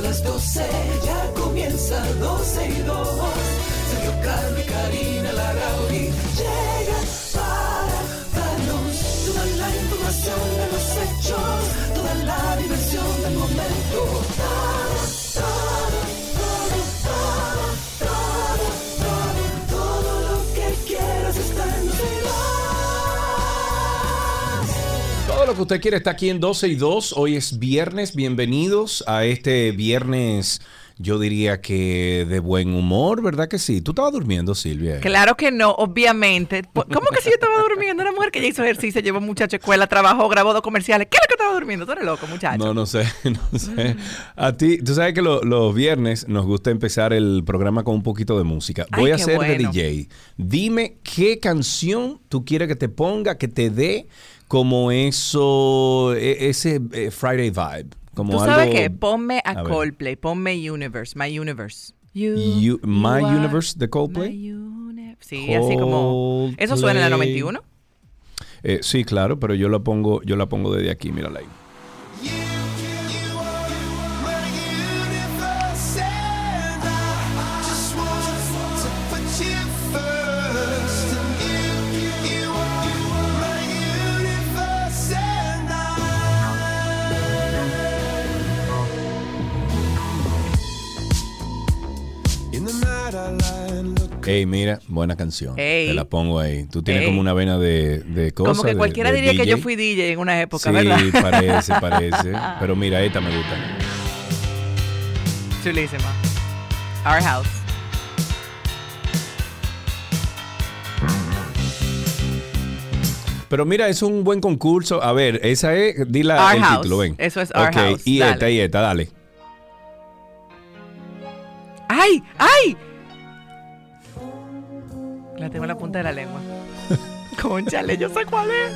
Las 12, ya comienza 12 y 2. Sergio y Karina Larrauri llegan para darnos toda la información de los hechos, toda la diversión del momento. Lo que usted quiere está aquí en 12 y 2. Hoy es viernes. Bienvenidos a este viernes, yo diría que de buen humor, ¿verdad que sí? ¿Tú estabas durmiendo, Silvia? Claro que no, obviamente. Po- ¿Cómo que si yo estaba durmiendo? Una mujer que ya hizo ejercicio, llevó muchacho a escuela, trabajó, grabó dos comerciales. ¿Qué es lo que estaba durmiendo? Tú eres loco, muchacho. No, no sé, no sé. A ti, tú sabes que lo- los viernes nos gusta empezar el programa con un poquito de música. Ay, Voy a ser bueno. de DJ. Dime qué canción tú quieres que te ponga, que te dé como eso, e- ese eh, Friday vibe. Como Tú sabes algo- qué? Ponme a, A ver. Coldplay, ponme Universe, My Universe. You, You- My Universe de Coldplay. uni- Sí, así como. Eso suena en la Coldplay. 91. Eh, sí, claro, pero yo la pongo, yo la pongo desde aquí, mírala ahí. Ey, mira, buena canción. Ey. Te la pongo ahí. Tú tienes Ey. como una vena de, de cosas. Como que cualquiera de diría que yo fui DJ en una época, Sí, ¿verdad? parece, parece. Pero mira, esta me gusta. Chulísima. Our House. Pero mira, es un buen concurso. A ver, esa es, di la, Our el House. título, ven. Eso es Our Ok, House. Y Dale. esta, y esta, dale. ¡Ay! ¡Ay! La tengo en la punta de la lengua. Conchale, yo sé cuál es.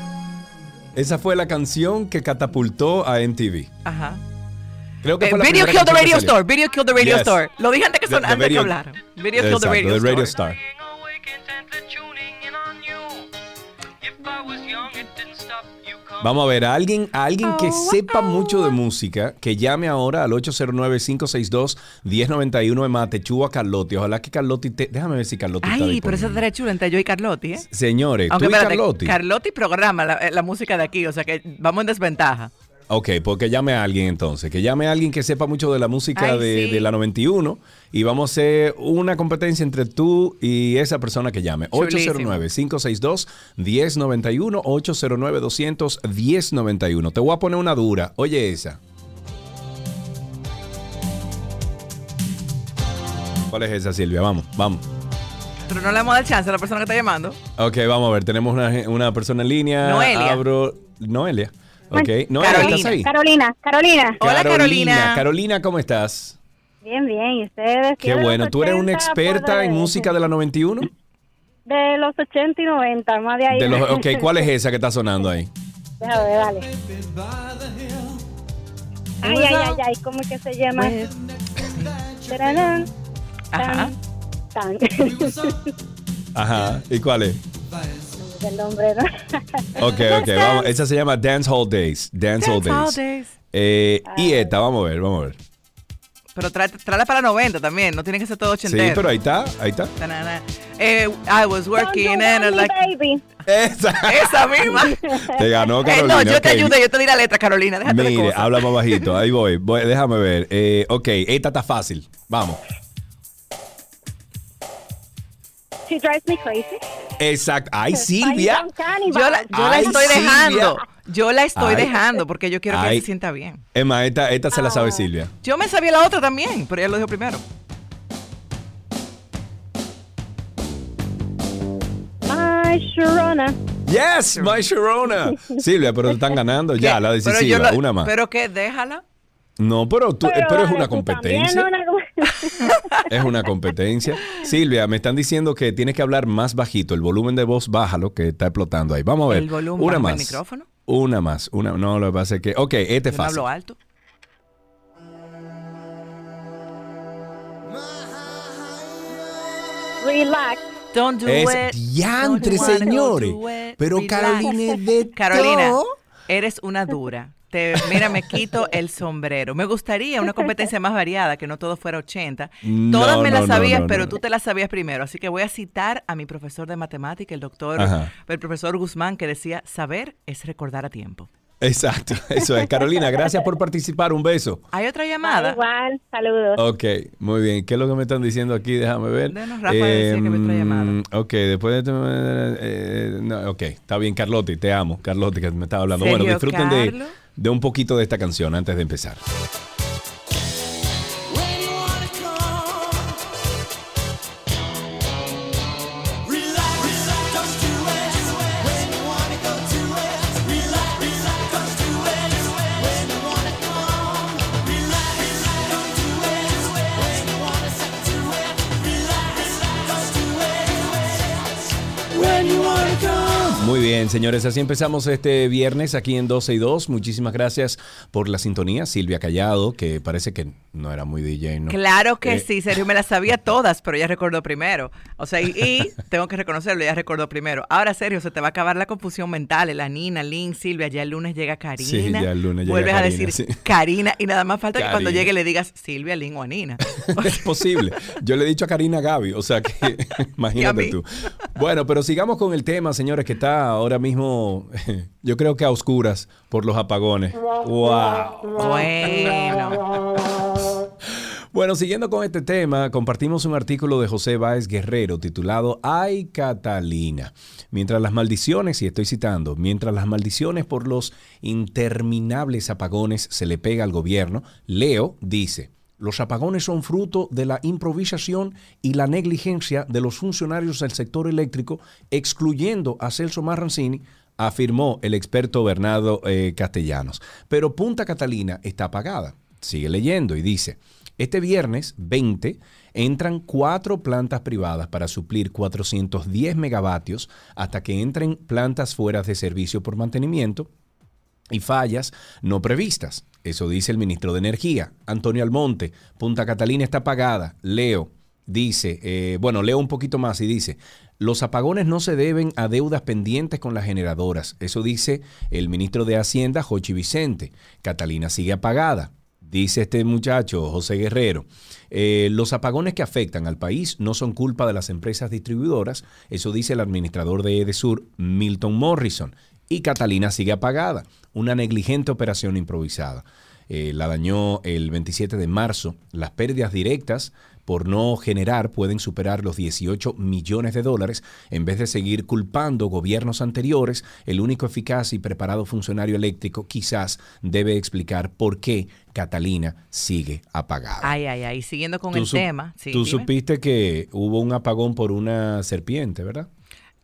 Esa fue la canción que catapultó a MTV. Ajá. Creo que Eh, fue la Video primera Kill the que Radio. Store. Video Kill the Radio Yes. Store. Lo dije antes que, The- son, the antes que video- hablar. Video Kill the Radio de Store. Radio Star. Vamos a ver, a alguien, a alguien que Oh, sepa mucho de música, que llame ahora al 809-562-1091 de Matechú a Carlotti. Ojalá que Carlotti te... Déjame ver si Carlotti está Ay, pero esa es chulo entre yo y Carlotti, ¿eh? Señores, Aunque tú y espérate, Carlotti. Carlotti programa la, eh, la música de aquí, o sea que vamos en desventaja. Ok, porque llame a alguien entonces, que llame a alguien que sepa mucho de la música Ay, de, sí. de la 91 y vamos a hacer una competencia entre tú y esa persona que llame. Chulísimo. 809-562-1091, 809-200-1091. Te voy a poner una dura. Oye esa. ¿Cuál es esa, Silvia? Vamos, vamos. Pero no le vamos a dar chance a la persona que está llamando. Ok, vamos a ver. Tenemos una, una persona en línea. Noelia. Abro... Noelia. Ok. Noelia, Carolina. ¿estás ahí? Carolina, Carolina. Hola, Carolina. Carolina, ¿cómo estás? Bien, bien. ¿Y ustedes? Qué bueno. ¿Tú eres una experta en música de la 91? De los 80 y 90, más de ahí. De los, ok, ¿cuál es esa que está sonando ahí? Déjame ver, dale. Ay, ay, ay, ay, ¿cómo es que se llama? Ajá. Ajá. ¿Y cuál es? El nombre, ¿no? Ok, ok, vamos. Esa se llama Dance Hall Days. Dance, Hall Dance Hall Days. Days. Eh, y esta, vamos a ver, vamos a ver. Pero trae, tráela para 90 también, no tiene que ser todo Sí, ochentero. pero ahí está, ahí está. Eh, I was Don't working you and me, like... baby. Esa. Esa misma. Te ganó Eh, Carolina. no, yo te ok. ayudé, yo te di la letra, Carolina. Déjate Mire, habla más bajito. Ahí voy. voy déjame ver. Eh, ok, esta está fácil. Vamos. She drives me crazy. Exacto. Ay, Silvia. Yo la, yo la Ay, estoy Silvia. dejando. Yo la estoy Ay. dejando porque yo quiero que Ay. se sienta bien. Emma, esta, esta se la sabe Ah. Silvia. Yo me sabía la otra también, pero ella lo dijo primero. My Sharona. Yes, my Sharona. Silvia, pero te están ganando ya, la Pero yo decisiva. una más. Pero que déjala. No, pero, tú, Pero, pero es una también, competencia. ¿no? Una Es una competencia. Silvia, me están diciendo que tienes que hablar más bajito. El volumen de voz, bájalo, que está explotando ahí. Vamos a ver. El volumen, Una más. el micrófono. Una más. Una, no, lo que pasa es que. Ok, este es Yo no fácil. hablo alto. Relax. Don't do Es it. diantre, Don't señores. do it. Pero Relax. Carolina es de Carolina, todo. eres una dura. Te, mira, me quito el sombrero. Me gustaría una competencia más variada, que no todo fuera 80. No, Todas me no, las sabías, no, pero tú te las sabías primero. Así que voy a citar a mi profesor de matemática, el doctor, Ajá. el profesor Guzmán, que decía, saber es recordar a tiempo. Exacto, eso es. Carolina, gracias por participar. Un beso. ¿Hay otra llamada? Igual, saludos. Ok, muy bien. ¿Qué es lo que me están diciendo aquí? Déjame ver. Denos, Rafa, decía que había otra llamada. mm, Ok, después de... eh, no, ok, está bien, Carlotti, te amo. Carlotti, que me estaba hablando. Bueno, ¿Serio, disfruten de, de un poquito de esta canción antes de empezar. Bien, señores, así empezamos este viernes aquí en 12 y 2. Muchísimas gracias por la sintonía. Silvia Callado, que parece que no era muy DJ, ¿no? Claro que Eh, sí, Sergio, me las sabía todas, pero ella recordó primero. O sea, y, y tengo que reconocerlo, ella recordó primero. Ahora, Sergio, se te va a acabar la confusión mental. La Nina, Lynn, Silvia, ya el lunes llega Karina. Sí, ya el lunes llega Vuelves a decir sí. Karina y nada más falta que cuando llegue le digas Silvia, Lynn o a Nina. Es posible. Yo le he dicho a Karina Gaby, o sea que imagínate tú. Bueno, pero sigamos con el tema, señores, que está ahora mismo, yo creo que a oscuras por los apagones. ¡Wow! Bueno, Bueno, siguiendo con este tema, compartimos un artículo de José Báez Guerrero titulado Ay Catalina. Mientras las maldiciones, y estoy citando, mientras las maldiciones por los interminables apagones se le pega al gobierno, Leo dice, los apagones son fruto de la improvisación y la negligencia de los funcionarios del sector eléctrico, excluyendo a Celso Marrancini, afirmó el experto Bernardo eh, Castellanos. Pero Punta Catalina está apagada. Sigue leyendo y dice, este viernes 20 entran cuatro plantas privadas para suplir 410 megavatios hasta que entren plantas fuera de servicio por mantenimiento y fallas no previstas. Eso dice el ministro de Energía, Antonio Almonte. Punta Catalina está apagada. Leo dice, eh, bueno, leo un poquito más y dice, los apagones no se deben a deudas pendientes con las generadoras. Eso dice el ministro de Hacienda, Jochi Vicente. Catalina sigue apagada. Dice este muchacho, José Guerrero, eh, los apagones que afectan al país no son culpa de las empresas distribuidoras, eso dice el administrador de Edesur, Milton Morrison, y Catalina sigue apagada, una negligente operación improvisada. Eh, la dañó el 27 de marzo, las pérdidas directas por no generar pueden superar los 18 millones de dólares. En vez de seguir culpando gobiernos anteriores, el único eficaz y preparado funcionario eléctrico quizás debe explicar por qué Catalina sigue apagada. ay, ay, ay. Siguiendo con el tema. Sí, Tú dime. supiste que hubo un apagón por una serpiente, ¿verdad?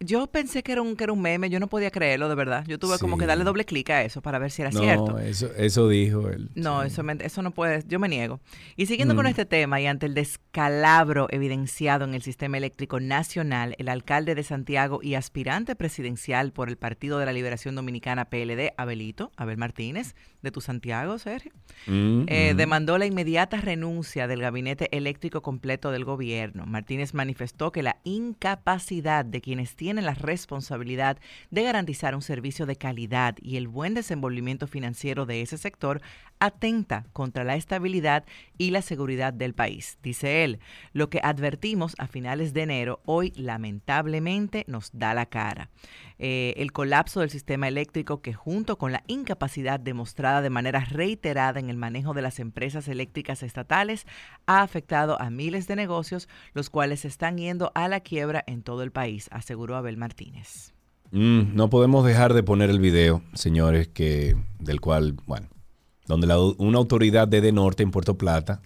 Yo pensé que era, un, que era un meme, yo no podía creerlo, de verdad. Yo tuve como que darle doble clic a eso para ver si era no, cierto. Eso, eso dijo él. No, Sí. eso, me- eso no puede, yo me niego. Y siguiendo con Mm. este tema y ante el descalabro evidenciado en el sistema eléctrico nacional, el alcalde de Santiago y aspirante presidencial por el Partido de la Liberación Dominicana PLD, Abelito, Abel Martínez, de tu Santiago, Sergio, Mm, eh, mm. demandó la inmediata renuncia del gabinete eléctrico completo del gobierno. Martínez manifestó que la incapacidad de quienes tienen la responsabilidad de garantizar un servicio de calidad y el buen desenvolvimiento financiero de ese sector atenta contra la estabilidad y la seguridad del país. Dice él, lo que advertimos a finales de enero hoy lamentablemente nos da la cara. Eh, el colapso del sistema eléctrico que junto con la incapacidad demostrada de manera reiterada en el manejo de las empresas eléctricas estatales ha afectado a miles de negocios, los cuales están yendo a la quiebra en todo el país, aseguró Abel Martínez. Mm, no podemos dejar de poner el video, señores, que del cual, bueno, donde la- una autoridad de De Norte en Puerto Plata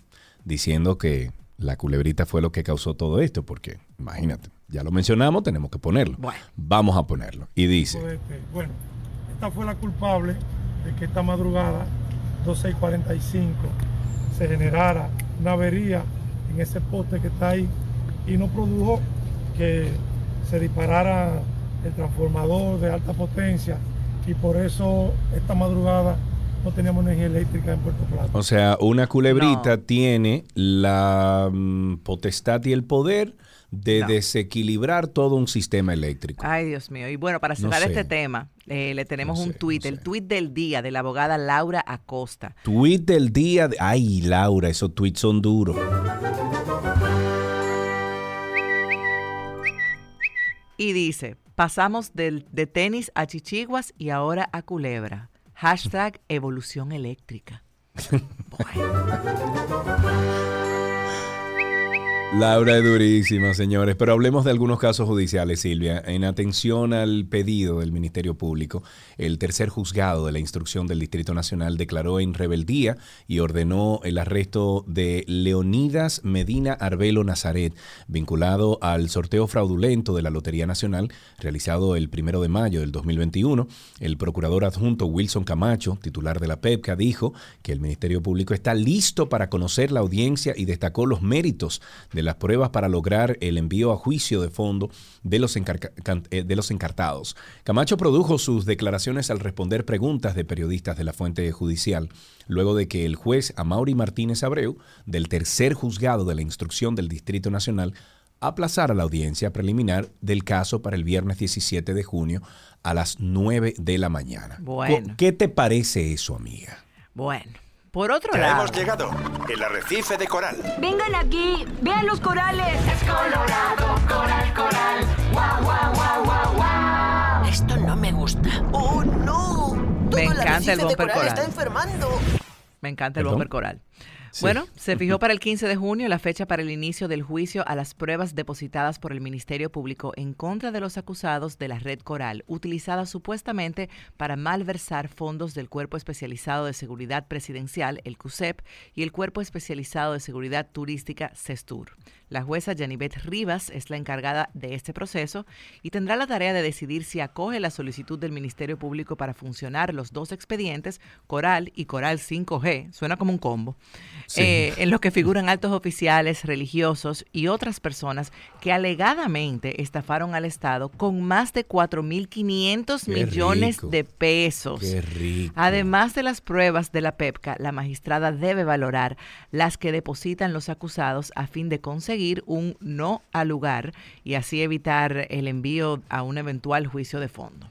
diciendo que la culebrita fue lo que causó todo esto, porque imagínate, ya lo mencionamos, tenemos que ponerlo. Bueno. Vamos a ponerlo. Y dice, bueno, esta fue la culpable de que esta madrugada 2645 se generara una avería en ese poste que está ahí y no produjo que se disparara el transformador de alta potencia y por eso esta madrugada no teníamos energía eléctrica en Puerto Plata. O sea, una culebrita tiene la mm, potestad y el poder de No. desequilibrar todo un sistema eléctrico. Ay, Dios mío. Y bueno, para No cerrar sé. este tema, eh, le tenemos No un sé, tuit, no el sé. tuit del día de la abogada Laura Acosta. Tweet del día. de- Ay, Laura, esos tweets son duros. Y dice, pasamos del, de tenis a chichiguas y ahora a culebra. Hashtag evolución eléctrica. Laura es durísima, señores. Pero hablemos de algunos casos judiciales, Silvia. En atención al pedido del Ministerio Público, el tercer juzgado de la instrucción del Distrito Nacional declaró en rebeldía y ordenó el arresto de Leonidas Medina Arbelo Nazaret, vinculado al sorteo fraudulento de la Lotería Nacional realizado el primero de mayo del 2021. El procurador adjunto Wilson Camacho, titular de la PEPCA, dijo que el Ministerio Público está listo para conocer la audiencia y destacó los méritos de las pruebas para lograr el envío a juicio de fondo de los, eh, de los encartados. Camacho produjo sus declaraciones al responder preguntas de periodistas de la fuente judicial, luego de que el juez Amaury Martínez Abreu, del tercer juzgado de la instrucción del Distrito Nacional, aplazara la audiencia preliminar del caso para el viernes 17 de junio a las 9 de la mañana. Bueno. ¿Qué te parece eso, amiga? Bueno, por otro Ya lado, hemos llegado. El arrecife de coral. Vengan aquí, vean los corales. Es colorado, coral, coral. Guau, guau, guau, guau, guau. Esto no me gusta. ¡Oh, no! Todo Me el encanta arrecife el de bumper coral, coral. está enfermando. me encanta el ¿Perdón? bomber coral. Sí. Bueno, se fijó para el 15 de junio la fecha para el inicio del juicio a las pruebas depositadas por el Ministerio Público en contra de los acusados de la red Coral, utilizada supuestamente para malversar fondos del Cuerpo Especializado de Seguridad Presidencial, el CUSEP, y el Cuerpo Especializado de Seguridad Turística, CESTUR. La jueza Yanivet Rivas es la encargada de este proceso y tendrá la tarea de decidir si acoge la solicitud del Ministerio Público para funcionar los dos expedientes, Coral y Coral 5G, suena como un combo, Sí. eh, en los que figuran altos oficiales, religiosos y otras personas que alegadamente estafaron al Estado con más de 4.500 Qué millones rico. de pesos. Qué rico. Además de las pruebas de la PEPCA, la magistrada debe valorar las que depositan los acusados a fin de conseguir un no al lugar y así evitar el envío a un eventual juicio de fondo.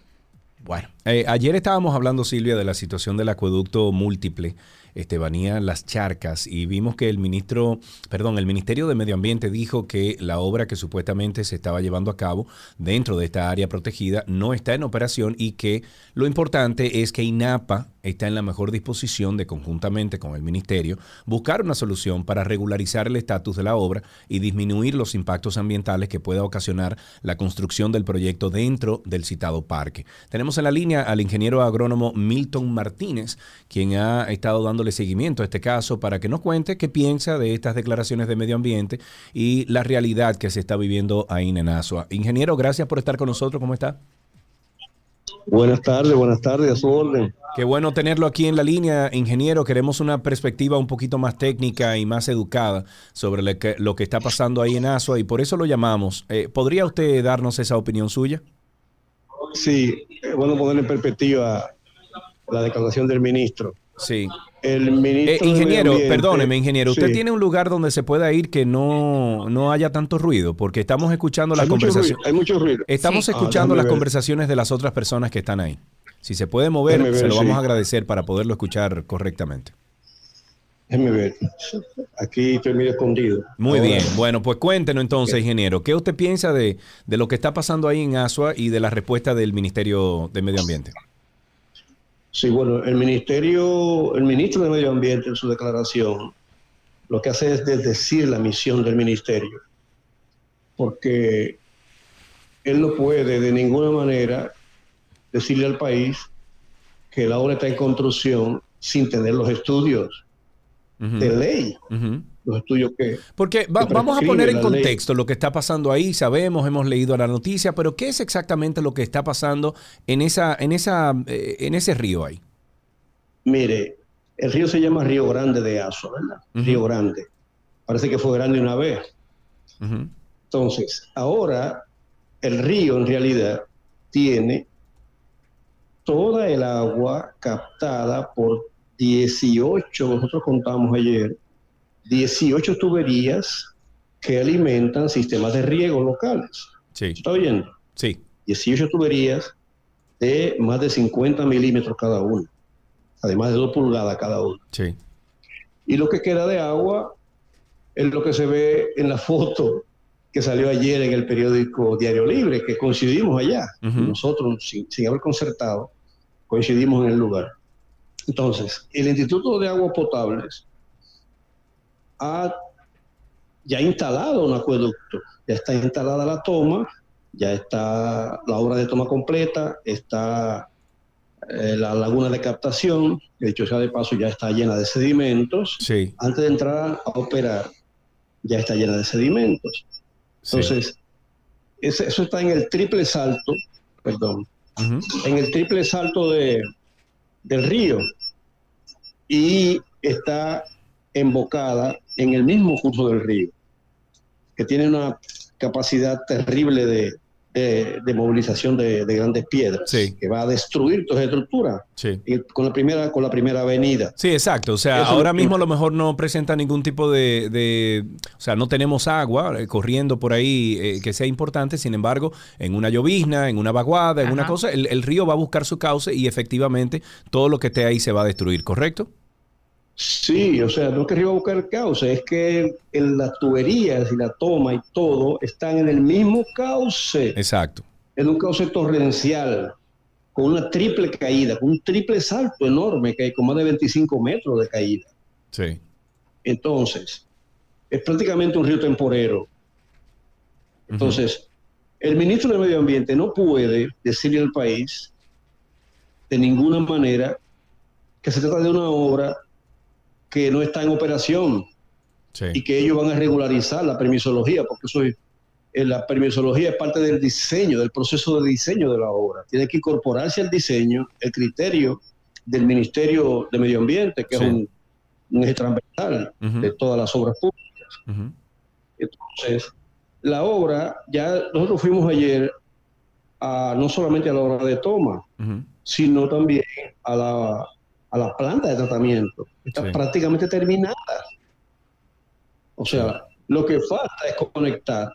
Bueno, eh, ayer estábamos hablando, Silvia, de la situación del acueducto múltiple Estebanía Las Charcas y vimos que el ministro, perdón, el Ministerio de Medio Ambiente dijo que la obra que supuestamente se estaba llevando a cabo dentro de esta área protegida no está en operación y que lo importante es que INAPA está en la mejor disposición de conjuntamente con el ministerio buscar una solución para regularizar el estatus de la obra y disminuir los impactos ambientales que pueda ocasionar la construcción del proyecto dentro del citado parque. Tenemos en la línea al ingeniero agrónomo Milton Martínez, quien ha estado dándole seguimiento a este caso para que nos cuente qué piensa de estas declaraciones de medio ambiente y la realidad que se está viviendo ahí en Asua. Ingeniero, gracias por estar con nosotros. ¿Cómo está? Buenas tardes, buenas tardes, a su orden. Qué bueno tenerlo aquí en la línea, ingeniero. Queremos una perspectiva un poquito más técnica y más educada sobre lo que, lo que está pasando ahí en Asua y por eso lo llamamos. Eh, ¿Podría usted darnos esa opinión suya? Sí, es bueno poner en perspectiva la declaración del ministro. Sí. El Eh, ministro de ingeniero, perdóneme, ingeniero. ¿Usted Sí. tiene un lugar donde se pueda ir que no, no haya tanto ruido? Porque estamos escuchando la hay mucho conversación. ruido, hay mucho ruido. Estamos Sí. Ah, escuchando déjame las ver. conversaciones de las otras personas que están ahí. Si se puede mover, se ver, lo vamos sí. a agradecer para poderlo escuchar correctamente. Déjeme ver. Aquí estoy medio escondido. Muy Ahora, bien. Bueno, pues cuéntenos entonces, ingeniero, ¿qué usted piensa de, de lo que está pasando ahí en Asua y de la respuesta del Ministerio de Medio Ambiente? Sí, bueno, el ministerio, el ministro de Medio Ambiente en su declaración, lo que hace es desdecir la misión del ministerio, porque él no puede de ninguna manera decirle al país que la obra está en construcción sin tener los estudios de ley, ujú. Los estudios que Porque va- que vamos a poner en ley. contexto lo que está pasando ahí, sabemos, hemos leído la noticia, pero ¿qué es exactamente lo que está pasando en esa, en esa, eh, en ese río ahí? Mire, El río se llama Río Grande de Azo, ¿verdad? Río Grande. Parece que fue grande una vez. Entonces, ahora el río en realidad tiene toda el agua captada por 18, nosotros contamos ayer, 18 tuberías que alimentan sistemas de riego locales. Sí, ¿Está oyendo? sí. 18 tuberías de más de 50 milímetros cada una, además de 2 pulgadas cada una. Sí. Y lo que queda de agua es lo que se ve en la foto que salió ayer en el periódico Diario Libre, que coincidimos allá. Nosotros, sin, sin haber concertado, coincidimos en el lugar. Entonces, el Instituto de Aguas Potables ha ya instalado un acueducto, ya está instalada la toma, ya está la obra de toma completa, está eh, la laguna de captación, de hecho sea de paso ya está llena de sedimentos. Sí. Antes de entrar a operar, ya está llena de sedimentos. sí. Entonces, eso está en el triple salto, perdón, en el triple salto de, del río y está embocada en el mismo curso del río, que tiene una capacidad terrible de, de- de movilización de, de grandes piedras, Sí. que va a destruir toda esa estructura Sí. y con la primera, con la primera avenida. Sí, exacto. O sea, Eso- ahora mismo a lo mejor no presenta ningún tipo de, de- o sea, no tenemos agua eh, corriendo por ahí eh, que sea importante. Sin embargo, en una llovizna, en una vaguada, en una cosa, el, el río va a buscar su cauce y efectivamente todo lo que esté ahí se va a destruir, ¿correcto? Sí, o sea, no es que Río va a buscar cauce, es que en las tuberías y la toma y todo están en el mismo cauce, Exacto. en un cauce torrencial, con una triple caída, con un triple salto enorme que hay con más de 25 metros de caída. Sí. Entonces, es prácticamente un río temporero. Entonces, el ministro de Medio Ambiente no puede decirle al país de ninguna manera que se trata de una obra que no está en operación Sí. y que ellos van a regularizar la permisología, porque eso es- eh, la permisología es parte del diseño, del proceso de diseño de la obra. Tiene que incorporarse al diseño el criterio del Ministerio de Medio Ambiente, que Sí. es un, un eje transversal de todas las obras públicas. Entonces, la obra, ya nosotros fuimos ayer a, no solamente a la obra de toma, sino también a la, a la planta de tratamiento. Está Sí. prácticamente terminada. O sea, lo que falta es conectar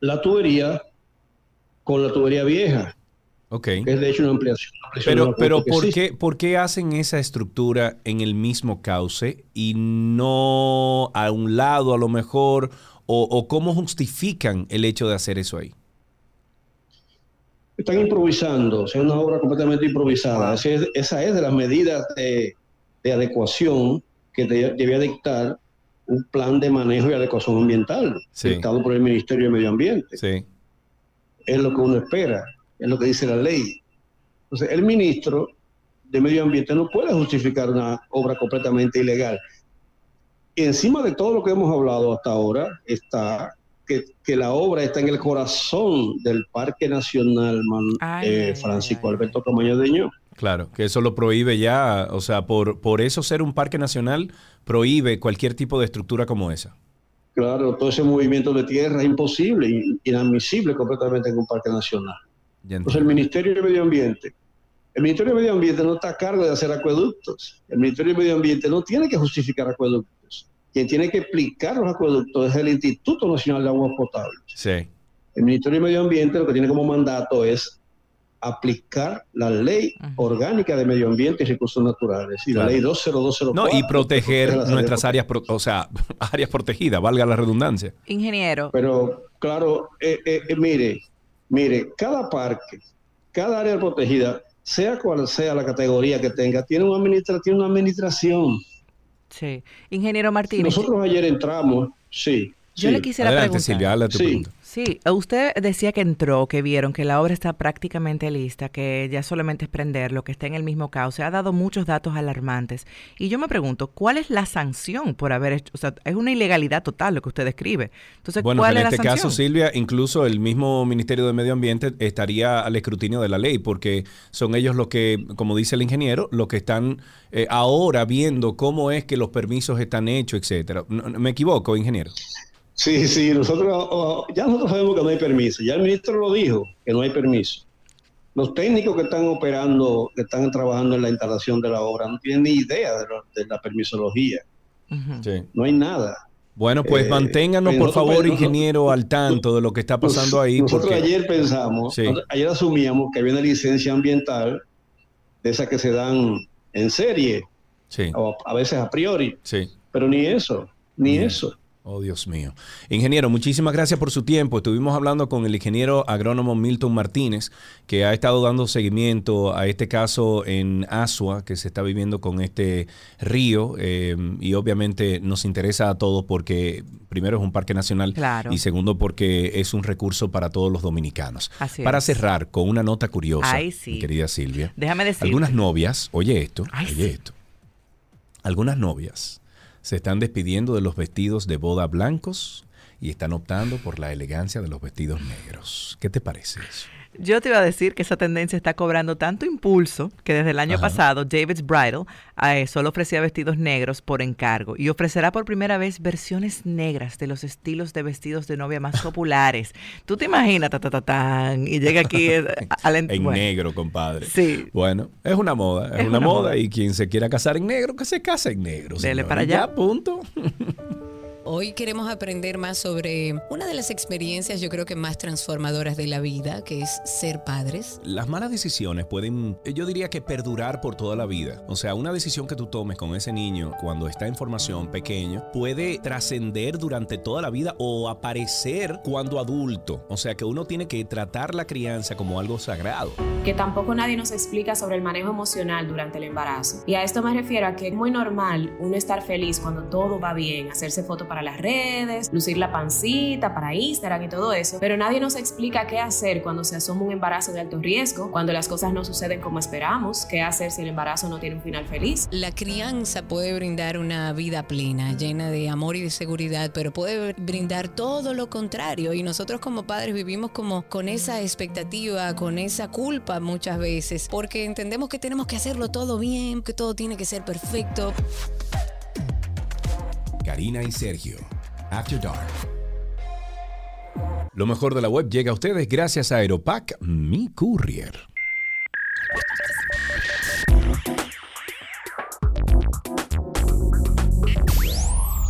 la tubería con la tubería vieja, Ok. que es de hecho una ampliación. una ampliación de Pero, pero ¿por, qué, ¿por qué hacen esa estructura en el mismo cauce y no a un lado a lo mejor? ¿O, o cómo justifican el hecho de hacer eso ahí? Están improvisando, o sea, una obra completamente improvisada. Esa es, esa es de las medidas de, de adecuación que de- debía dictar un plan de manejo y adecuación ambiental, Sí. dictado por el Ministerio de Medio Ambiente. Sí. Es lo que uno espera, es lo que dice la ley. Entonces, el ministro de Medio Ambiente no puede justificar una obra completamente ilegal. Y encima de todo lo que hemos hablado hasta ahora, está que, que la obra está en el corazón del Parque Nacional Man- Ay, eh, Francisco ay, Alberto Camaño Deño. Claro, que eso lo prohíbe ya, o sea, por, por eso ser un parque nacional prohíbe cualquier tipo de estructura como esa. Claro, todo ese movimiento de tierra es imposible, in- inadmisible completamente en un parque nacional. Entonces, el. Ministerio de Medio Ambiente, el Ministerio de Medio Ambiente no está a cargo de hacer acueductos. El Ministerio de Medio Ambiente no tiene que justificar acueductos. Quien tiene que explicar los acueductos es el Instituto Nacional de Aguas Potables. Sí, El Ministerio de Medio Ambiente lo que tiene como mandato es aplicar la ley orgánica de medio ambiente y recursos naturales y Claro. la ley 20204. no, y proteger nuestras áreas pro- o sea, áreas protegidas, valga la redundancia. Ingeniero, Pero claro, eh, eh, eh, mire, mire, cada parque, cada área protegida, sea cual sea la categoría que tenga, tiene, una administra tiene una administración. Sí. Ingeniero Martínez. Nosotros ayer entramos, sí, Yo Sí. le quisiera Adelante, preguntar. Silvia, Sí. Sí, usted decía que entró, que vieron que la obra está prácticamente lista, que ya solamente es prenderlo, que está en el mismo caos. Se ha dado muchos datos alarmantes. Y yo me pregunto, ¿cuál es la sanción por haber hecho? O sea, es una ilegalidad total lo que usted describe. Entonces, Bueno, ¿cuál en es la este sanción? caso, Silvia, incluso el mismo Ministerio de Medio Ambiente estaría al escrutinio de la ley, porque son ellos los que, como dice el ingeniero, los que están eh, ahora viendo cómo es que los permisos están hechos, etcétera. ¿Me equivoco, ingeniero? Sí, sí, nosotros ya nosotros sabemos que no hay permiso. Ya el ministro lo dijo, que no hay permiso. Los técnicos que están operando, que están trabajando en la instalación de la obra, no tienen ni idea de, lo- de la permisología. Sí. No hay nada. Bueno, pues Eh, manténganos, por nosotros- favor, nosotros- ingeniero, al tanto de lo que está pasando ahí. Nosotros porque- ayer pensamos, Sí. ayer asumíamos que había una licencia ambiental de esas que se dan en serie, Sí, o a veces a priori, sí. pero ni eso, ni Bien. eso. Oh, Dios mío. Ingeniero, muchísimas gracias por su tiempo. Estuvimos hablando con el ingeniero agrónomo Milton Martínez, que ha estado dando seguimiento a este caso en Asua, que se está viviendo con este río. eh, y obviamente nos interesa a todos porque, primero, es un parque nacional Claro. y segundo, porque es un recurso para todos los dominicanos. Así para es. cerrar con una nota curiosa, Ay, sí. mi querida Silvia. Déjame decir. Algunas novias, oye esto, Ay, oye sí. esto. Algunas novias se están despidiendo de los vestidos de boda blancos y están optando por la elegancia de los vestidos negros. ¿Qué te parece eso? Yo te iba a decir que esa tendencia está cobrando tanto impulso que desde el año Ajá. pasado David's Bridal eh, solo ofrecía vestidos negros por encargo y ofrecerá por primera vez versiones negras de los estilos de vestidos de novia más populares. Tú te imaginas, ta, ta, ta, tan, y llega aquí eh, al En bueno, negro, compadre. Sí. Bueno, es una moda, es, Es una, una moda, moda. y quien se quiera casar en negro, que se case en negro. Dele señor. para allá. Ya, punto. Hoy queremos aprender más sobre una de las experiencias yo creo que más transformadoras de la vida, que es ser padres. Las malas decisiones pueden, yo diría que perdurar por toda la vida. O sea, una decisión que tú tomes con ese niño cuando está en formación pequeño puede trascender durante toda la vida o aparecer cuando adulto. O sea, que uno tiene que tratar la crianza como algo sagrado. que tampoco nadie nos explica sobre el manejo emocional durante el embarazo. Y a esto me refiero a que es muy normal uno estar feliz cuando todo va bien, hacerse fotos para las redes, lucir la pancita para Instagram y todo eso, pero nadie nos explica qué hacer cuando se asoma un embarazo de alto riesgo, cuando las cosas no suceden como esperamos, qué hacer si el embarazo no tiene un final feliz. La crianza puede brindar una vida plena, llena de amor y de seguridad, pero puede brindar todo lo contrario. Y nosotros como padres vivimos como con esa expectativa, con esa culpa muchas veces, porque entendemos que tenemos que hacerlo todo bien, que todo tiene que ser perfecto. Karina y Sergio, After Dark. Lo mejor de la web llega a ustedes gracias a Aeropack, mi courier.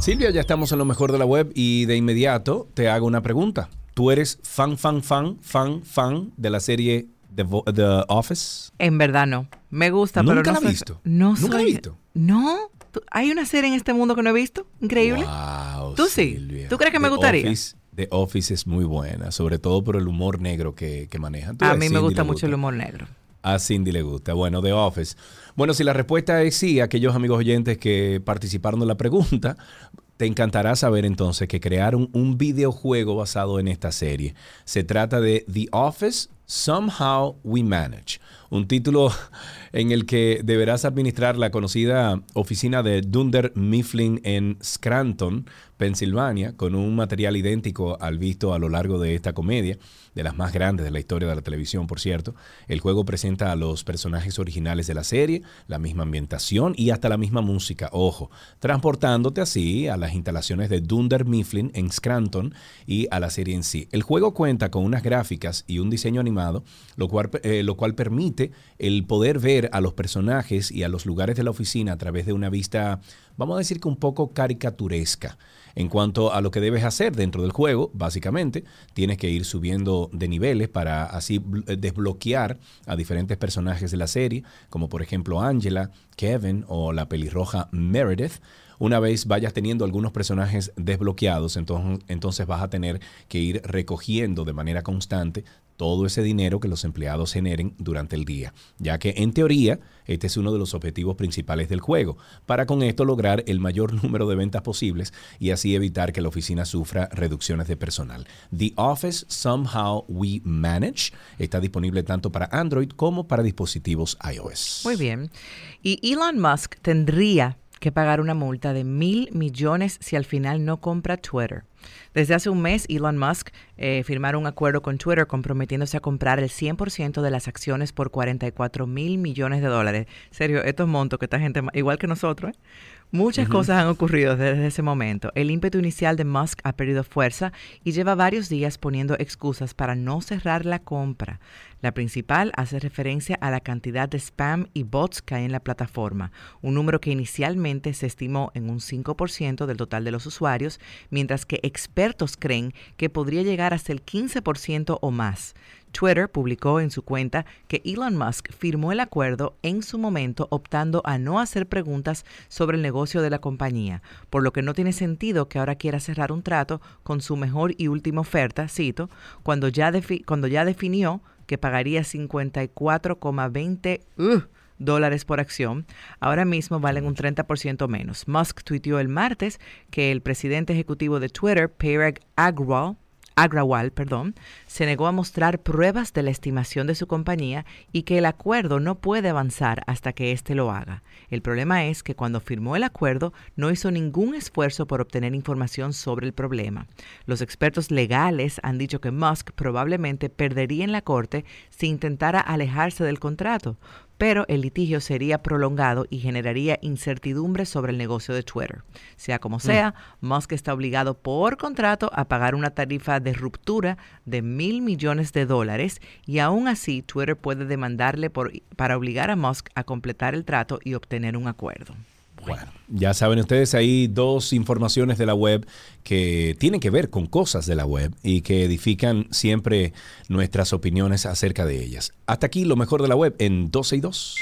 Silvia, ya estamos en lo mejor de la web y de inmediato te hago una pregunta. ¿Tú eres fan, fan, fan, fan, fan de la serie The, Office? En verdad no. Me gusta, pero ¿Nunca no la soy- visto? No ¿Nunca la soy- visto? No. ¿Tú- ¿Hay una serie en este mundo que no he visto? Increíble. Wow, ¿Tú sí? ¿Tú crees que me gustaría? Office- The Office es muy buena, sobre todo por el humor negro que, que manejan. Tú A mí me gusta mucho el humor negro. A Cindy le gusta. Bueno, The Office. Bueno, si la respuesta es sí, aquellos amigos oyentes que participaron de la pregunta, te encantará saber entonces que crearon un videojuego basado en esta serie. Se trata de The Office Somehow We Manage, un título en el que deberás administrar la conocida oficina de Dunder Mifflin en Scranton, Pensilvania, con un material idéntico al visto a lo largo de esta comedia, de las más grandes de la historia de la televisión, por cierto. El juego presenta a los personajes originales de la serie, la misma ambientación y hasta la misma música, ojo, transportándote así a las instalaciones de Dunder Mifflin en Scranton y a la serie en sí. El juego cuenta con unas gráficas y un diseño animado, lo cual, eh, lo cual permite el poder ver a los personajes y a los lugares de la oficina a través de una vista, vamos a decir que un poco caricaturesca. En cuanto a lo que debes hacer dentro del juego, básicamente, tienes que ir subiendo de niveles para así eh, desbloquear a diferentes personajes de la serie, como por ejemplo Angela, Kevin o la pelirroja Meredith. Una vez vayas teniendo algunos personajes desbloqueados, entonces, entonces vas a tener que ir recogiendo de manera constante todo ese dinero que los empleados generen durante el día, ya que en teoría este es uno de los objetivos principales del juego, para con esto lograr el mayor número de ventas posibles y así evitar que la oficina sufra reducciones de personal. The Office Somehow We Manage está disponible tanto para Android como para dispositivos iOS. Muy bien. Y Elon Musk tendría que pagar una multa de mil millones si al final no compra Twitter. Desde hace un mes, Elon Musk eh, firmaron un acuerdo con Twitter comprometiéndose a comprar el 100% de las acciones por 44 mil millones de dólares. Serio, estos montos que esta gente, igual que nosotros, ¿eh? Muchas cosas han ocurrido desde ese momento. El ímpetu inicial de Musk ha perdido fuerza y lleva varios días poniendo excusas para no cerrar la compra. La principal hace referencia a la cantidad de spam y bots que hay en la plataforma, un número que inicialmente se estimó en un 5% del total de los usuarios, mientras que expertos creen que podría llegar hasta el 15% o más. Twitter publicó en su cuenta que Elon Musk firmó el acuerdo en su momento optando a no hacer preguntas sobre el negocio de la compañía, por lo que no tiene sentido que ahora quiera cerrar un trato con su mejor y última oferta, cito, cuando ya, cuando ya definió que pagaría 54,20 uh, dólares por acción, ahora mismo valen un 30% menos. Musk tuiteó el martes que el presidente ejecutivo de Twitter, Parag Agrawal, Agrawal, perdón, se negó a mostrar pruebas de la estimación de su compañía y que el acuerdo no puede avanzar hasta que éste lo haga. El problema es que cuando firmó el acuerdo no hizo ningún esfuerzo por obtener información sobre el problema. Los expertos legales han dicho que Musk probablemente perdería en la corte si intentara alejarse del contrato, pero el litigio sería prolongado y generaría incertidumbre sobre el negocio de Twitter. Sea como sea, Musk está obligado por contrato a pagar una tarifa de ruptura de mil millones de dólares y aún así Twitter puede demandarle por, para obligar a Musk a completar el trato y obtener un acuerdo. Bueno, ya saben ustedes, hay dos informaciones de la web que tienen que ver con cosas de la web y que edifican siempre nuestras opiniones acerca de ellas. Hasta aquí lo mejor de la web en 12 y 2.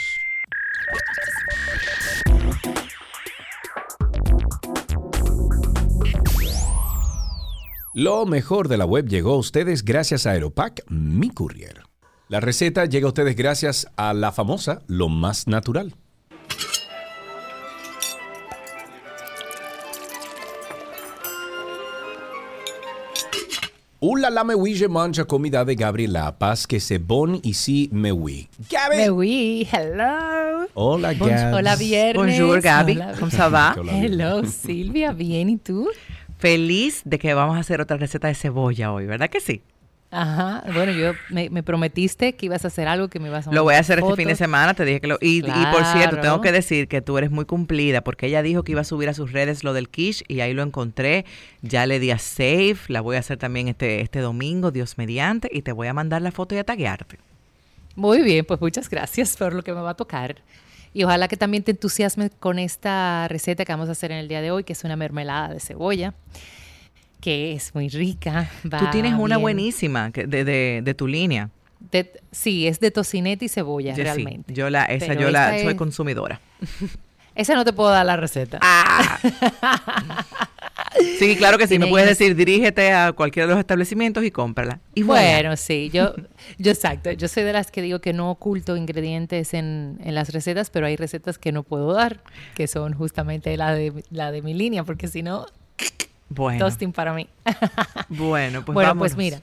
Lo mejor de la web llegó a ustedes gracias a Aeropack, mi courier. La receta llega a ustedes gracias a la famosa Lo Más Natural. Hola la oui, je mange comida de Gabriela Paz, que c'est bon ici, me oui. Gabi! Me oui, hello. Hola, Gabi. Hola, viernes. Bonjour, Gabi. Hola. ¿Cómo ça va? Hello, Silvia. Bien, ¿y tú? Feliz de que vamos a hacer otra receta de cebolla hoy, ¿verdad que sí? Ajá, bueno, yo me, me prometiste que ibas a hacer algo que me ibas a Lo voy a hacer fotos. este fin de semana, te dije que lo... Y, y por cierto, tengo que decir que tú eres muy cumplida porque ella dijo que iba a subir a sus redes lo del quiche y ahí lo encontré. Ya le di a save, la voy a hacer también este, este domingo, Dios mediante, y te voy a mandar la foto y a taguearte. Muy bien, pues muchas gracias por lo que me va a tocar. Y ojalá que también te entusiasmes con esta receta que vamos a hacer en el día de hoy, que es una mermelada de cebolla, que es muy rica. Tú va tienes una bien. buenísima de, de, de tu línea. De- sí, es de tocineta y cebolla, Yo sí, realmente. yo la, esa Pero yo la soy consumidora. Esa no te puedo dar la receta. Ah. Sí, claro que sí. Me puedes decir, dirígete a cualquiera de los establecimientos y cómprala. Y voilà. Bueno, sí, yo, yo exacto. Yo soy de las que digo que no oculto ingredientes en, en las recetas, pero hay recetas que no puedo dar, que son justamente la de, la de mi línea, porque si no, Bueno, toasting para mí. bueno, pues bueno, vámonos. pues mira.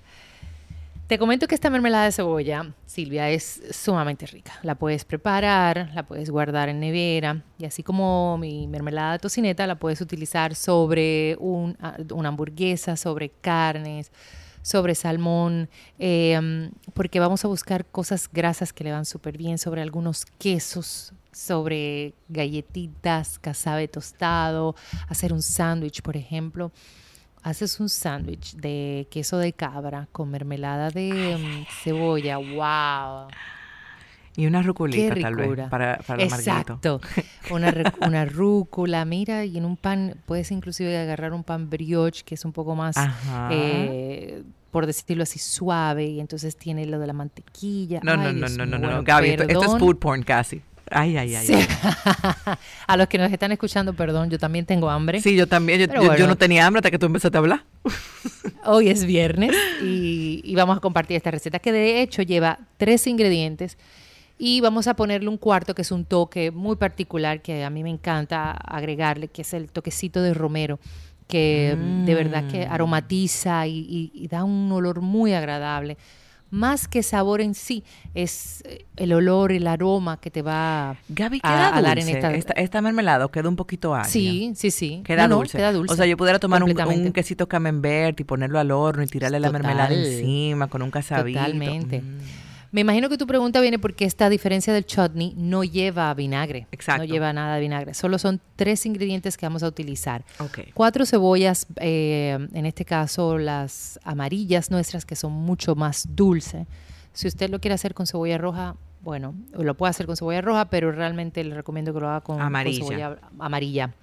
Te comento que esta mermelada de cebolla, Silvia, es sumamente rica. La puedes preparar, la puedes guardar en nevera y así como mi mermelada de tocineta la puedes utilizar sobre un- a- una hamburguesa, sobre carnes, sobre salmón, eh, porque vamos a buscar cosas grasas que le van súper bien, sobre algunos quesos, sobre galletitas, casabe tostado, hacer un sándwich, por ejemplo haces un sándwich de queso de cabra con mermelada de mm, cebolla, wow. Y una ruculita tal vez para, para. Exacto. Una, una rúcula, mira, y en un pan, puedes inclusive agarrar un pan brioche que es un poco más, eh, por decirlo así, suave, y entonces tiene lo de la mantequilla. No, no, Ay, no, no, no, no, Gaby, esto, esto es food porn casi. Ay, ay, ay. Sí. ay. a los que nos están escuchando, perdón, yo también tengo hambre. Sí, yo también. Yo, no tenía hambre hasta que tú empezaste a hablar. Hoy es viernes y, y vamos a compartir esta receta que de hecho lleva tres ingredientes y vamos a ponerle un cuarto que es un toque muy particular que a mí me encanta agregarle, que es el toquecito de romero que de verdad que Mm. aromatiza y, y- y da un olor muy agradable. Más que sabor en sí, es eh, el olor, el aroma que te va Gaby, a, queda a dar en esta... esta, esta mermelada queda un poquito agria. Sí, sí, sí. Queda, No, no, dulce. queda dulce. O sea, yo pudiera tomar un, quesito camembert y ponerlo al horno y tirarle la mermelada encima con un casabito. Totalmente. Mm. Me imagino que tu pregunta viene porque esta diferencia del chutney no lleva vinagre. Exacto. No lleva nada de vinagre. Solo son tres ingredientes que vamos a utilizar. Ok. Cuatro cebollas, eh, en este caso las amarillas nuestras, que son mucho más dulces. Si usted lo quiere hacer con cebolla roja, bueno, lo puede hacer con cebolla roja, pero realmente le recomiendo que lo haga con, con Amarilla. cebolla amarilla.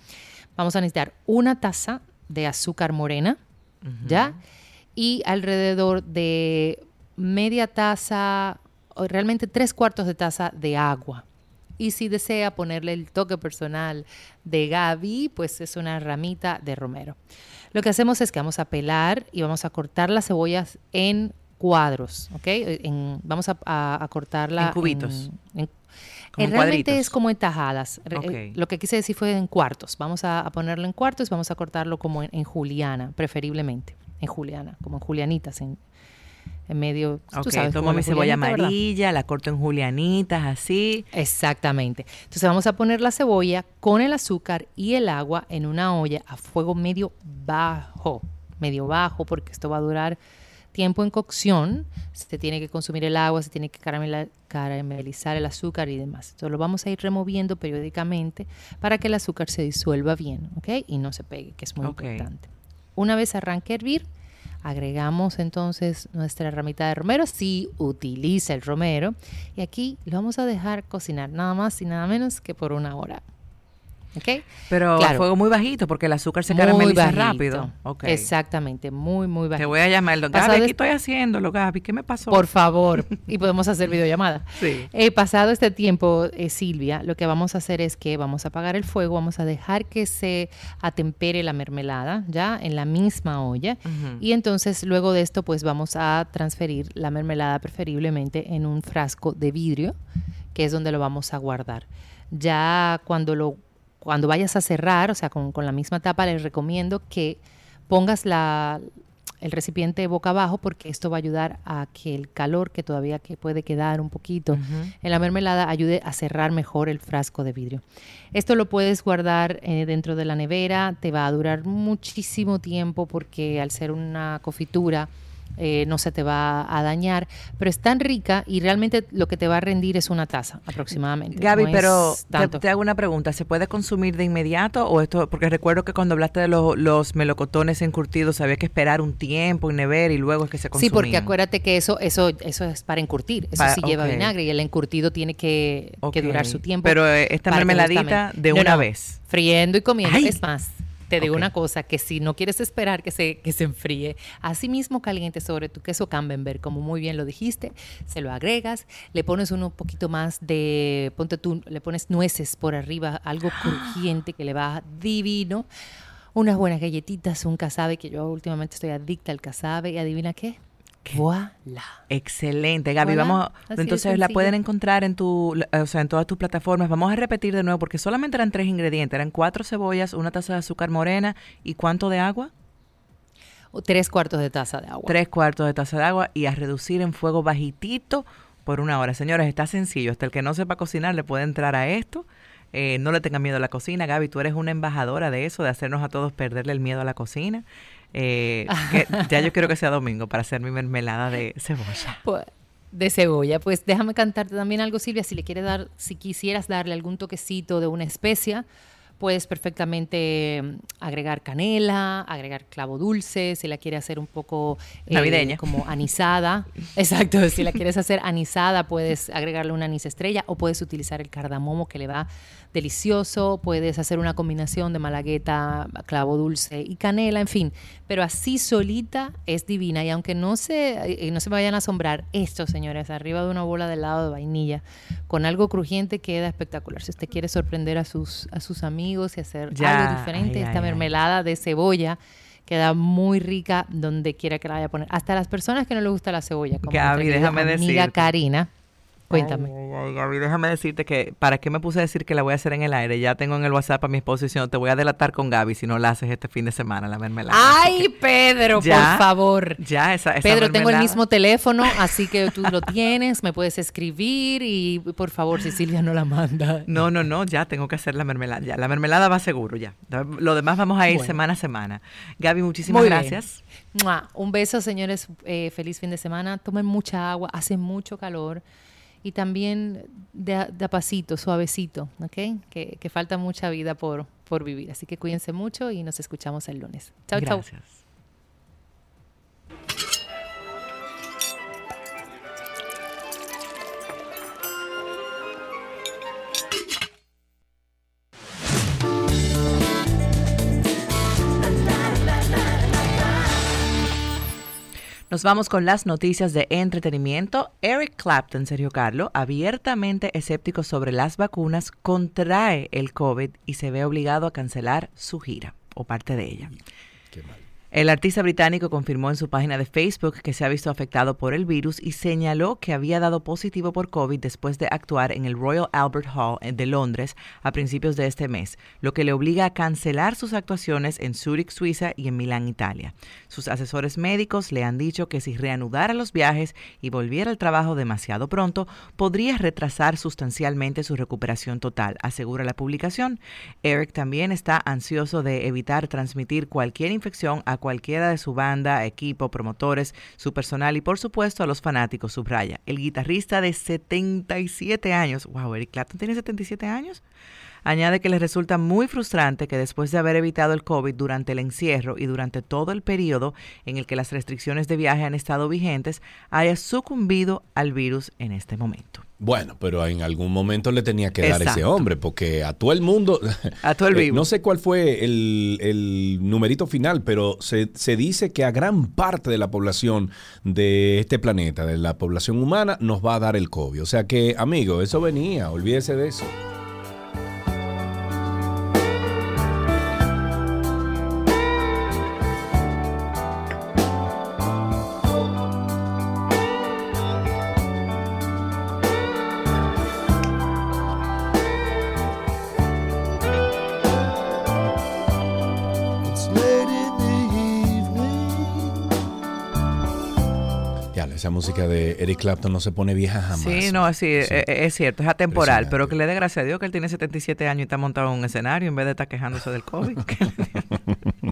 Vamos a necesitar una taza de azúcar morena, ¿ya? Y alrededor de media taza, realmente tres cuartos de taza de agua. Y si desea ponerle el toque personal de Gaby, pues es una ramita de romero. Lo que hacemos es que vamos a pelar y vamos a cortar las cebollas en cuadros, ¿ok? En- vamos a, a- a cortarla En cubitos. en- Como eh, en realmente cuadritos. es como en tajadas. Eh. Lo que quise decir fue en cuartos. Vamos a, a ponerlo en cuartos y vamos a cortarlo como en, en juliana, preferiblemente. En juliana, como en julianitas, en, en medio. tú sabes, tomo mi la cebolla amarilla, la corto en julianitas, así. Exactamente. Entonces vamos a poner la cebolla con el azúcar y el agua en una olla a fuego medio bajo, medio bajo, porque esto va a durar tiempo en cocción. Se tiene que consumir el agua, se tiene que caramelizar el azúcar y demás. Entonces lo vamos a ir removiendo periódicamente para que el azúcar se disuelva bien, ¿ok? Y no se pegue, que es muy importante. Una vez arranque a hervir, agregamos entonces nuestra ramita de romero, si utiliza el romero, y aquí lo vamos a dejar cocinar nada más y nada menos que por una hora. ¿Ok? Pero a Claro. fuego muy bajito porque el azúcar se Muy carameliza bajito. rápido. Ok. Exactamente, muy, muy bajito. Te voy a llamar, Gaby, es- estoy haciéndolo, Gaby, ¿qué me pasó? Por favor, y podemos hacer videollamada. Sí. Eh, pasado este tiempo, eh, Silvia, lo que vamos a hacer es que vamos a apagar el fuego, vamos a dejar que se atempere la mermelada, ya en la misma olla. Y entonces, luego de esto, pues vamos a transferir la mermelada preferiblemente en un frasco de vidrio, que es donde lo vamos a guardar. Ya cuando lo cuando vayas a cerrar, o sea, con, con la misma tapa, les recomiendo que pongas la, el recipiente boca abajo porque esto va a ayudar a que el calor que todavía que puede quedar un poquito en la mermelada ayude a cerrar mejor el frasco de vidrio. Esto lo puedes guardar eh, dentro de la nevera, te va a durar muchísimo tiempo porque al ser una confitura eh, no se te va a dañar, pero es tan rica y realmente lo que te va a rendir es una taza aproximadamente. Gaby, no pero te, hago una pregunta. ¿Se puede consumir de inmediato o esto? Porque recuerdo que cuando hablaste de los, los melocotones encurtidos había que esperar un tiempo en nevera y luego es que se Sí, consumían. porque acuérdate que eso, eso, eso es para encurtir. Eso sí lleva vinagre y el encurtido tiene que, que durar su tiempo. Pero, eh, esta mermeladita de No, una no, vez. Friendo y comiendo. Ay. Es más, te digo una cosa, que si no quieres esperar que se, que se enfríe, así mismo caliente sobre tu queso camembert, como muy bien lo dijiste, se lo agregas, le pones un poquito más de, ponte tú, le pones nueces por arriba, algo crujiente que le va divino. Unas buenas galletitas, un casabe, que yo últimamente estoy adicta al casabe, y adivina qué, voilà. Excelente, Gaby. Voilà, Vamos, así entonces la pueden encontrar en tu, o sea, en todas tus plataformas. Vamos a repetir de nuevo porque solamente eran tres ingredientes. Eran cuatro cebollas, una taza de azúcar morena y cuánto de agua. O tres cuartos de taza de agua. Tres cuartos de taza de agua y a reducir en fuego bajitito por una hora. Señores, está sencillo. Hasta el que no sepa cocinar le puede entrar a esto. Eh, no le tengan miedo a la cocina. Gaby, tú eres una embajadora de eso, de hacernos a todos perderle el miedo a la cocina. Eh, que ya yo quiero que sea domingo para hacer mi mermelada de cebolla. Pues, de cebolla. Pues déjame cantarte también algo, Silvia. Si le quieres dar, si quisieras darle algún toquecito de una especia, puedes perfectamente mm, agregar canela, agregar clavo dulce, si la quieres hacer un poco eh, Navideña. como anisada. Exacto, si la quieres hacer anisada, puedes agregarle una anís estrella o puedes utilizar el cardamomo que le va delicioso, puedes hacer una combinación de malagueta, clavo dulce y canela, en fin, pero así solita es divina y aunque no se, eh, no se me vayan a asombrar, esto señores, arriba de una bola de helado de vainilla con algo crujiente queda espectacular. Si usted quiere sorprender a sus, a sus amigos y hacer Ya, algo diferente, ay, esta ay, ay. mermelada de cebolla Queda muy rica donde quiera que la vaya a poner. Hasta las personas que no les gusta la cebolla. Como Gaby, déjame amiga decirte. Karina. Cuéntame. Ay, ay, Gaby, déjame decirte que, ¿para qué me puse a decir que la voy a hacer en el aire? Ya tengo en el WhatsApp a mi esposo diciendo, te voy a delatar con Gaby si no la haces este fin de semana, la mermelada. Ay, Pedro, Ya, por favor. Ya, esa, esa Pedro, tengo el mismo teléfono, así que tú lo tienes, me puedes escribir y por favor, si Silvia no la manda. No, no, no, ya tengo que hacer la mermelada. Ya, la mermelada va seguro, ya. Lo demás vamos a ir Bueno. semana a semana. Gaby, muchísimas Muy gracias. Un beso, señores. Eh, feliz fin de semana. Tomen mucha agua, hace mucho calor. Y también de, de pasito, suavecito, ¿ok? Que, que falta mucha vida por, por vivir. Así que cuídense mucho y nos escuchamos el lunes. Chao, chao. Nos vamos con las noticias de entretenimiento. Eric Clapton, Sergio Carlo, abiertamente escéptico sobre las vacunas, contrae el COVID y se ve obligado a cancelar su gira o parte de ella. El artista británico confirmó en su página de Facebook que se ha visto afectado por el virus y señaló que había dado positivo por COVID después de actuar en el Royal Albert Hall de Londres a principios de este mes, lo que le obliga a cancelar sus actuaciones en Zurich, Suiza y en Milán, Italia. Sus asesores médicos le han dicho que si reanudara los viajes y volviera al trabajo demasiado pronto, podría retrasar sustancialmente su recuperación total, asegura la publicación. Eric también está ansioso de evitar transmitir cualquier infección a cualquiera de su banda, equipo, promotores, su personal y por supuesto a los fanáticos, subraya. El guitarrista de 77 años, wow, Eric Clapton tiene 77 años, añade que le resulta muy frustrante que después de haber evitado el COVID durante el encierro y durante todo el periodo en el que las restricciones de viaje han estado vigentes, haya sucumbido al virus en este momento. Bueno, pero en algún momento le tenía que dar ese hombre, porque a todo el mundo. A todo el Eh, vivo. no sé cuál fue el, el numerito final, pero se, se dice que a gran parte de la población de este planeta, de la población humana, nos va a dar el COVID. O sea que, amigo, eso venía, olvídese de eso. Música de Eric Clapton no se pone vieja jamás. Sí, no, sí, eh, eh, es cierto, es atemporal, pero que le dé gracias a Dios que él tiene 77 años y está montado en un escenario en vez de estar quejándose del COVID.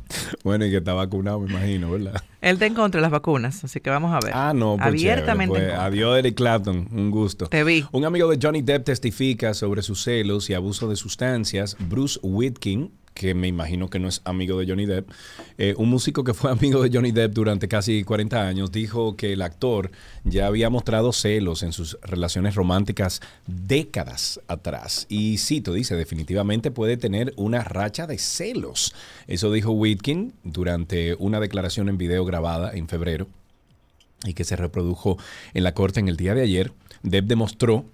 Bueno, y que está vacunado, me imagino, ¿verdad? él está en contra de las vacunas, así que vamos a ver. Ah, no, pues Abiertamente chévere, pues, adiós, Eric Clapton, un gusto. Te vi. Un amigo de Johnny Depp testifica sobre sus celos y abuso de sustancias. Bruce Whitkin, que me imagino que no es amigo de Johnny Depp, eh, un músico que fue amigo de Johnny Depp durante casi 40 años, dijo que el actor ya había mostrado celos en sus relaciones románticas décadas atrás. Y cito, dice, definitivamente puede tener una racha de celos. Eso dijo Whitkin durante una declaración en video grabada en febrero y que se reprodujo en la corte en el día de ayer, Depp demostró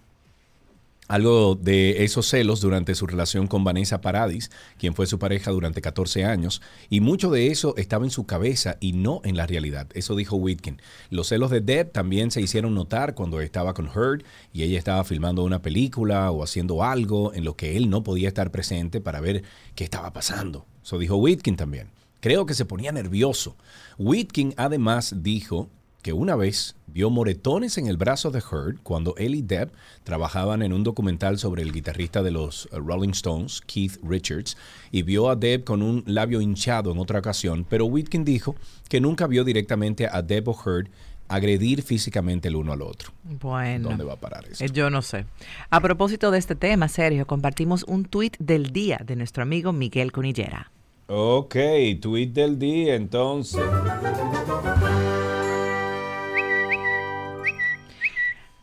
algo de esos celos durante su relación con Vanessa Paradis, quien fue su pareja durante 14 años, y mucho de eso estaba en su cabeza y no en la realidad. Eso dijo Whitkin. Los celos de Depp también se hicieron notar cuando estaba con Heard y ella estaba filmando una película o haciendo algo en lo que él no podía estar presente para ver qué estaba pasando. Eso dijo Whitkin también. Creo que se ponía nervioso. Whitkin además dijo que una vez vio moretones en el brazo de Heard cuando él y Depp trabajaban en un documental sobre el guitarrista de los uh, Rolling Stones, Keith Richards, y vio a Depp con un labio hinchado en otra ocasión, pero Whitkin dijo que nunca vio directamente a Depp o Heard agredir físicamente el uno al otro. Bueno. ¿Dónde va a parar eso? Eh, Yo no sé. A propósito de este tema, Sergio, compartimos un tuit del día de nuestro amigo Miguel Cunillera. Ok, tweet del día entonces.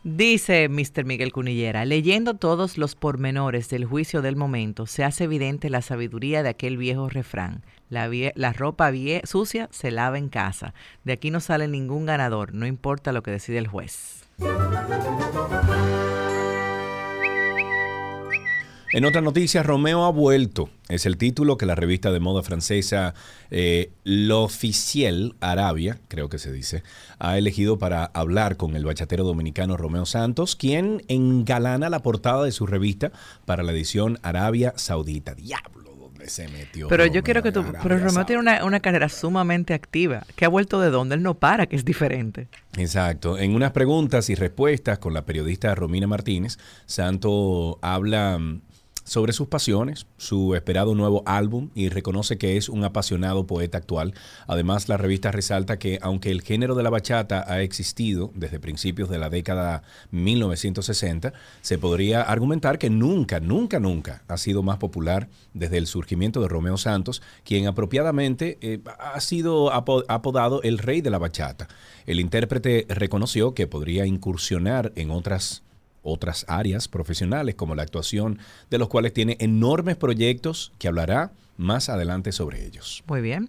Dice Mr. Miguel Cunillera, leyendo todos los pormenores del juicio del momento, se hace evidente la sabiduría de aquel viejo refrán. La, vie- la ropa vie- sucia se lava en casa. De aquí no sale ningún ganador, no importa lo que decide el juez. En otra noticia, Romeo ha vuelto. Es el título que la revista de moda francesa eh, L'Officiel Arabia, creo que se dice, ha elegido para hablar con el bachatero dominicano Romeo Santos, quien engalana la portada de su revista para la edición Arabia Saudita. Diablo, ¿dónde se metió? Pero yo quiero que tú... Pero Romeo tiene una, una carrera sumamente activa. ¿Que ha vuelto de dónde? Él no para, que es diferente. Exacto. En unas preguntas y respuestas con la periodista Romina Martínez, Santo habla mm, sobre sus pasiones, su esperado nuevo álbum y reconoce que es un apasionado poeta actual. Además, la revista resalta que aunque el género de la bachata ha existido desde principios de la década 1960, se podría argumentar que nunca, nunca, nunca ha sido más popular desde el surgimiento de Romeo Santos, quien apropiadamente eh, ha sido apo- apodado el rey de la bachata. El intérprete reconoció que podría incursionar en otras otras áreas profesionales como la actuación, de los cuales tiene enormes proyectos que hablará más adelante sobre ellos. Muy bien.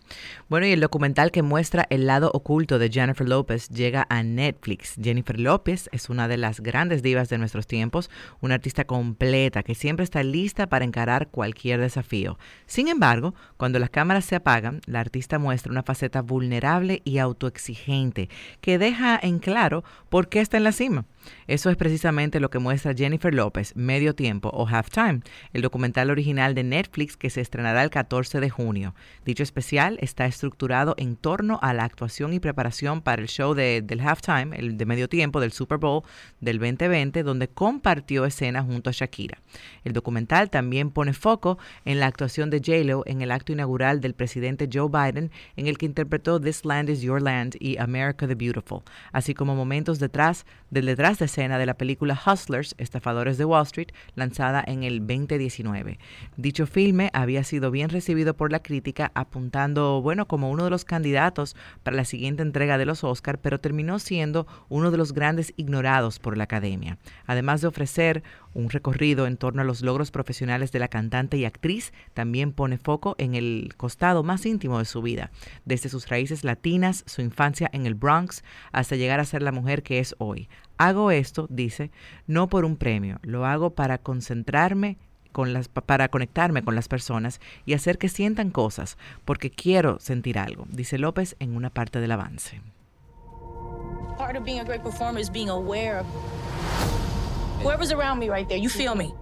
Bueno, y el documental que muestra el lado oculto de Jennifer López llega a Netflix. Jennifer López es una de las grandes divas de nuestros tiempos, una artista completa que siempre está lista para encarar cualquier desafío. Sin embargo, cuando las cámaras se apagan, la artista muestra una faceta vulnerable y autoexigente que deja en claro por qué está en la cima. Eso es precisamente lo que muestra Jennifer López, Medio Tiempo o Halftime, el documental original de Netflix que se estrenará el 14 de junio. Dicho especial está estructurado en torno a la actuación y preparación para el show de- del Halftime, el de Medio Tiempo del Super Bowl del 2020, donde compartió escena junto a Shakira. El documental también pone foco en la actuación de J-Lo en el acto inaugural del presidente Joe Biden, en el que interpretó This Land is Your Land y America the Beautiful, así como momentos detrás del detrás de escena de la película Hustlers, Estafadores de Wall Street, lanzada en el 2019. Dicho filme había sido bien recibido por la crítica, apuntando, bueno, como uno de los candidatos para la siguiente entrega de los Oscar, pero terminó siendo uno de los grandes ignorados por la academia. Además de ofrecer un recorrido en torno a los logros profesionales de la cantante y actriz, también pone foco en el costado más íntimo de su vida, desde sus raíces latinas, su infancia en el Bronx, hasta llegar a ser la mujer que es hoy. Hago esto, dice, no por un premio, lo hago para concentrarme con las, pa- para conectarme con las personas y hacer que sientan cosas, porque quiero sentir algo, dice López en una parte del avance. Part of being a great performer is being aware of whoever's around me right there. You feel me?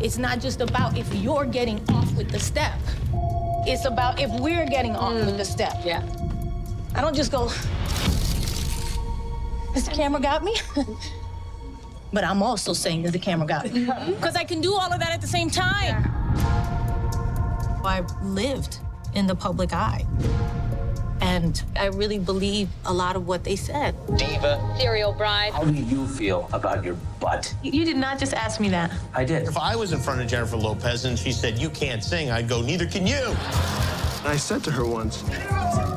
It's not just about if you're getting off with the step. It's about if we're getting off with the step. Yeah. I don't just go, the camera got me? but I'm also saying that the camera got me. Mm-hmm. Because I can do all of that at the same time. I lived in the public eye. And I really believe a lot of what they said. Diva. Serial bride. How do you feel about your butt? You did not just ask me that. I did. If I was in front of Jennifer Lopez and she said, You can't sing, I'd go, Neither can you. I said to her once,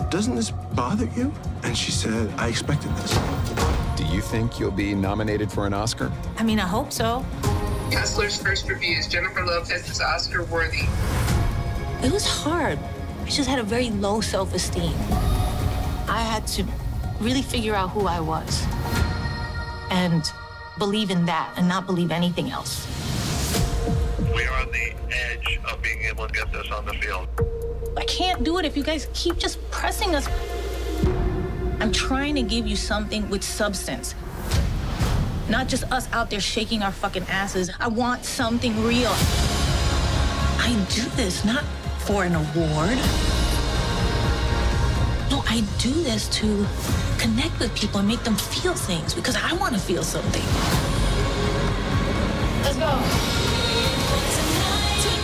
Doesn't this bother you? And she said, I expected this. Do you think you'll be nominated for an Oscar? I mean, I hope so. Kessler's first review is Jennifer Lopez is Oscar worthy. It was hard. I just had a very low self esteem. I had to really figure out who I was and believe in that and not believe anything else. We are on the edge of being able to get this on the field. I can't do it if you guys keep just pressing us. I'm trying to give you something with substance. Not just us out there shaking our fucking asses. I want something real. I do this not for an award. No, I do this to connect with people and make them feel things because I want to feel something. Let's go.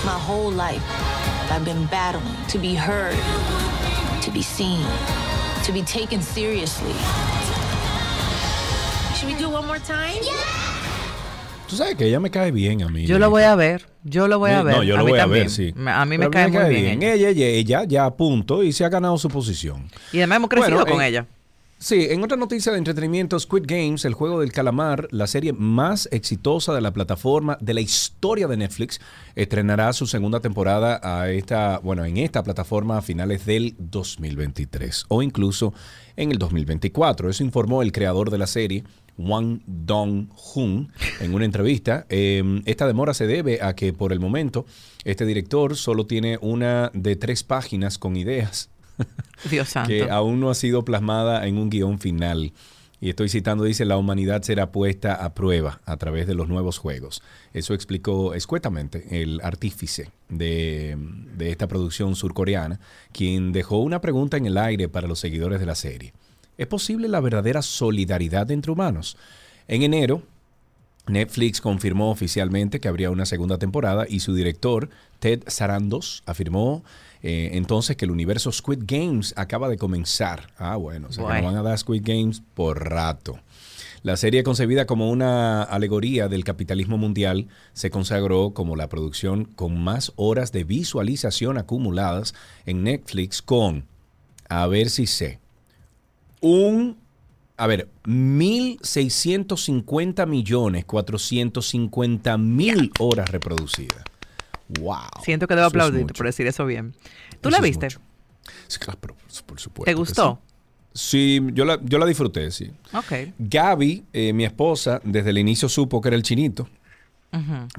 My whole life, I've been battling to be heard, to be seen, to be taken seriously. Should we do one more time? Tú sabes que ella me cae bien a mí. Yo lo voy a ver, yo lo voy a Eh, ver. No, yo a lo mí voy también. a ver, sí. Me- A mí me Pero cae muy bien. ella. Ella, ella, ella ya, a punto y se ha ganado su posición. Y además hemos crecido Bueno, con en- ella. Sí, en otra noticia de entretenimiento, Squid Games, el juego del calamar, la serie más exitosa de la plataforma de la historia de Netflix, estrenará su segunda temporada a esta, bueno, en esta plataforma a finales del 2023 o incluso en el 2024. Eso informó el creador de la serie, Wang Dong-hun en una entrevista. Eh, esta demora se debe a que por el momento este director solo tiene una de tres páginas con ideas Dios santo. que aún no ha sido plasmada en un guion final. Y estoy citando, dice, la humanidad será puesta a prueba a través de los nuevos juegos. Eso explicó escuetamente el artífice de, de esta producción surcoreana, quien dejó una pregunta en el aire para los seguidores de la serie. ¿Es posible la verdadera solidaridad entre humanos? En enero, Netflix confirmó oficialmente que habría una segunda temporada y su director, Ted Sarandos, afirmó eh, entonces que el universo Squid Games acaba de comenzar. Ah, bueno, o sea que Bueno. no van a dar Squid Games por rato. La serie concebida como una alegoría del capitalismo mundial se consagró como la producción con más horas de visualización acumuladas en Netflix con, a ver si sé, un, a ver, 1.650 millones 450 mil horas reproducidas. Wow. Siento que debo mucho. por decir eso bien. ¿Tú Eso la viste? Sí, claro, por, por supuesto. ¿Te gustó? Sí, Sí, yo la, yo la disfruté, sí. Ok. Gaby, eh, mi esposa, desde el inicio supo que era el chinito.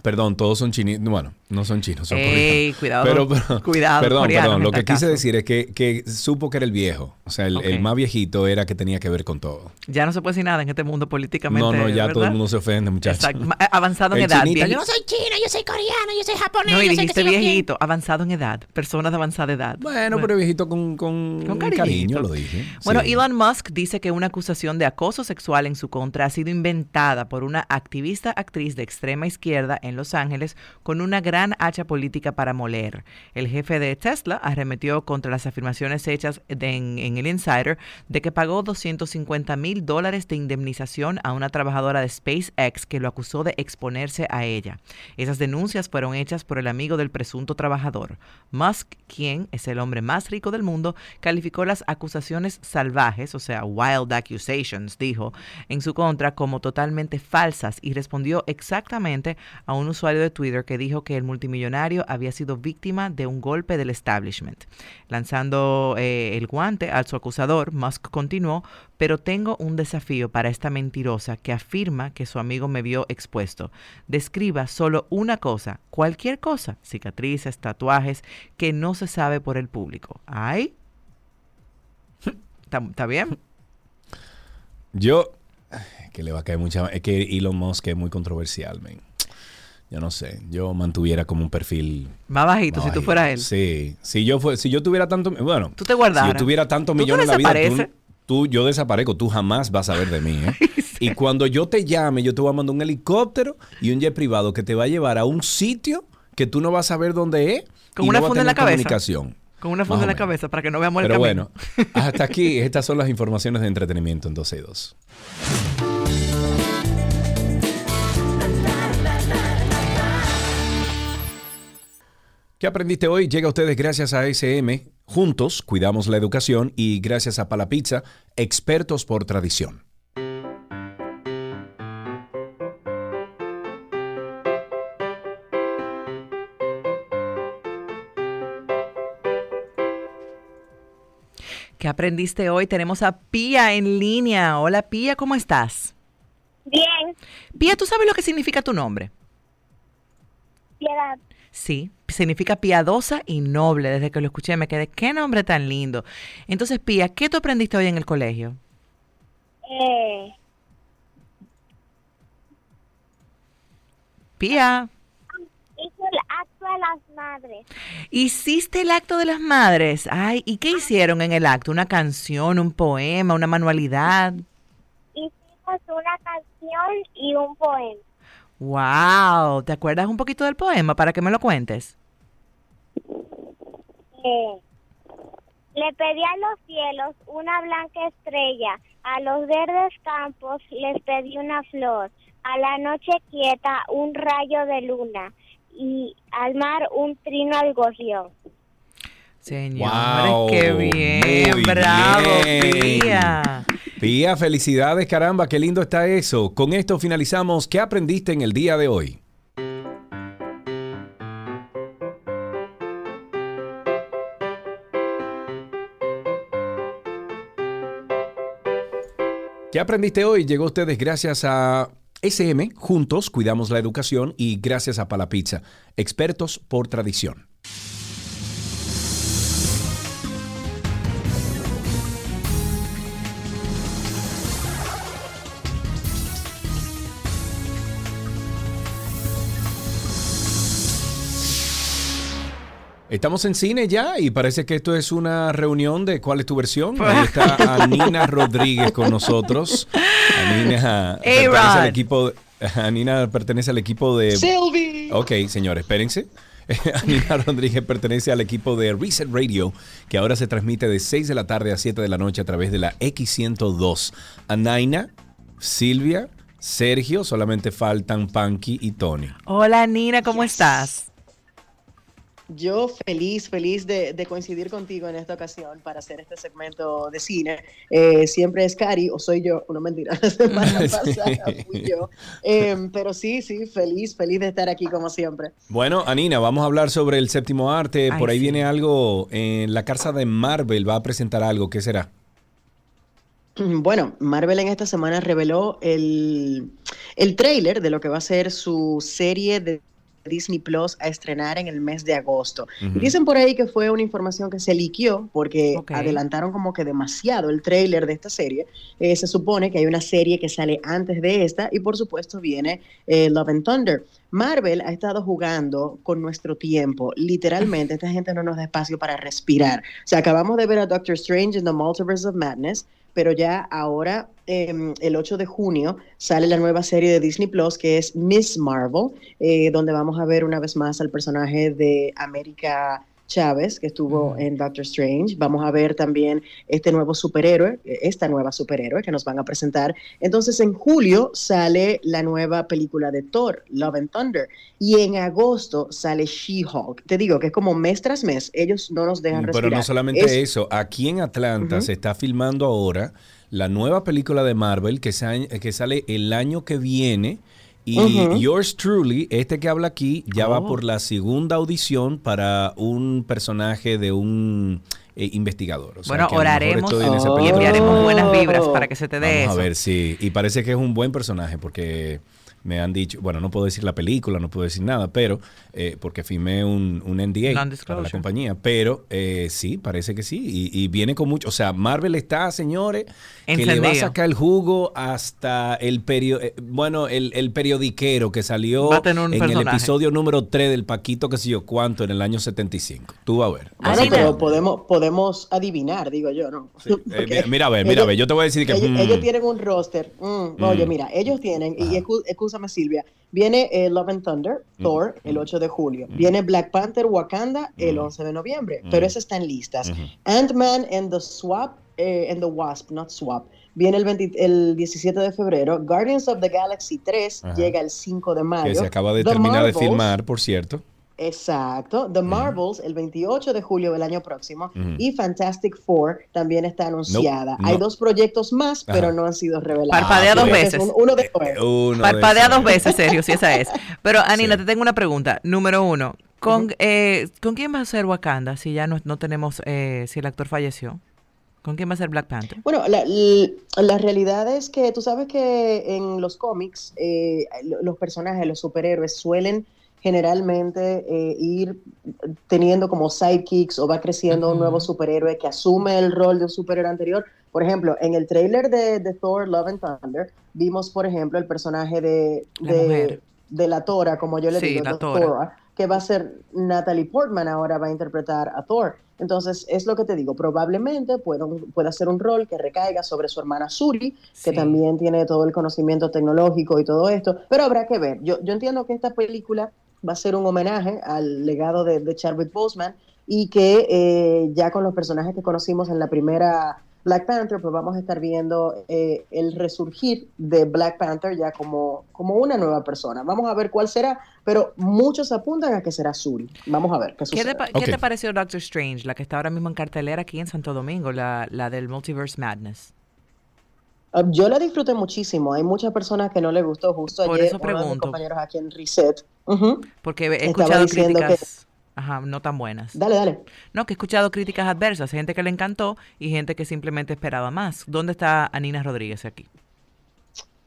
Perdón, todos son chinitos. Bueno, no son chinos, son Ey, cuidado, Pero, pero- cuidado, Perdón, perdón. Lo que quise decir es que, que supo que era el viejo. O sea, el, más viejito era que tenía que ver con todo. Ya no se puede decir nada en este mundo políticamente. No, no, ya ¿verdad? todo el mundo se ofende, muchachos. Eh, Avanzado en El edad. chinita, yo no soy chino, yo soy coreano, yo soy japonés. No, y yo soy dijiste yo quién. viejito, avanzado en edad. Personas de avanzada edad. Bueno, pero viejito con, con, Con cariño, lo dije. Bueno, Sí. Elon Musk dice que una acusación de acoso sexual en su contra ha sido inventada por una activista actriz de extrema izquierda en Los Ángeles con una gran hacha política para moler. El jefe de Tesla arremetió contra las afirmaciones hechas en, en el Insider de que pagó 250 mil dólares de indemnización a una trabajadora de SpaceX que lo acusó de exponerse a ella. Esas denuncias fueron hechas por el amigo del presunto trabajador. Musk, quien es el hombre más rico del mundo, calificó las acusaciones salvajes, o sea, wild accusations, dijo, en su contra como totalmente falsas y respondió exactamente a un usuario de Twitter que dijo que el multimillonario había sido víctima de un golpe del establishment. Lanzando eh, el guante a su acusador, Musk continuó, pero tengo un desafío para esta mentirosa que afirma que su amigo me vio expuesto. Describa solo una cosa, cualquier cosa, cicatrices, tatuajes, que no se sabe por el público. ¿Ay? ¿Está, bien? Yo, que le va a caer mucha... Es que Elon Musk es muy controversial, man. Yo no sé, yo mantuviera como un perfil... Más bajito, si tú fueras él. Sí, si yo, fue, si yo tuviera tanto... Bueno, Tú te guardaras. si yo tuviera tantos millones en la vida, tú, tú- yo desaparezco, tú jamás vas a ver de mí, ¿eh? Y cuando yo te llame, yo te voy a mandar un helicóptero y un jet privado que te va a llevar a un sitio que tú no vas a ver dónde es Con y una no funda en la cabeza. comunicación. Con una Más funda en la cabeza para que no veamos el Pero bueno, hasta aquí, estas son las informaciones de entretenimiento en 12 y 2. ¿Qué aprendiste hoy? Llega a ustedes gracias a SM. Juntos cuidamos la educación y gracias a Palapizza, expertos por tradición. ¿Qué aprendiste hoy? Tenemos a Pía en línea. Hola Pía, ¿cómo estás? Bien, Pía, ¿tú sabes lo que significa tu nombre? piedad. Sí, significa piadosa y noble. Desde que lo escuché me quedé, qué nombre tan lindo. Entonces, Pía, ¿qué tú aprendiste hoy en el colegio? Eh, Pía, hizo el acto de las madres. hiciste el acto de las madres. Ay, ¿y qué hicieron en el acto? ¿Una canción, un poema, una manualidad? Hicimos una canción y un poema. Wow, ¿te acuerdas un poquito del poema para que me lo cuentes? Eh, le pedí a los cielos una blanca estrella, a los verdes campos les pedí una flor, a la noche quieta un rayo de luna y al mar un trino al gorrión. Señores, Wow, qué bien, bravo, bien. Pía. Pía, felicidades, caramba, qué lindo está eso. Con esto finalizamos. ¿Qué aprendiste en el día de hoy? ¿Qué aprendiste hoy? Llegó a ustedes gracias a SM, juntos cuidamos la educación y gracias a Palapizza, expertos por tradición. Estamos en cine ya y parece que esto es una reunión de cuál es tu versión. Ahí está Anina Rodríguez con nosotros. Anina pertenece al equipo, Anina pertenece al equipo de... Sylvie. Ok, señores, espérense. Anina Rodríguez pertenece al equipo de Reset Radio, que ahora se transmite de 6 de la tarde a 7 de la noche a través de la X102. Anaina, Silvia, Sergio, solamente faltan Panky y Tony. Hola Nina, ¿cómo estás? Yo feliz, feliz de, de, coincidir contigo en esta ocasión para hacer este segmento de cine. Eh, siempre es Cari, o soy yo, una mentira, la semana pasada fui yo. Eh, pero sí, sí, feliz, feliz de estar aquí como siempre. Bueno, Anina, vamos a hablar sobre el séptimo arte. Por ahí sí. viene algo, en la casa de Marvel va a presentar algo, ¿qué será? Bueno, Marvel en esta semana reveló el, el trailer de lo que va a ser su serie de Disney Plus a estrenar en el mes de agosto. Uh -huh. Y dicen por ahí que fue una información que se liquió porque okay. adelantaron como que demasiado el trailer de esta serie. Eh, se supone que hay una serie que sale antes de esta y por supuesto viene eh, Love and Thunder. Marvel ha estado jugando con nuestro tiempo. Literalmente, esta gente no nos da espacio para respirar. O sea, acabamos de ver a Doctor Strange in the Multiverse of Madness pero ya ahora, eh, el 8 de junio, sale la nueva serie de Disney Plus que es Miss Marvel, eh, donde vamos a ver una vez más al personaje de América Chávez, que estuvo mm. en Doctor Strange. Vamos a ver también este nuevo superhéroe, esta nueva superhéroe que nos van a presentar. Entonces, en julio sale la nueva película de Thor, Love and Thunder. Y en agosto sale She-Hulk. Te digo que es como mes tras mes. Ellos no nos dejan respirar. Pero no solamente es... eso. Aquí en Atlanta uh -huh. se está filmando ahora la nueva película de Marvel que, sa que sale el año que viene. Y uh -huh. yours truly, este que habla aquí, ya oh. va por la segunda audición para un personaje de un eh, investigador. O sea, bueno, oraremos oh. y enviaremos buenas vibras para que se te dé Vamos eso. a ver, sí. Y parece que es un buen personaje porque me han dicho, bueno, no puedo decir la película, no puedo decir nada, pero eh, porque firmé un, un NDA para la compañía, pero eh, sí, parece que sí, y, y, viene con mucho, o sea, Marvel está, señores, Encendido. que le va a sacar el jugo hasta el period, eh, bueno, el, el, periodiquero que salió en personaje. el episodio número 3 del Paquito, que sé yo cuánto, en el año 75. Tú vas a ver. Ah, sí, pero podemos, podemos adivinar, digo yo, ¿no? Sí. mira a ver, mira a ver, yo te voy a decir que... Ellos, mm. ellos tienen un roster, mm, oye, mira, ellos tienen, y excusa Silvia. Viene eh, Love and Thunder, mm. Thor, el 8 de julio. Mm. Viene Black Panther, Wakanda, el 11 de noviembre. Pero esas están listas. -hmm. Ant-Man and the Swap, eh, and the Wasp, not Swap. Viene el, 20, el 17 de febrero. Guardians of the Galaxy 3 Ajá. llega el 5 de mayo. Que se acaba de the terminar Marvels, de filmar, por cierto. Exacto. The Marvels, el 28 de julio del año próximo. Y Fantastic Four también está anunciada. No. Hay dos proyectos más, pero Ajá. no han sido revelados. Parpadea dos veces. Un, uno de uno Parpadea de dos veces, serio, si esa es. Pero, Anina, sí. te tengo una pregunta. Número uno. ¿Con, uh -huh. eh, ¿con quién va a ser Wakanda si ya no, no tenemos, eh, si el actor falleció? ¿Con quién va a ser Black Panther? Bueno, la, la, la realidad es que tú sabes que en los cómics eh, los personajes, los superhéroes suelen generalmente eh, ir teniendo como sidekicks o va creciendo uh -huh. un nuevo superhéroe que asume el rol de un superhéroe anterior. Por ejemplo, en el trailer de, de Thor, Love and Thunder, vimos, por ejemplo, el personaje de, de, de la Tora, como yo le sí, digo, la Tora, que va a ser Natalie Portman ahora va a interpretar a Thor. Entonces, es lo que te digo, probablemente pueda, pueda ser un rol que recaiga sobre su hermana Suri, sí. que también tiene todo el conocimiento tecnológico y todo esto, pero habrá que ver. Yo, yo entiendo que esta película va a ser un homenaje al legado de, de Chadwick Boseman y que eh, ya con los personajes que conocimos en la primera Black Panther, pues vamos a estar viendo eh, el resurgir de Black Panther ya como, como una nueva persona. Vamos a ver cuál será, pero muchos apuntan a que será Suri. Vamos a ver qué sucede. ¿Qué okay. ¿qué te pareció Doctor Strange, la que está ahora mismo en cartelera aquí en Santo Domingo, la, la del Multiverse Madness? Uh, yo la disfruté muchísimo. Hay muchas personas que no le gustó. Justo Por ayer, eso pregunto. uno de mis compañeros aquí en Reset. Uh -huh, Porque he escuchado críticas... Que, Ajá, no tan buenas. Dale, dale. No, que he escuchado críticas adversas, gente que le encantó y gente que simplemente esperaba más. ¿Dónde está Anina Rodríguez aquí?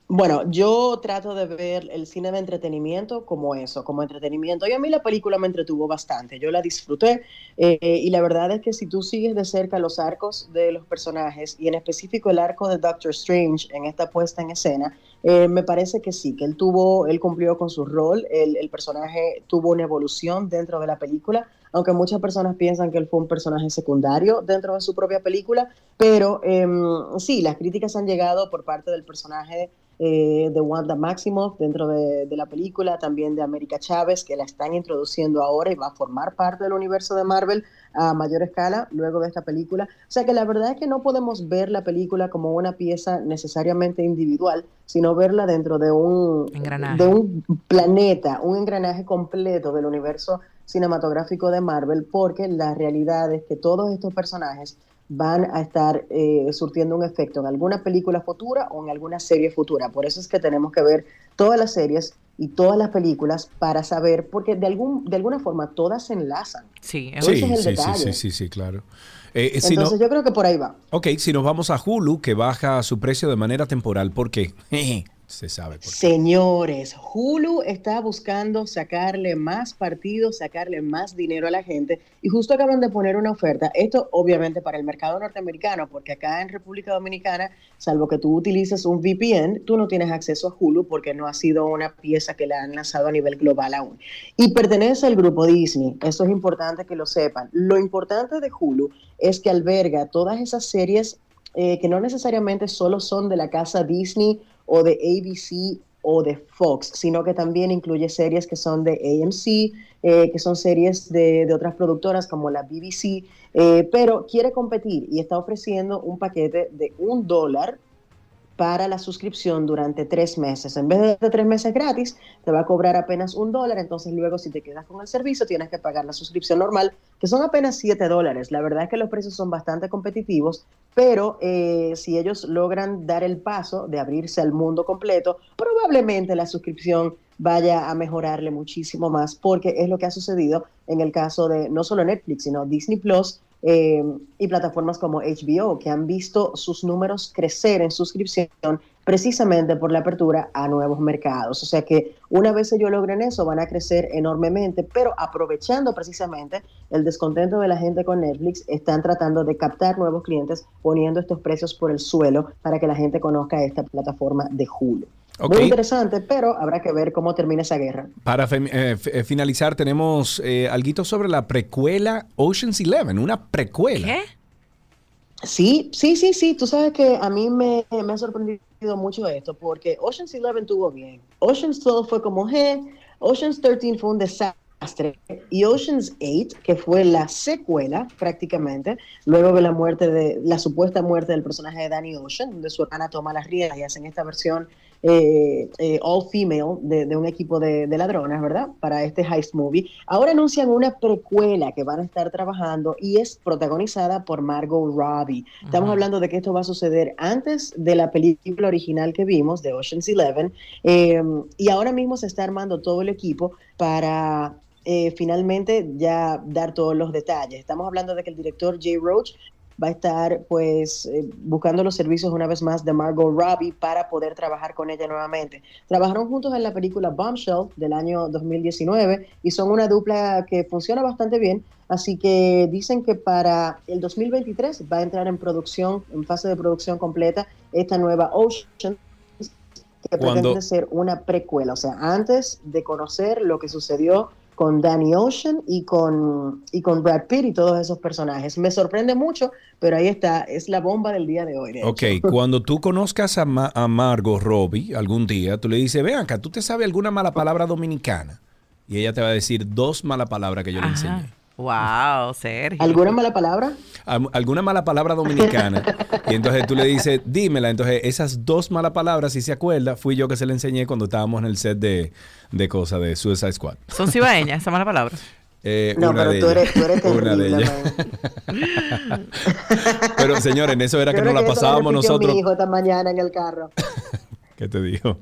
Bueno, yo trato de ver el cine de entretenimiento como eso, como entretenimiento. Y a mí la película me entretuvo bastante, yo la disfruté eh, y la verdad es que si tú sigues de cerca los arcos de los personajes y en específico el arco de Doctor Strange en esta puesta en escena, eh, me parece que sí, que él tuvo, él cumplió con su rol, el, el personaje tuvo una evolución dentro de la película, aunque muchas personas piensan que él fue un personaje secundario dentro de su propia película, pero em, sí, las críticas han llegado por parte del personaje eh, de Wanda Maximoff dentro de, de, la película, también de América Chávez, que la están introduciendo ahora y va a formar parte del universo de Marvel a mayor escala luego de esta película. O sea que la verdad es que no podemos ver la película como una pieza necesariamente individual, sino verla dentro de un, de un planeta, un engranaje completo del universo cinematográfico de Marvel, porque la realidad es que todos estos personajes van a estar eh, surtiendo un efecto en alguna película futura o en alguna serie futura. Por eso es que tenemos que ver todas las series y todas las películas para saber, porque de, algún, de alguna forma todas se enlazan. Sí, sí, es el sí, detalle. sí, sí, sí, claro. Eh, eh, si no- Entonces yo creo que por ahí va. ok, si nos vamos a Hulu, que baja su precio de manera temporal, ¿por qué? Se sabe por qué. Señores, Hulu está buscando sacarle más partido, sacarle más dinero a la gente y justo acaban de poner una oferta. Esto obviamente para el mercado norteamericano, porque acá en República Dominicana, salvo que tú utilices un VPN, tú no tienes acceso a Hulu porque no ha sido una pieza que la han lanzado a nivel global aún. Y pertenece al grupo Disney. Eso es importante que lo sepan. Lo importante de Hulu es que alberga todas esas series eh, que no necesariamente solo son de la casa Disney o de ABC o de Fox, sino que también incluye series que son de AMC, eh, que son series de, de otras productoras como la BBC, eh, pero quiere competir y está ofreciendo un paquete de un dólar para la suscripción durante tres meses. En vez de tres meses gratis, te va a cobrar apenas un dólar, entonces luego si te quedas con el servicio tienes que pagar la suscripción normal, que son apenas siete dólares. La verdad es que los precios son bastante competitivos, pero eh, si ellos logran dar el paso de abrirse al mundo completo, probablemente la suscripción vaya a mejorarle muchísimo más, porque es lo que ha sucedido en el caso de no solo Netflix, sino Disney Plus eh, y plataformas como HBO, que han visto sus números crecer en suscripción precisamente por la apertura a nuevos mercados. O sea que una vez ellos logren eso, van a crecer enormemente, pero aprovechando precisamente el descontento de la gente con Netflix, están tratando de captar nuevos clientes poniendo estos precios por el suelo para que la gente conozca esta plataforma de Hulu. Muy interesante, pero habrá que ver cómo termina esa guerra. Para eh, eh, finalizar, tenemos eh, algo sobre la precuela Ocean's Eleven, una precuela. ¿Qué? Sí, sí, sí, sí. Tú sabes que a mí me, me ha sorprendido mucho esto, porque Ocean's Eleven tuvo bien. Ocean's 12 fue como G, Ocean's 13 fue un desastre, y Ocean's 8, que fue la secuela prácticamente, luego de la muerte de, la supuesta muerte del personaje de Danny Ocean, donde su hermana toma las riendas y hacen esta versión eh, eh, all female de, de un equipo de, de ladrones, ¿verdad? Para este heist movie. Ahora anuncian una precuela que van a estar trabajando y es protagonizada por Margot Robbie. Estamos hablando de que esto va a suceder antes de la película original que vimos, de Ocean's Eleven, eh, y ahora mismo se está armando todo el equipo para eh, finalmente ya dar todos los detalles. Estamos hablando de que el director Jay Roach va a estar pues eh, buscando los servicios una vez más de Margot Robbie para poder trabajar con ella nuevamente. Trabajaron juntos en la película Bombshell del año 2019 y son una dupla que funciona bastante bien, así que dicen que para el 2023 va a entrar en producción, en fase de producción completa, esta nueva Ocean que Cuando- pretende ser una precuela, o sea, antes de conocer lo que sucedió con Danny Ocean y con, y con Brad Pitt y todos esos personajes. Me sorprende mucho, pero ahí está, es la bomba del día de hoy. de Ok, hecho. cuando tú conozcas a, Ma- a Margot Robbie algún día, tú le dices, ven acá, ¿tú te sabes alguna mala palabra dominicana? Y ella te va a decir dos malas palabras que yo le enseñé. Wow, Sergio. ¿Alguna mala palabra? Al- alguna mala palabra dominicana. y entonces tú le dices, dímela. Entonces, esas dos malas palabras, si se acuerda, fui yo que se le enseñé cuando estábamos en el set de, de cosas de Suicide Squad. Son cibaeñas, esa mala palabra. Eh, No, una pero de tú ellas. eres- tú eres Una de ellas. pero señores, en eso era que nos la que pasábamos nosotros. mi hijo esta mañana en el carro. ¿Qué te digo?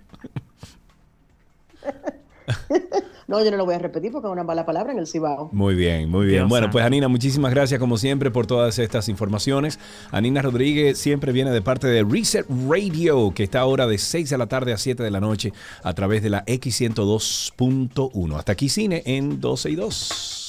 No, yo no lo voy a repetir porque es una mala palabra en el Cibao. Muy bien, muy bien. Dios bueno, santo. pues Anina, muchísimas gracias como siempre por todas estas informaciones. Anina Rodríguez siempre viene de parte de Reset Radio, que está ahora de 6 de la tarde a 7 de la noche a través de la X102.1. Hasta aquí cine en 12 y 2.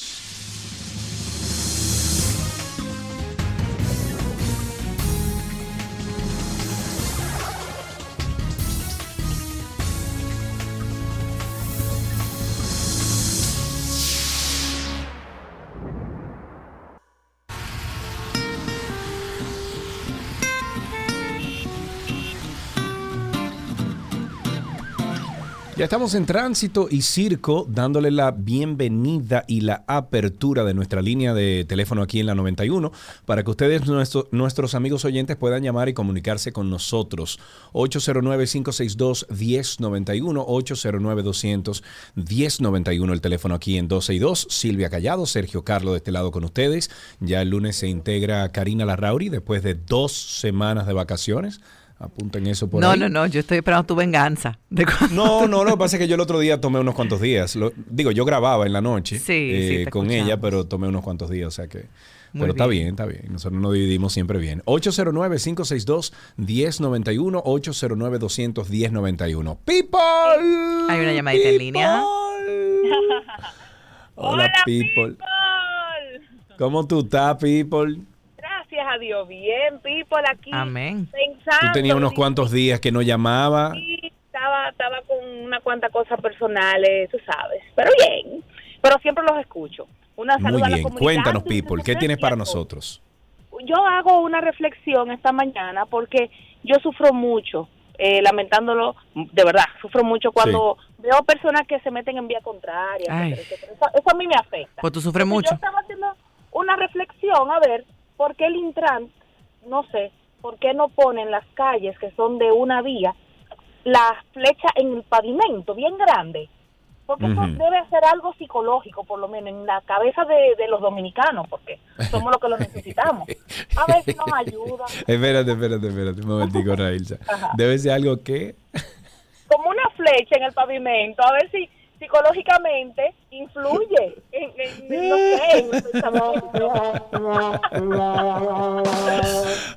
Estamos en tránsito y circo, dándole la bienvenida y la apertura de nuestra línea de teléfono aquí en la 91 para que ustedes, nuestro- nuestros amigos oyentes, puedan llamar y comunicarse con nosotros. 809-562-1091, 809-200-1091, el teléfono aquí en 12 y 2. Silvia Callado, Sergio Carlos de este lado con ustedes. Ya el lunes se integra Karina Larrauri después de dos semanas de vacaciones. Apunten eso por no, ahí. no, no, yo estoy esperando tu venganza. de cuando- No, no, lo que pasa es que yo el otro día tomé unos cuantos días. Lo- digo, yo grababa en la noche Sí, eh, sí, con escuchamos. ella, pero tomé unos cuantos días, o sea que... Muy pero está bien. está bien. Nosotros nos dividimos siempre bien. 809-562-1091, 809-200-1091. ¡People! Hay una llamadita en línea. Hola, people. ¿Cómo tú estás, people? A Dios, bien, people, aquí. Amén. Pensando. Tú tenías unos cuantos días que no llamaba. Sí, estaba, estaba con una cuanta cosas personales, tú sabes. Pero bien. Pero siempre los escucho. Una Muy salud a la bien. comunidad. Cuéntanos, people. ¿Qué tienes para nosotros? Yo hago una reflexión esta mañana porque yo sufro mucho, eh, lamentándolo, de verdad, sufro mucho cuando veo personas que se meten en vía contraria. Ay. etcétera, etcétera. Eso, eso a mí me afecta. Pues tú sufres Entonces, mucho. Yo estaba haciendo una reflexión a ver por qué el Intran, no sé, por qué no ponen las calles que son de una vía la flecha en el pavimento, bien grande. Porque eso Ujú. debe ser algo psicológico, por lo menos en la cabeza de, de los dominicanos, porque somos los que lo necesitamos. A ver si nos ayuda. Espérate, espérate, espérate. Un momentico, Railsa. Debe ser algo que... Como una flecha en el pavimento, a ver si psicológicamente influye en, en- en- no sé, en el.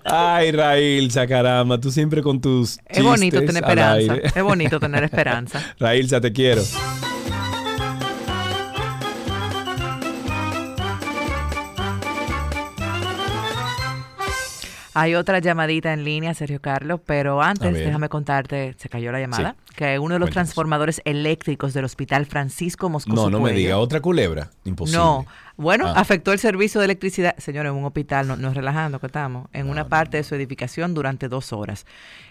Ay, Railsa, caramba, tú siempre con tus Es bonito tener esperanza. Es bonito tener esperanza. Railsa, te quiero. Hay otra llamadita en línea, Sergio Carlos, pero antes déjame contarte, se cayó la llamada, que uno de los transformadores eléctricos del Hospital Francisco Moscoso No, no me diga, otra culebra. Imposible. No, bueno, Ah. afectó el servicio de electricidad, señores, en un hospital, no, no es relajando que estamos, en una parte de su edificación durante dos horas.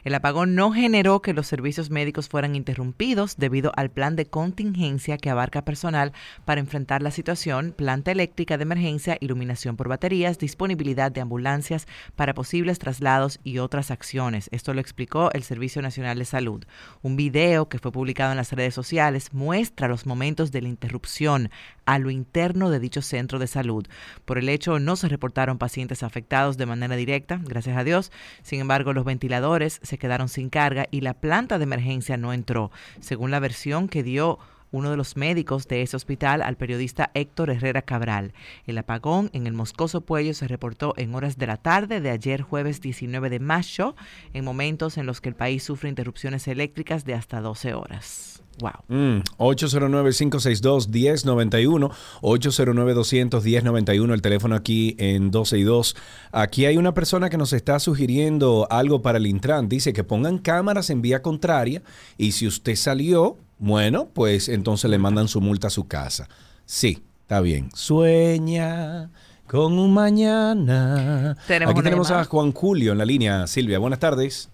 El apagón no generó que los servicios médicos fueran interrumpidos debido al plan de contingencia que abarca personal para enfrentar la situación, planta eléctrica de emergencia, iluminación por baterías, disponibilidad de ambulancias para posibles traslados y otras acciones. Esto lo explicó el Servicio Nacional de Salud. Un video que fue publicado en las redes sociales muestra los momentos de la interrupción a lo interno de dicho centro de salud. Por el hecho, no se reportaron pacientes afectados de manera directa, gracias a Dios. Sin embargo, los ventiladores se quedaron sin carga y la planta de emergencia no entró, según la versión que dio uno de los médicos de ese hospital al periodista Héctor Herrera Cabral. El apagón en el Moscoso Puello se reportó en horas de la tarde de ayer jueves 19 de mayo, en momentos en los que el país sufre interrupciones eléctricas de hasta 12 horas. Wow. Mm, 809-562-1091, 809-200-1091, el teléfono aquí en 12 y 2. Aquí hay una persona que nos está sugiriendo algo para el Intran. Dice que pongan cámaras en vía contraria y si usted salió, bueno, pues entonces le mandan su multa a su casa. Sí, está bien. Sueña con un mañana. Tenemos aquí tenemos a. Juan Julio en la línea. Silvia, buenas tardes.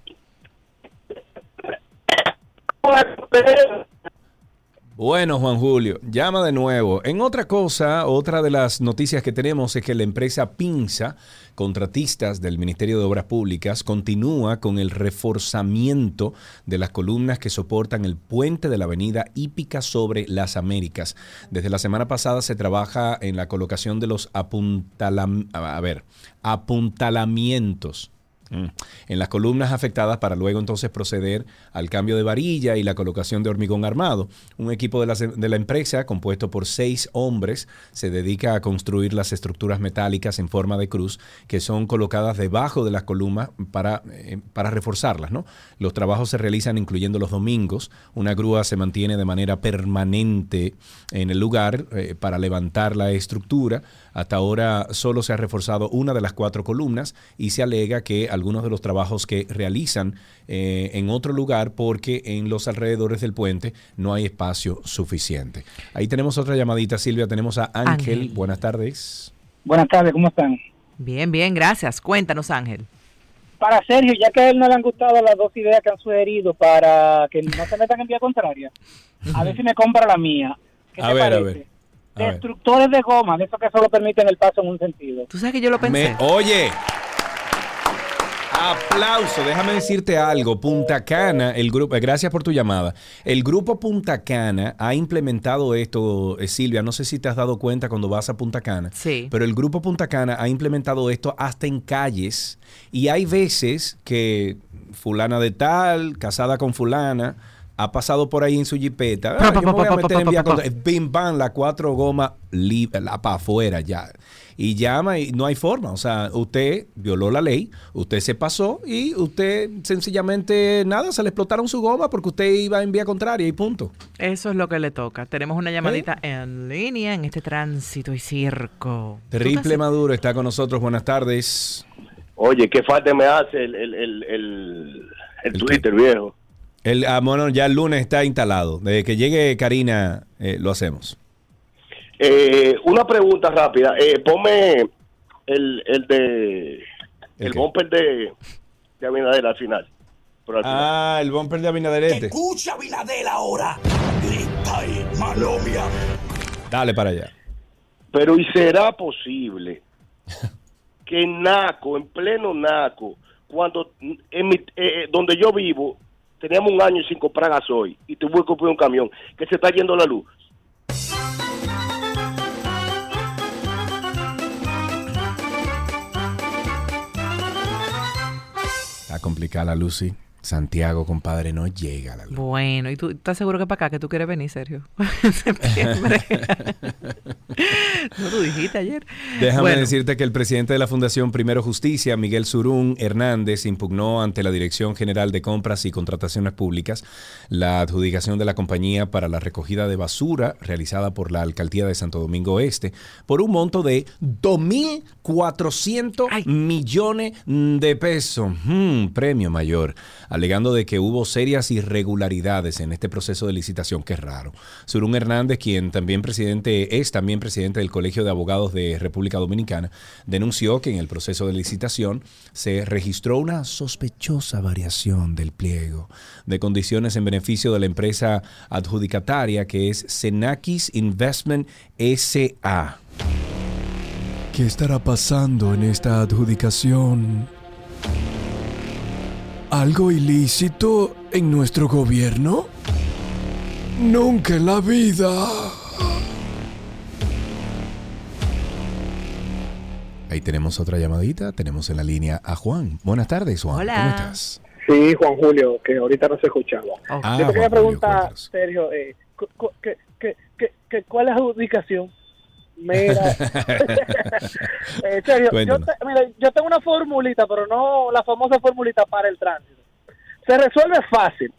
Bueno, Juan Julio, llama de nuevo. En otra cosa, otra de las noticias que tenemos es que la empresa Pinza, contratistas del Ministerio de Obras Públicas, continúa con el reforzamiento de las columnas que soportan el puente de la avenida Hípica sobre las Américas. Desde la semana pasada se trabaja en la colocación de los apuntalamientos. Mm. en las columnas afectadas para luego entonces proceder al cambio de varilla y la colocación de hormigón armado. Un equipo de la, de la empresa, compuesto por seis hombres, se dedica a construir las estructuras metálicas en forma de cruz que son colocadas debajo de las columnas para, eh, para reforzarlas. ¿no? Los trabajos se realizan incluyendo los domingos. Una grúa se mantiene de manera permanente en el lugar eh, para levantar la estructura. Hasta ahora solo se ha reforzado una de las cuatro columnas y se alega que algunos de los trabajos que realizan eh, en otro lugar porque en los alrededores del puente no hay espacio suficiente. Ahí tenemos otra llamadita, Silvia. Tenemos a Ángel. Ángel. Buenas tardes. Buenas tardes, ¿cómo están? Bien, bien, gracias. Cuéntanos, Ángel. Para Sergio, ya que a él no le han gustado las dos ideas que han sugerido para que no se metan en vía contraria, a ver si me compra la mía. ¿Qué A te ver, a ver. A ver. Destructores de goma, de esos que solo permiten el paso en un sentido. Tú sabes que yo lo Me- oye, aplauso. Déjame decirte algo. Punta Cana, el grupo, gracias por tu llamada. El grupo Punta Cana ha implementado esto, eh, Silvia. No sé si te has dado cuenta cuando vas a Punta Cana. Sí. Pero el grupo Punta Cana ha implementado esto hasta en calles. Y hay veces que fulana de tal, casada con fulana, ha pasado por ahí en su jipeta. Ah, yo me voy a meter en vía contra- Bim, bam, la cuatro gomas para afuera ya. Y llama y no hay forma. O sea, usted violó la ley, usted se pasó y usted sencillamente nada, se le explotaron su goma porque usted iba en vía contraria y punto. Eso es lo que le toca. Tenemos una llamadita en línea en este tránsito y circo. Terrible Maduro está con nosotros. Buenas tardes. Oye, qué falta me hace el, el, el, el, el Twitter, viejo. El, ah, bueno, ya el lunes está instalado. Desde que llegue Karina, eh, lo hacemos. Eh, una pregunta rápida. Eh, ponme el, el de... El, bumper de, de Abinader al final. Pero al final. Ah, el bumper de Abinaderete. Escucha Abinadel ahora. Grita y malomia. Dale para allá. Pero ¿y será posible que en Naco, en pleno Naco, cuando en mi- eh, eh, donde yo vivo, teníamos un año sin comprar gasoil y tuve que comprar un camión, que se está yendo la luz? Está complicada la luz, sí. Santiago, compadre, no llega la luz. Bueno, ¿y tú estás seguro que para acá que tú quieres venir, Sergio? En septiembre. no, tú dijiste ayer. Déjame Bueno, decirte que el presidente de la Fundación Primero Justicia, Miguel Surún Hernández, impugnó ante la Dirección General de Compras y Contrataciones Públicas la adjudicación de la compañía para la recogida de basura realizada por la Alcaldía de Santo Domingo Este por un monto de 2.400 millones de pesos. Mm, premio mayor, alegando de que hubo serias irregularidades en este proceso de licitación, que es raro. Surún Hernández, quien también presidente es también presidente del Colegio de Abogados de República Dominicana, denunció que en el proceso de licitación se registró una sospechosa variación del pliego de condiciones en beneficio de la empresa adjudicataria que es Senakis Investment SA. ¿Qué estará pasando en esta adjudicación? ¿Algo ilícito en nuestro gobierno? Nunca en la vida. Ahí tenemos otra llamadita. Tenemos en la línea a Juan. Buenas tardes, Juan. Hola. ¿Cómo estás? Sí, Juan Julio, que ahorita no se escuchaba. Ah, Yo te quería preguntar, Sergio, eh, cu- cu- que, que, que, que ¿cuál es la adjudicación? Mira, eh, Sergio, yo, te- mira, yo tengo una formulita, pero no la famosa formulita para el tránsito. Se resuelve fácil.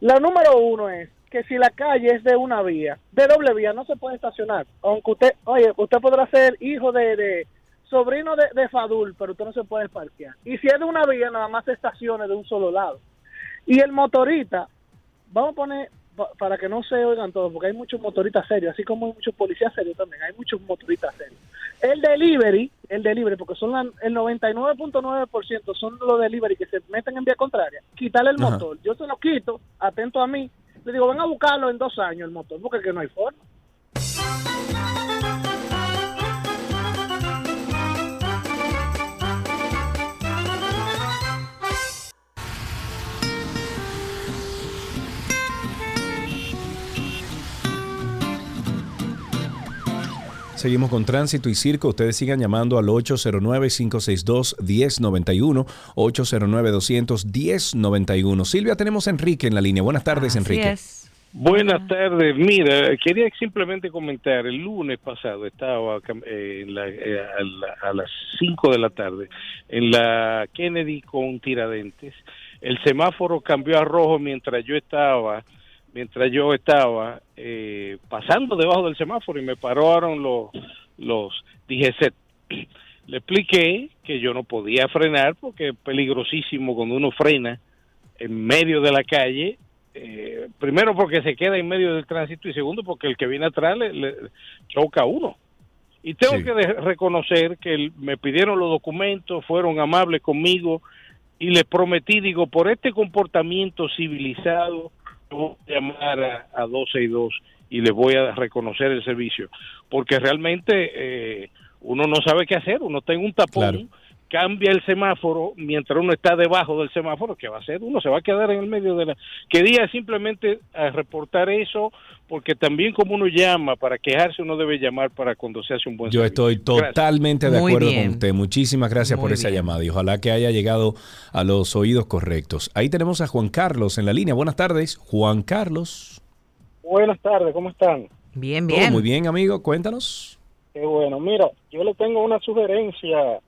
La número uno es que si la calle es de una vía, de doble vía, no se puede estacionar. Aunque usted, oye, usted podrá ser hijo de, de sobrino de, de Fadul, pero usted no se puede parquear. Y si es de una vía, nada más se estacione de un solo lado. Y el motorista, vamos a poner, pa- para que no se oigan todos, porque hay muchos motoristas serios, así como hay muchos policías serios también, hay muchos motoristas serios. El delivery, el delivery, porque son la- el 99.9% son los delivery que se meten en vía contraria, quitarle el Ajá. motor. Yo se lo quito, atento a mí, le digo, ven a buscarlo en dos años el motor, porque es que no hay forma. Seguimos con tránsito y circo. Ustedes sigan llamando al 809-562-1091, 809-200-1091. Silvia, tenemos a Enrique en la línea. Buenas tardes, Enrique. Buenas tardes. Mira, quería simplemente comentar, el lunes pasado estaba eh, en la- eh, a, la- a las 5 de la tarde en la Kennedy con Tiradentes. El semáforo cambió a rojo mientras yo estaba mientras yo estaba eh, pasando debajo del semáforo y me pararon los los DGC. Le expliqué que yo no podía frenar porque es peligrosísimo cuando uno frena en medio de la calle eh, primero porque se queda en medio del tránsito y segundo porque el que viene atrás le, le choca a uno. Y tengo que reconocer que el- me pidieron los documentos, fueron amables conmigo y les prometí, digo, por este comportamiento civilizado, voy a llamar a, a 262 y les voy a reconocer el servicio. Porque realmente eh, uno no sabe qué hacer, uno está en un tapón, cambia el semáforo mientras uno está debajo del semáforo, ¿qué va a hacer? Uno se va a quedar en el medio de la... Quería simplemente eh, reportar eso, porque también como uno llama para quejarse, uno debe llamar para cuando se hace un buen Yo servicio. estoy totalmente de acuerdo bien. con usted. Muchísimas gracias por esa bien. llamada y ojalá que haya llegado a los oídos correctos. Ahí tenemos a Juan Carlos en la línea. Buenas tardes, Juan Carlos. Buenas tardes, ¿cómo están? Bien, Todo muy bien, amigo. Cuéntanos. Qué bueno. Mira, yo le tengo una sugerencia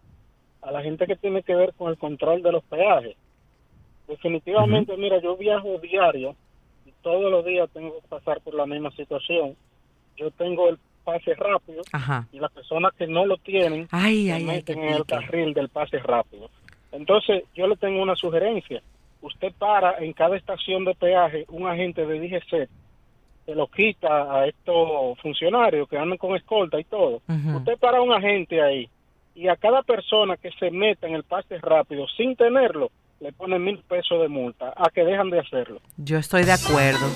a la gente que tiene que ver con el control de los peajes. Definitivamente, mira, yo viajo diario y todos los días tengo que pasar por la misma situación. Yo tengo el pase rápido Ajá. y las personas que no lo tienen Ay, se ay, meten en el carril del pase rápido. Entonces, yo le tengo una sugerencia. Usted para en cada estación de peaje un agente de DGC se lo quita a estos funcionarios que andan con escolta y todo. Usted para un agente ahí y a cada persona que se meta en el pase rápido sin tenerlo, le pone mil pesos de multa a que dejan de hacerlo. Yo estoy de acuerdo.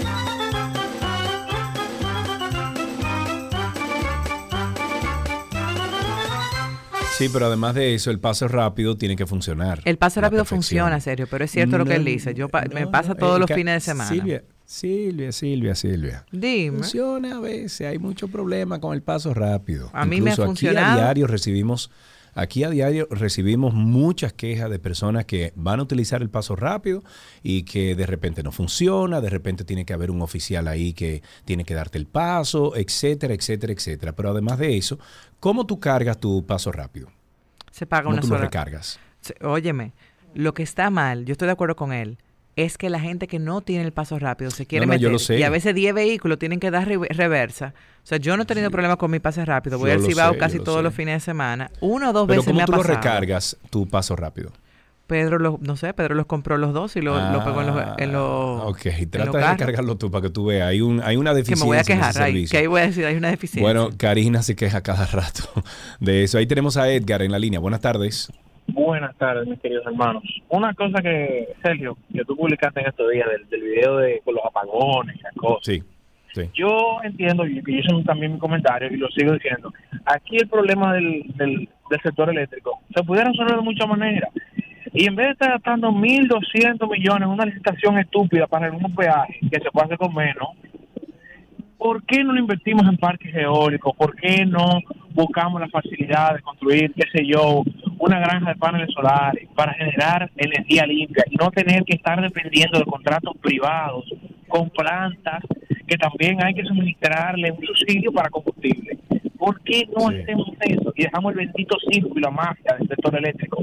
Sí, pero además de eso, el paso rápido tiene que funcionar. El paso rápido perfección. funciona, serio, pero es cierto lo que él dice. Yo pa- me pasa todos el los fines de semana. Silvia, Silvia, Silvia, Silvia. Dime. Funciona a veces, hay mucho problema con el paso rápido. A mí me ha Incluso funcionado. Aquí a diario recibimos, aquí a diario recibimos muchas quejas de personas que van a utilizar el paso rápido y que de repente no funciona, de repente tiene que haber un oficial ahí que tiene que darte el paso, etcétera, etcétera, etcétera. Pero además de eso, ¿cómo tú cargas tu paso rápido? Se paga ¿Cómo una tú lo recargas? Óyeme, lo que está mal, yo estoy de acuerdo con él, es que la gente que no tiene el paso rápido se quiere No, no, meter yo lo sé. y a veces 10 vehículos tienen que dar re- reversa. O sea, yo no he tenido problemas con mi pase rápido. Voy Yo al lo Cibao sé, casi lo todos sé. los fines de semana. Una o dos Pero veces ¿cómo me ha tú lo pasado. recargas tu paso rápido? Pedro, los, no sé, Pedro los compró los dos y lo, lo pegó en los, en los, Ah, Ok, en trata los de recargarlo tú para que tú veas. Hay, un, hay una Que deficiencia me voy a en quejar ahí, que ahí voy a decir, hay una deficiencia. Bueno, Karina se queja cada rato de eso. Ahí tenemos a Edgar en la línea. Buenas tardes. Buenas tardes, mis queridos hermanos. Una cosa que, Sergio, que tú publicaste en estos días del, del video de con los apagones y esas cosas. Sí, sí. Yo entiendo, y hice también mi comentario, y lo sigo diciendo, aquí el problema del, del, del sector eléctrico se pudiera resolver de muchas maneras. Y en vez de estar gastando 1.200 millones en una licitación estúpida para un peaje que se puede hacer con menos, ¿por qué no lo invertimos en parques eólicos? ¿Por qué no buscamos la facilidad de construir, qué sé yo, una granja de paneles solares para generar energía limpia y no tener que estar dependiendo de contratos privados con plantas que también hay que suministrarle un subsidio para combustible? ¿Por qué no hacemos eso y dejamos el bendito circo y la mafia del sector eléctrico?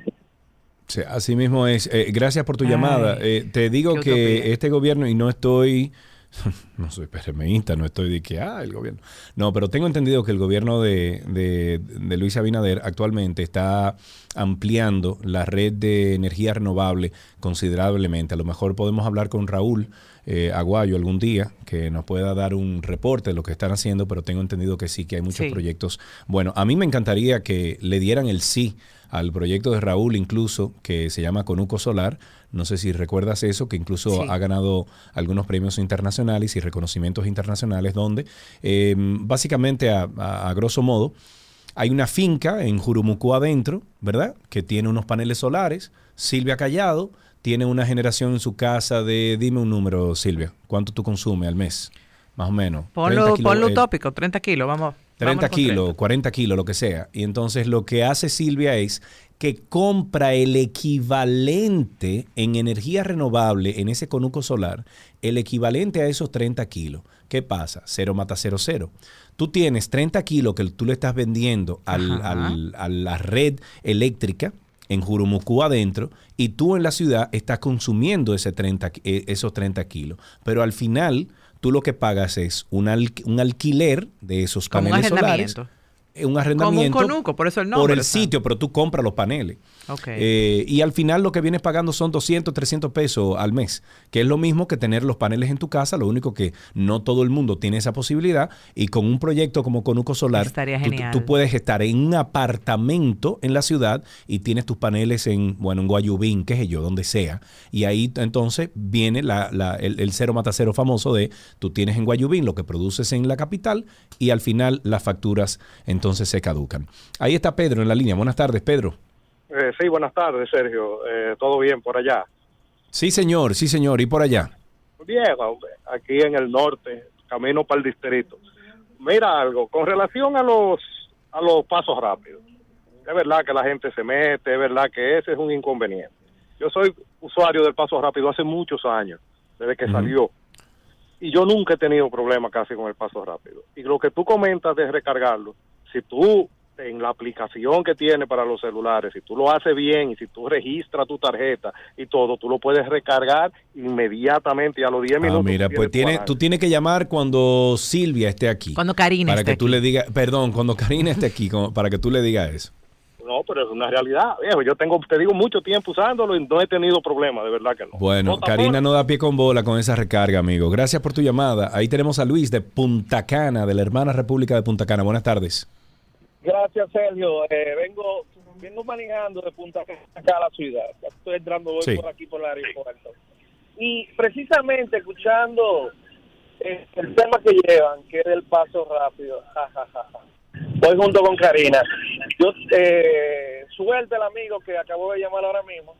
Sí, así mismo es. Eh, gracias por tu llamada. Eh, te digo que este gobierno, y no estoy, no soy PRMista, no estoy de que, ah, el gobierno. No, pero tengo entendido que el gobierno de, de, de Luis Abinader actualmente está ampliando la red de energía renovable considerablemente. A lo mejor podemos hablar con Raúl eh, Aguayo algún día que nos pueda dar un reporte de lo que están haciendo, pero tengo entendido que sí, que hay muchos Sí. proyectos. Bueno, a mí me encantaría que le dieran el sí al proyecto de Raúl incluso, que se llama Conuco Solar. No sé si recuerdas eso, que incluso Sí. ha ganado algunos premios internacionales y reconocimientos internacionales, donde eh, básicamente, a, a- a grosso modo, hay una finca en Jurumucú adentro, ¿verdad? Que tiene unos paneles solares. Silvia Callado tiene una generación en su casa de, dime un número, Silvia, ¿cuánto tú consumes al mes? Más o menos. Ponlo, 30 kilo- ponlo eh, utópico, 30 kilos, vamos. 30 con kilos, 40 kilos, lo que sea. Y entonces lo que hace Silvia es que compra el equivalente en energía renovable en ese conuco solar, el equivalente a esos 30 kilos. ¿Qué pasa? Cero mata cero cero. Tú tienes 30 kilos que tú le estás vendiendo al- Ajá. al- a la red eléctrica en Jurumucú adentro y tú en la ciudad estás consumiendo ese 30, ki- eh, esos 30 kilos. Pero al final tú lo que pagas es un, al- un alquiler de esos Como un paneles solares. arrendamiento. eh, Un arrendamiento Como un conuco, por eso el por nombre, el o sea. sitio, pero tú compras los paneles. Eh, y al final lo que vienes pagando son 200, 300 pesos al mes, que es lo mismo que tener los paneles en tu casa, lo único que no todo el mundo tiene esa posibilidad y con un proyecto como Conuco Solar, Estaría tú- genial. tú puedes estar en un apartamento en la ciudad y tienes tus paneles en, bueno, en Guayubín, qué sé yo, donde sea. Y ahí entonces viene la- la- el, el cero mata cero famoso de tú tienes en Guayubín lo que produces en la capital y al final las facturas entonces se caducan. Ahí está Pedro en la línea. Buenas tardes, Pedro. Eh, sí, buenas tardes, Sergio. Eh, ¿Todo bien por allá? Sí, señor, sí, señor. ¿Y por allá? Bien, hombre. Aquí en el norte, camino para el distrito. Mira algo, con relación a los a los pasos rápidos. Es verdad que la gente se mete, es verdad que ese es un inconveniente. Yo soy usuario del paso rápido hace muchos años, desde que salió. Y yo nunca he tenido problema casi con el paso rápido. Y lo que tú comentas de recargarlo, si tú en la aplicación que tiene para los celulares, si tú lo haces bien y si tú registras tu tarjeta y todo, tú lo puedes recargar inmediatamente y a los 10 Ah, minutos. mira, tú pues tiene, tú tienes que llamar cuando Silvia esté aquí. Cuando Karina Para esté que tú aquí. le digas, perdón, cuando Karina esté aquí, como- para que tú le digas eso. No, pero es una realidad, viejo. Yo tengo, te digo, mucho tiempo usándolo y no he tenido problema, de verdad que no. Bueno, Karina no da pie con bola con esa recarga, amigo. Gracias por tu llamada. Ahí tenemos a Luis de Punta Cana, de la hermana República de Punta Cana. Buenas tardes. Gracias, Sergio. Eh, vengo, vengo manejando de Punta Cana acá a la ciudad. Estoy entrando Sí. por aquí por el aeropuerto. Y precisamente escuchando eh, el tema que llevan, que es el paso rápido. ja, ja, ja, ja. Voy junto con Karina. Yo, eh, suerte el amigo que acabo de llamar ahora mismo.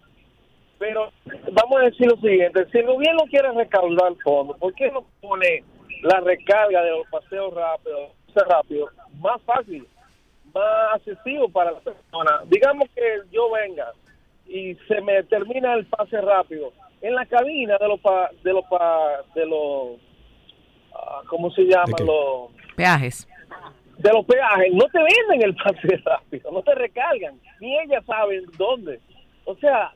Pero vamos a decir lo siguiente, si el gobierno quiere recaudar fondos, ¿por qué no pone la recarga de los paseos rápidos, rápido, más fácil, más accesible para la persona? Digamos que yo venga y se me termina el pase rápido en la cabina de los pa- de los pa- de los ah, ¿cómo se llaman los Peajes. de los peajes no te venden el pase rápido, no te recargan, ni ellas saben dónde. O sea,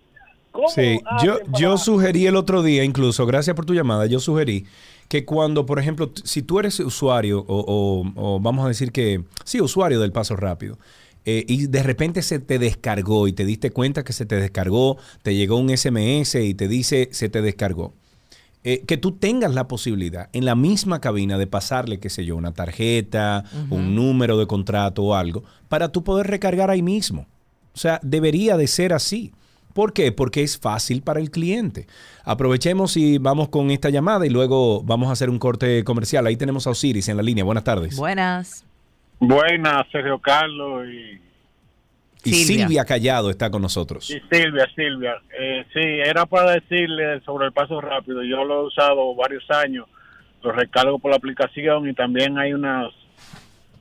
¿cómo Sí, yo, yo sugerí el otro día, incluso, gracias por tu llamada, yo sugerí que cuando, por ejemplo, si tú eres usuario o, o- o vamos a decir que, sí, usuario del paso rápido, eh, y de repente se te descargó y te diste cuenta que se te descargó, te llegó un SMS y te dice se te descargó. eh, que tú tengas la posibilidad en la misma cabina de pasarle, qué sé yo, una tarjeta, un número de contrato o algo, para tú poder recargar ahí mismo. O sea, debería de ser así. ¿Por qué? Porque es fácil para el cliente. Aprovechemos y vamos con esta llamada y luego vamos a hacer un corte comercial. Ahí tenemos a Osiris en la línea. Buenas tardes. Buenas. Buenas, Sergio Carlos y, Y Silvia. Callado está con nosotros. y Silvia, Silvia. Eh, sí, era para decirle sobre el paso rápido. Yo lo he usado varios años, lo recargo por la aplicación y también hay unas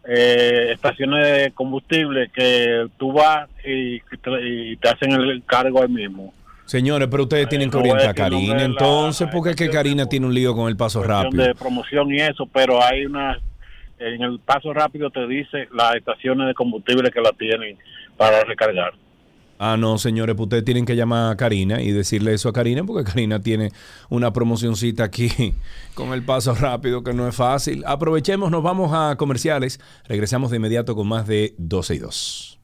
eh, estaciones de combustible que tú vas y, te- y te hacen el cargo ahí mismo. Señores, pero ustedes tienen que orientar a Karina. Entonces, ¿por qué es que Karina tiene un lío con el paso rápido? de promoción y eso, pero hay una en el paso rápido te dice las estaciones de combustible que la tienen para recargar. Ah, no, señores, pues ustedes tienen que llamar a Karina y decirle eso a Karina, porque Karina tiene una promocioncita aquí con el paso rápido que no es fácil. Aprovechemos, nos vamos a comerciales. Regresamos de inmediato con más de 12 y 2.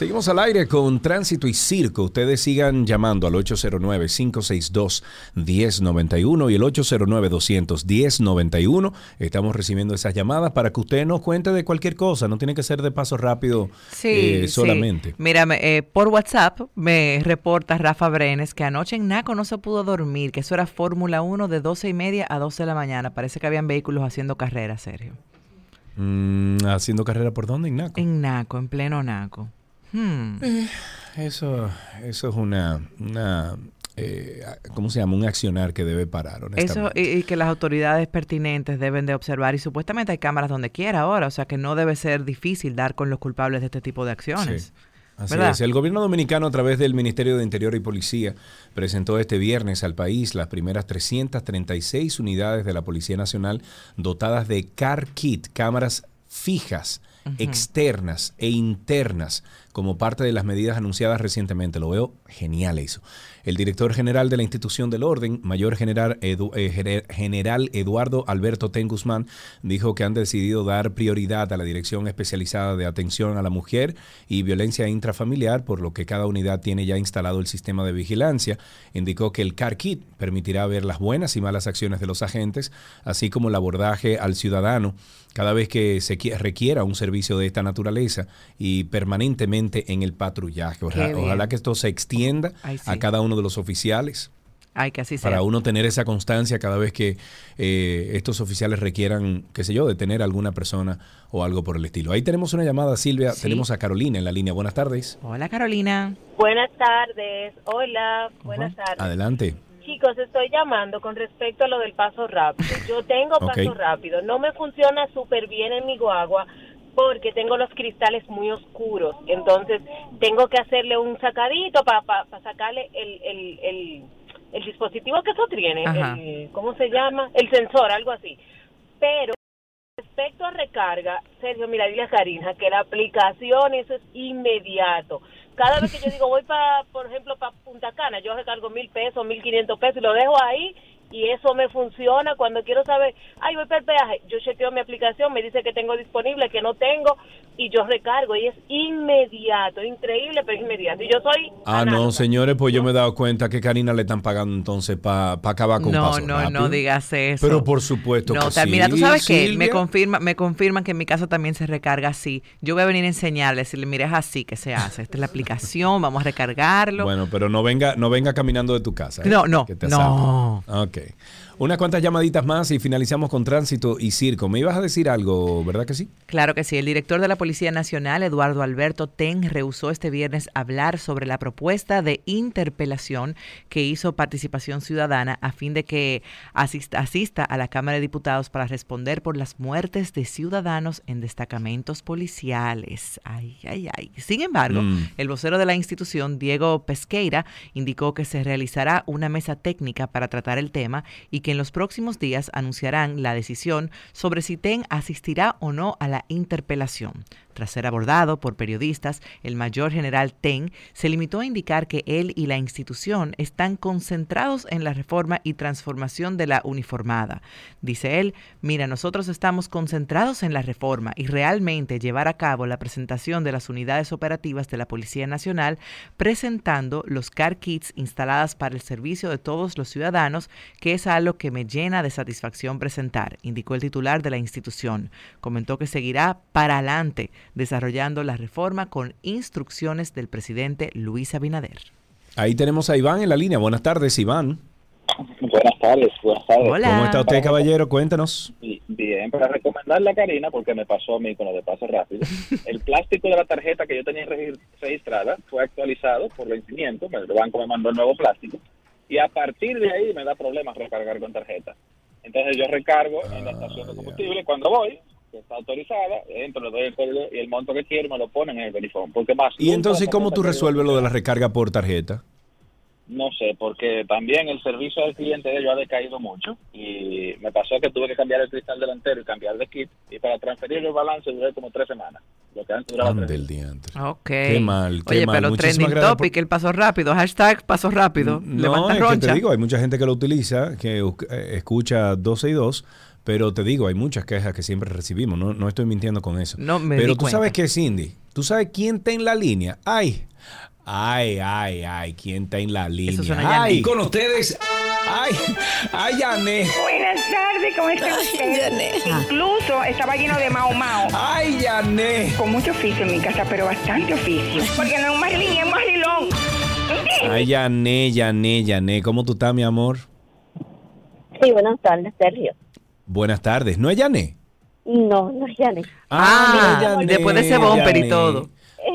Seguimos al aire con Tránsito y Circo. Ustedes sigan llamando al 809-562-1091 y el 809-200-1091. Estamos recibiendo esas llamadas para que usted nos cuente de cualquier cosa. No tiene que ser de paso rápido Sí, eh, sí. solamente. Mira, me- eh, por WhatsApp me reporta Rafa Brenes que anoche en Naco no se pudo dormir, que eso era Fórmula 1 de 12 y media a 12 de la mañana. Parece que habían vehículos haciendo carreras, Sergio. Mm, ¿Haciendo carrera por dónde, Ignaco? En Naco, en pleno Naco. Hmm. Eh, Eso, eso es una, una eh, ¿cómo se llama? Un accionar que debe parar, Eso honestamente. y, y que las autoridades pertinentes deben de observar y supuestamente hay cámaras donde quiera ahora, o sea que no debe ser difícil dar con los culpables de este tipo de acciones. Sí. Así ¿Verdad? es. El gobierno dominicano, a través del Ministerio de Interior y Policía, presentó este viernes al país las primeras 336 unidades de la Policía Nacional dotadas de Car Kit, cámaras fijas, externas e internas, como parte de las medidas anunciadas recientemente. Lo veo genial eso. El director general de la institución del orden, mayor general, Edu- eh, gener- general Eduardo Alberto Ten Guzmán, dijo que han decidido dar prioridad a la Dirección Especializada de Atención a la Mujer y Violencia Intrafamiliar, por lo que cada unidad tiene ya instalado el sistema de vigilancia. Indicó que el CAR Kit permitirá ver las buenas y malas acciones de los agentes, así como el abordaje al ciudadano cada vez que se qui- requiera un servicio de esta naturaleza y permanentemente en el patrullaje. Ojalá, ojalá que esto se extienda Ay, sí. a cada uno de los oficiales Hay que así sea. para uno tener esa constancia cada vez que eh, estos oficiales requieran, qué sé yo, detener a alguna persona o algo por el estilo. Ahí tenemos una llamada, Silvia. Sí. Tenemos a Carolina en la línea. Buenas tardes. Hola Carolina. Buenas tardes, hola, buenas tardes. Adelante. Chicos, estoy llamando con respecto a lo del paso rápido. Yo tengo paso rápido, no me funciona súper bien en mi guagua porque tengo los cristales muy oscuros, entonces tengo que hacerle un sacadito para sacarle el, el, el, el dispositivo que eso tiene, el- ¿cómo se llama? El sensor, algo así. Pero respecto a recarga, Sergio, mira, dile a Karina que la aplicación, eso es inmediato. Cada vez que yo digo, voy para, por ejemplo, para Punta Cana, yo recargo mil pesos, mil quinientos pesos y lo dejo ahí y eso me funciona. Cuando quiero saber, ay, voy para el peaje, yo chequeo mi aplicación, me dice que tengo disponible, que no tengo y yo recargo y es inmediato, increíble, pero inmediato. Y yo soy Ah, no, señores, pues yo me he dado cuenta que Karina le están pagando entonces para acabar con No, paso no, rápido. no digas eso. Pero por supuesto No, que sí, mira, tú sabes que me confirma, me confirman que en mi casa también se recarga así. Yo voy a venir a enseñarles, decirle, mire, es así que se hace. Esta es la aplicación, vamos a recargarlo. Bueno, pero no venga, no venga caminando de tu casa. ¿eh? No, no, Que te no. asalten. Ok. Unas cuantas llamaditas más y finalizamos con tránsito y circo. Me ibas a decir algo, ¿verdad que sí? Claro que sí. El director de la Policía Nacional, Eduardo Alberto Ten, rehusó este viernes hablar sobre la propuesta de interpelación que hizo Participación Ciudadana a fin de que asista, asista a la Cámara de Diputados para responder por las muertes de ciudadanos en destacamentos policiales. Ay, ay, ay. Sin embargo, Mm. el vocero de la institución, Diego Pesqueira, indicó que se realizará una mesa técnica para tratar el tema y que en los próximos días anunciarán la decisión sobre si TEN asistirá o no a la interpelación. Tras ser abordado por periodistas, el mayor general TEN se limitó a indicar que él y la institución están concentrados en la reforma y transformación de la uniformada. Dice él, mira, nosotros estamos concentrados en la reforma y realmente llevar a cabo la presentación de las unidades operativas de la Policía Nacional, presentando los car kits instaladas para el servicio de todos los ciudadanos, que es algo que me llena de satisfacción presentar, indicó el titular de la institución. Comentó que seguirá para adelante desarrollando la reforma con instrucciones del presidente Luis Abinader. Ahí tenemos a Iván en la línea. Buenas tardes, Iván. Buenas tardes, buenas tardes. ¿Cómo está usted, caballero? Cuéntanos. Bien, para recomendarle a Karina, porque me pasó a mí con lo de paso rápido, el plástico de la tarjeta que yo tenía regi- registrada fue actualizado por vencimiento, el banco me mandó el nuevo plástico, y a partir de ahí me da problemas recargar con tarjeta. Entonces yo recargo en la estación de combustible cuando voy, que está autorizada, entro, le doy el código y el monto que quiero me lo ponen en el verifón, porque más... Y entonces, ¿cómo tú resuelves lo de la recarga por tarjeta? no sé, porque también el servicio al cliente de ellos ha decaído mucho y me pasó que tuve que cambiar el cristal delantero y cambiar de kit y para transferir el balance duré como tres semanas. Lo que antes duraba Ande tres el diantre. Ok. Qué mal, qué Oye, mal. pero Muchísimas trending gracias topic, el paso rápido, hashtag paso rápido, No, levanta es que roncha. te digo, hay mucha gente que lo utiliza, que eh, escucha 12 y 2, pero te digo, hay muchas quejas que siempre recibimos, no, no estoy mintiendo con eso. No, me pero di tú cuenta. sabes qué, Cindy, tú sabes quién está en la línea. Ay, ay, ay, ay, quién está en la línea. suena ay, Yané. con ustedes, ay, ay, Yané. Buenas tardes, ¿cómo está usted? Incluso estaba lleno de mao mao. ¡Ay, Yané! Con mucho oficio en mi casa, pero bastante oficio. Porque no es un Marilyn, es un Marilón. ¿Entiendes? Ay, Yané, Yané, Yané, ¿cómo tú estás, mi amor? Sí, buenas tardes, Sergio. Buenas tardes, ¿no es Yané? No, no es Yané. Ah, Yané, después de ese bumper y todo.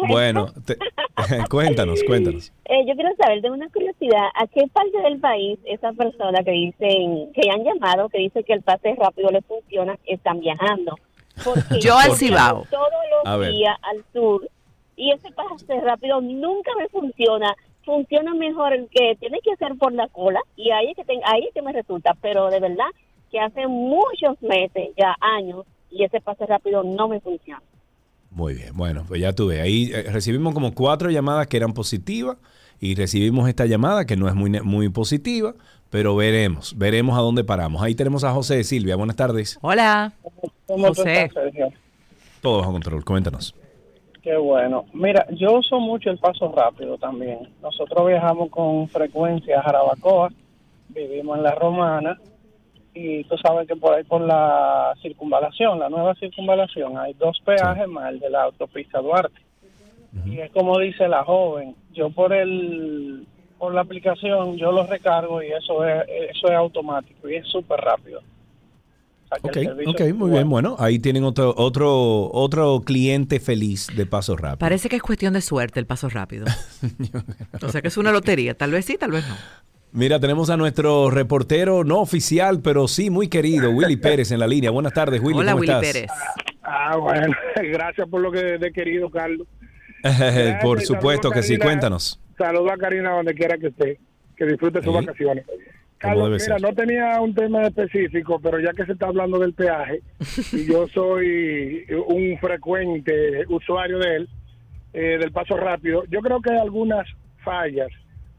Bueno, te- cuéntanos, cuéntanos. Eh, yo quiero saber, tengo una curiosidad, ¿a qué parte del país esa persona que dicen, que han llamado, que dice que el pase rápido le funciona, están viajando? Porque Yo al Cibao. Todos A los ver. días al sur y ese pase rápido nunca me funciona. Funciona mejor el que tiene que hacer por la cola y ahí es que, ten- ahí es que me resulta, pero de verdad que hace muchos meses, ya años, y ese pase rápido no me funciona. Muy bien, bueno, pues ya tuve. Ahí eh, recibimos como cuatro llamadas que eran positivas y recibimos esta llamada que no es muy, muy positiva, pero veremos, veremos a dónde paramos. Ahí tenemos a José Silvia. Buenas tardes. Hola. ¿Cómo José. estás, Sergio? Todo bajo control. Coméntanos. Qué bueno. Mira, yo uso mucho el paso rápido también. Nosotros viajamos con frecuencia a Jarabacoa, vivimos en La Romana y tú sabes que por ahí por la circunvalación, la nueva circunvalación, hay dos peajes más el de la autopista Duarte. Y es como dice la joven, yo por el por la aplicación yo lo recargo y eso es eso es automático y es súper rápido. O sea, Ok, el servicio ok, es muy bien. Bueno, ahí tienen otro, otro, otro cliente feliz de paso rápido. Parece que es cuestión de suerte el paso rápido. o sea que es una lotería. Tal vez sí, tal vez no. Mira, tenemos a nuestro reportero no oficial, pero sí muy querido, Willy Pérez en la línea. Buenas tardes, Willy. Hola, ¿cómo Willy estás? Pérez. Ah, bueno, gracias por lo que de querido, Carlos. Por Gracias, supuesto que saludos, sí, Karina. cuéntanos. Saludos a Karina donde quiera que esté, que disfrute sus Sí. vacaciones. Carlos, mira, ser. no tenía un tema específico, pero ya que se está hablando del peaje, y yo soy un frecuente usuario de él, eh, del paso rápido, yo creo que hay algunas fallas,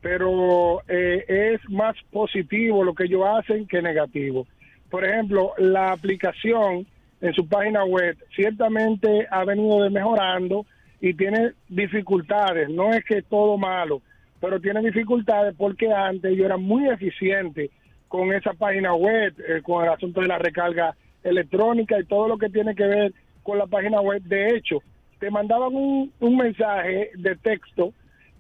pero eh, es más positivo lo que ellos hacen que negativo. Por ejemplo, la aplicación en su página web ciertamente ha venido de mejorando y tiene dificultades, no es que es todo malo, pero tiene dificultades porque antes yo era muy eficiente con esa página web, eh, con el asunto de la recarga electrónica y todo lo que tiene que ver con la página web. De hecho, te mandaban un, un mensaje de texto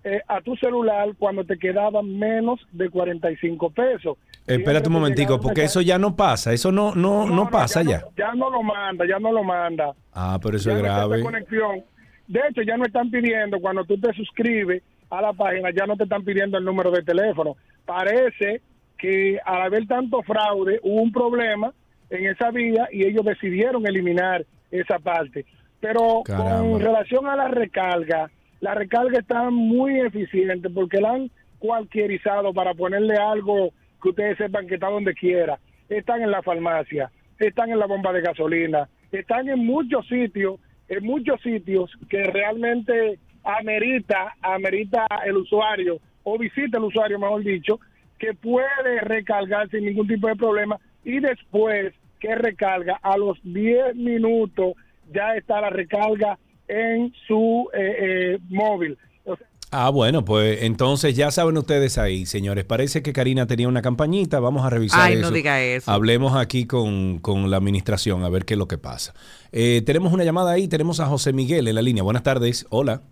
eh, a tu celular cuando te quedaban menos de 45 pesos. Espérate un momentico, porque eso ya no pasa, eso no, no, no, pasa ya. Ya no lo manda, ya no lo manda. Ah, pero eso Ya es grave. conexión. De hecho, ya no están pidiendo, cuando tú te suscribes a la página, ya no te están pidiendo el número de teléfono. Parece que al haber tanto fraude, hubo un problema en esa vía y ellos decidieron eliminar esa parte. Pero Caramba. con relación a la recarga, la recarga está muy eficiente porque la han cualquierizado para ponerle algo que ustedes sepan que está donde quiera. Están en la farmacia, están en la bomba de gasolina, están en muchos sitios, en muchos sitios que realmente amerita, amerita el usuario o visita el usuario, mejor dicho, que puede recargar sin ningún tipo de problema y después que recarga a los 10 minutos ya está la recarga en su eh, eh, móvil. O sea, Ah, bueno, pues entonces ya saben ustedes ahí, señores. Parece que Karina tenía una campañita. Vamos a revisar Ay, eso. no diga eso. Hablemos aquí con, con la administración a ver qué es lo que pasa. Eh, tenemos una llamada ahí. Tenemos a José Miguel en la línea. Buenas tardes. Hola.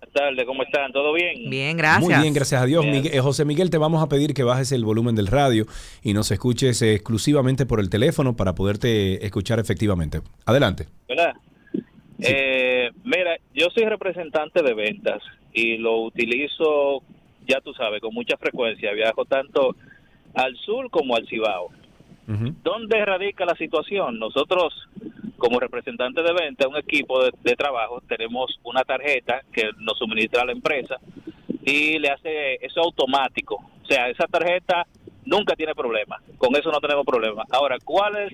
Buenas tardes, ¿cómo están? ¿Todo bien? Bien, Muy bien, gracias a Dios. Bien. Miguel- eh, José Miguel, te vamos a pedir que bajes el volumen del radio y nos escuches exclusivamente por el teléfono para poderte escuchar efectivamente. Adelante. ¿Verdad? Eh, mira, yo soy representante de ventas y lo utilizo, ya tú sabes, con mucha frecuencia. Viajo tanto al sur como al Cibao. ¿Dónde radica la situación? Nosotros, como representantes de venta, un equipo de, de trabajo, tenemos una tarjeta que nos suministra la empresa y le hace eso automático. O sea, esa tarjeta nunca tiene problema. Con eso no tenemos problema. Ahora, ¿cuál es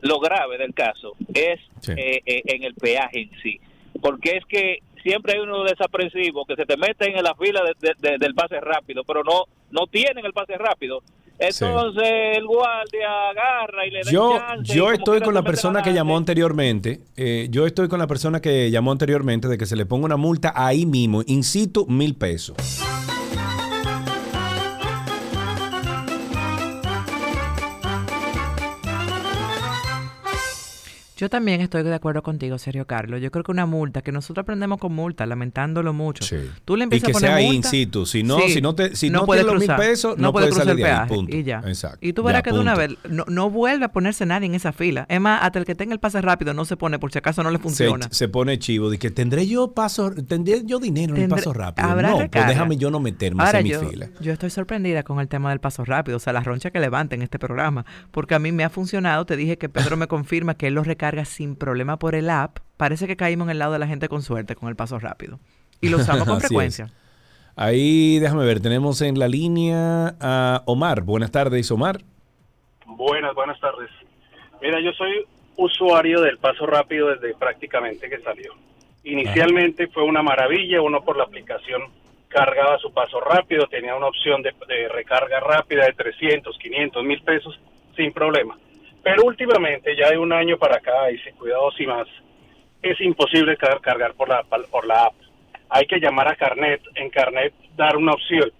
lo grave del caso? Es eh, eh, en el peaje en sí. Porque es que siempre hay uno desaprensivos que se te meten en la fila de- de- de- del pase rápido, pero no no tienen el pase rápido. Entonces el guardia agarra y le da Yo, chance yo estoy con la persona que llamó anteriormente. eh, yo estoy con la persona que llamó anteriormente de que se le ponga una multa ahí mismo, in situ, mil pesos. Yo también estoy de acuerdo contigo, Sergio Carlos. Yo creo que una multa, que nosotros aprendemos con multa, lamentándolo mucho. Tú le Y empiezas que a poner sea in multa, situ. Si no, sí, si no, te, si no no, puede tienes los mil pesos, no no, puede puedes cruzar salir de el ahí. peaje, Punto. y ya. Exacto. Y tú verás Ya, que de una vez no, no vuelve a ponerse nadie en esa fila. Es más, hasta el que tenga el pase rápido no se pone por si acaso no le Se, funciona. se pone chivo que tendré yo paso, tendré yo dinero en el paso rápido. No, pues recarga. déjame yo no meterme Ahora en mi yo, fila. yo estoy sorprendida con el tema del paso rápido, o sea, la roncha que levanta en este programa, porque a mí me ha funcionado, te dije que Pedro me confirma que él lo recarga sin problema por el app, parece que caímos en el lado de la gente con suerte con el paso rápido. Y lo usamos con es. frecuencia. Ahí, déjame ver, tenemos en la línea a Omar. Buenas tardes, Omar. Buenas, buenas tardes. Mira, yo soy usuario del paso rápido desde prácticamente que salió. Inicialmente fue una maravilla, uno por la aplicación cargaba su paso rápido, tenía una opción de, de recarga rápida de 300, 500, mil pesos sin problema. Pero últimamente, ya de un año para acá, y sin cuidados y más, es imposible car- cargar por la, por la app. Hay que llamar a Carnet, en Carnet dar una opción,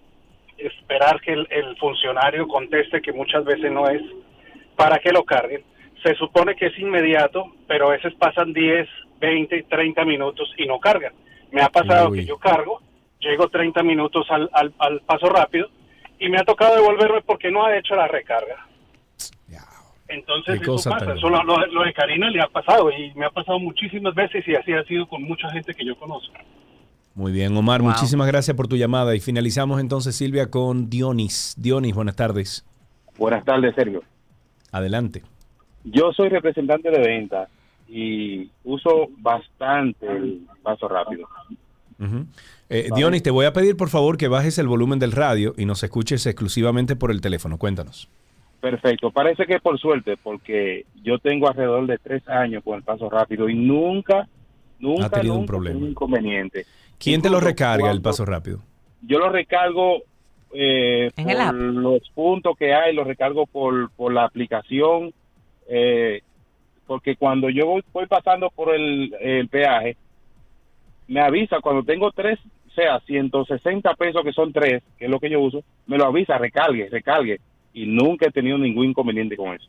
esperar que el, el funcionario conteste, que muchas veces no es, para que lo carguen. Se supone que es inmediato, pero a veces pasan 10, 20, 30 minutos y no cargan. Me ha pasado Uy. que yo cargo, llego 30 minutos al, al, al paso rápido y me ha tocado devolverme porque no ha hecho la recarga. Entonces, Qué eso pasa. tan- Eso lo, lo- lo de Karina le ha pasado y me ha pasado muchísimas veces y así ha sido con mucha gente que yo conozco. Muy bien, Omar, Wow. muchísimas gracias por tu llamada. Y finalizamos entonces, Silvia, con Dionis. Dionis, buenas tardes. Buenas tardes, Sergio. Adelante. Yo soy representante de venta y uso bastante el paso rápido. Eh, Dionis, te voy a pedir por favor que bajes el volumen del radio y nos escuches exclusivamente por el teléfono. Cuéntanos. Perfecto. Parece que por suerte, porque yo tengo alrededor de tres años con el paso rápido y nunca, nunca, Ha tenido un nunca problema. tuve un inconveniente. ¿Quién te lo recarga el paso rápido? Yo lo recargo eh, En por el app. los puntos que hay, lo recargo por, por la aplicación, eh, porque cuando yo voy, voy pasando por el, el peaje, me avisa cuando tengo tres, o sea, 160 pesos que son tres, que es lo que yo uso, me lo avisa, recargue, recargue, y nunca he tenido ningún inconveniente con eso.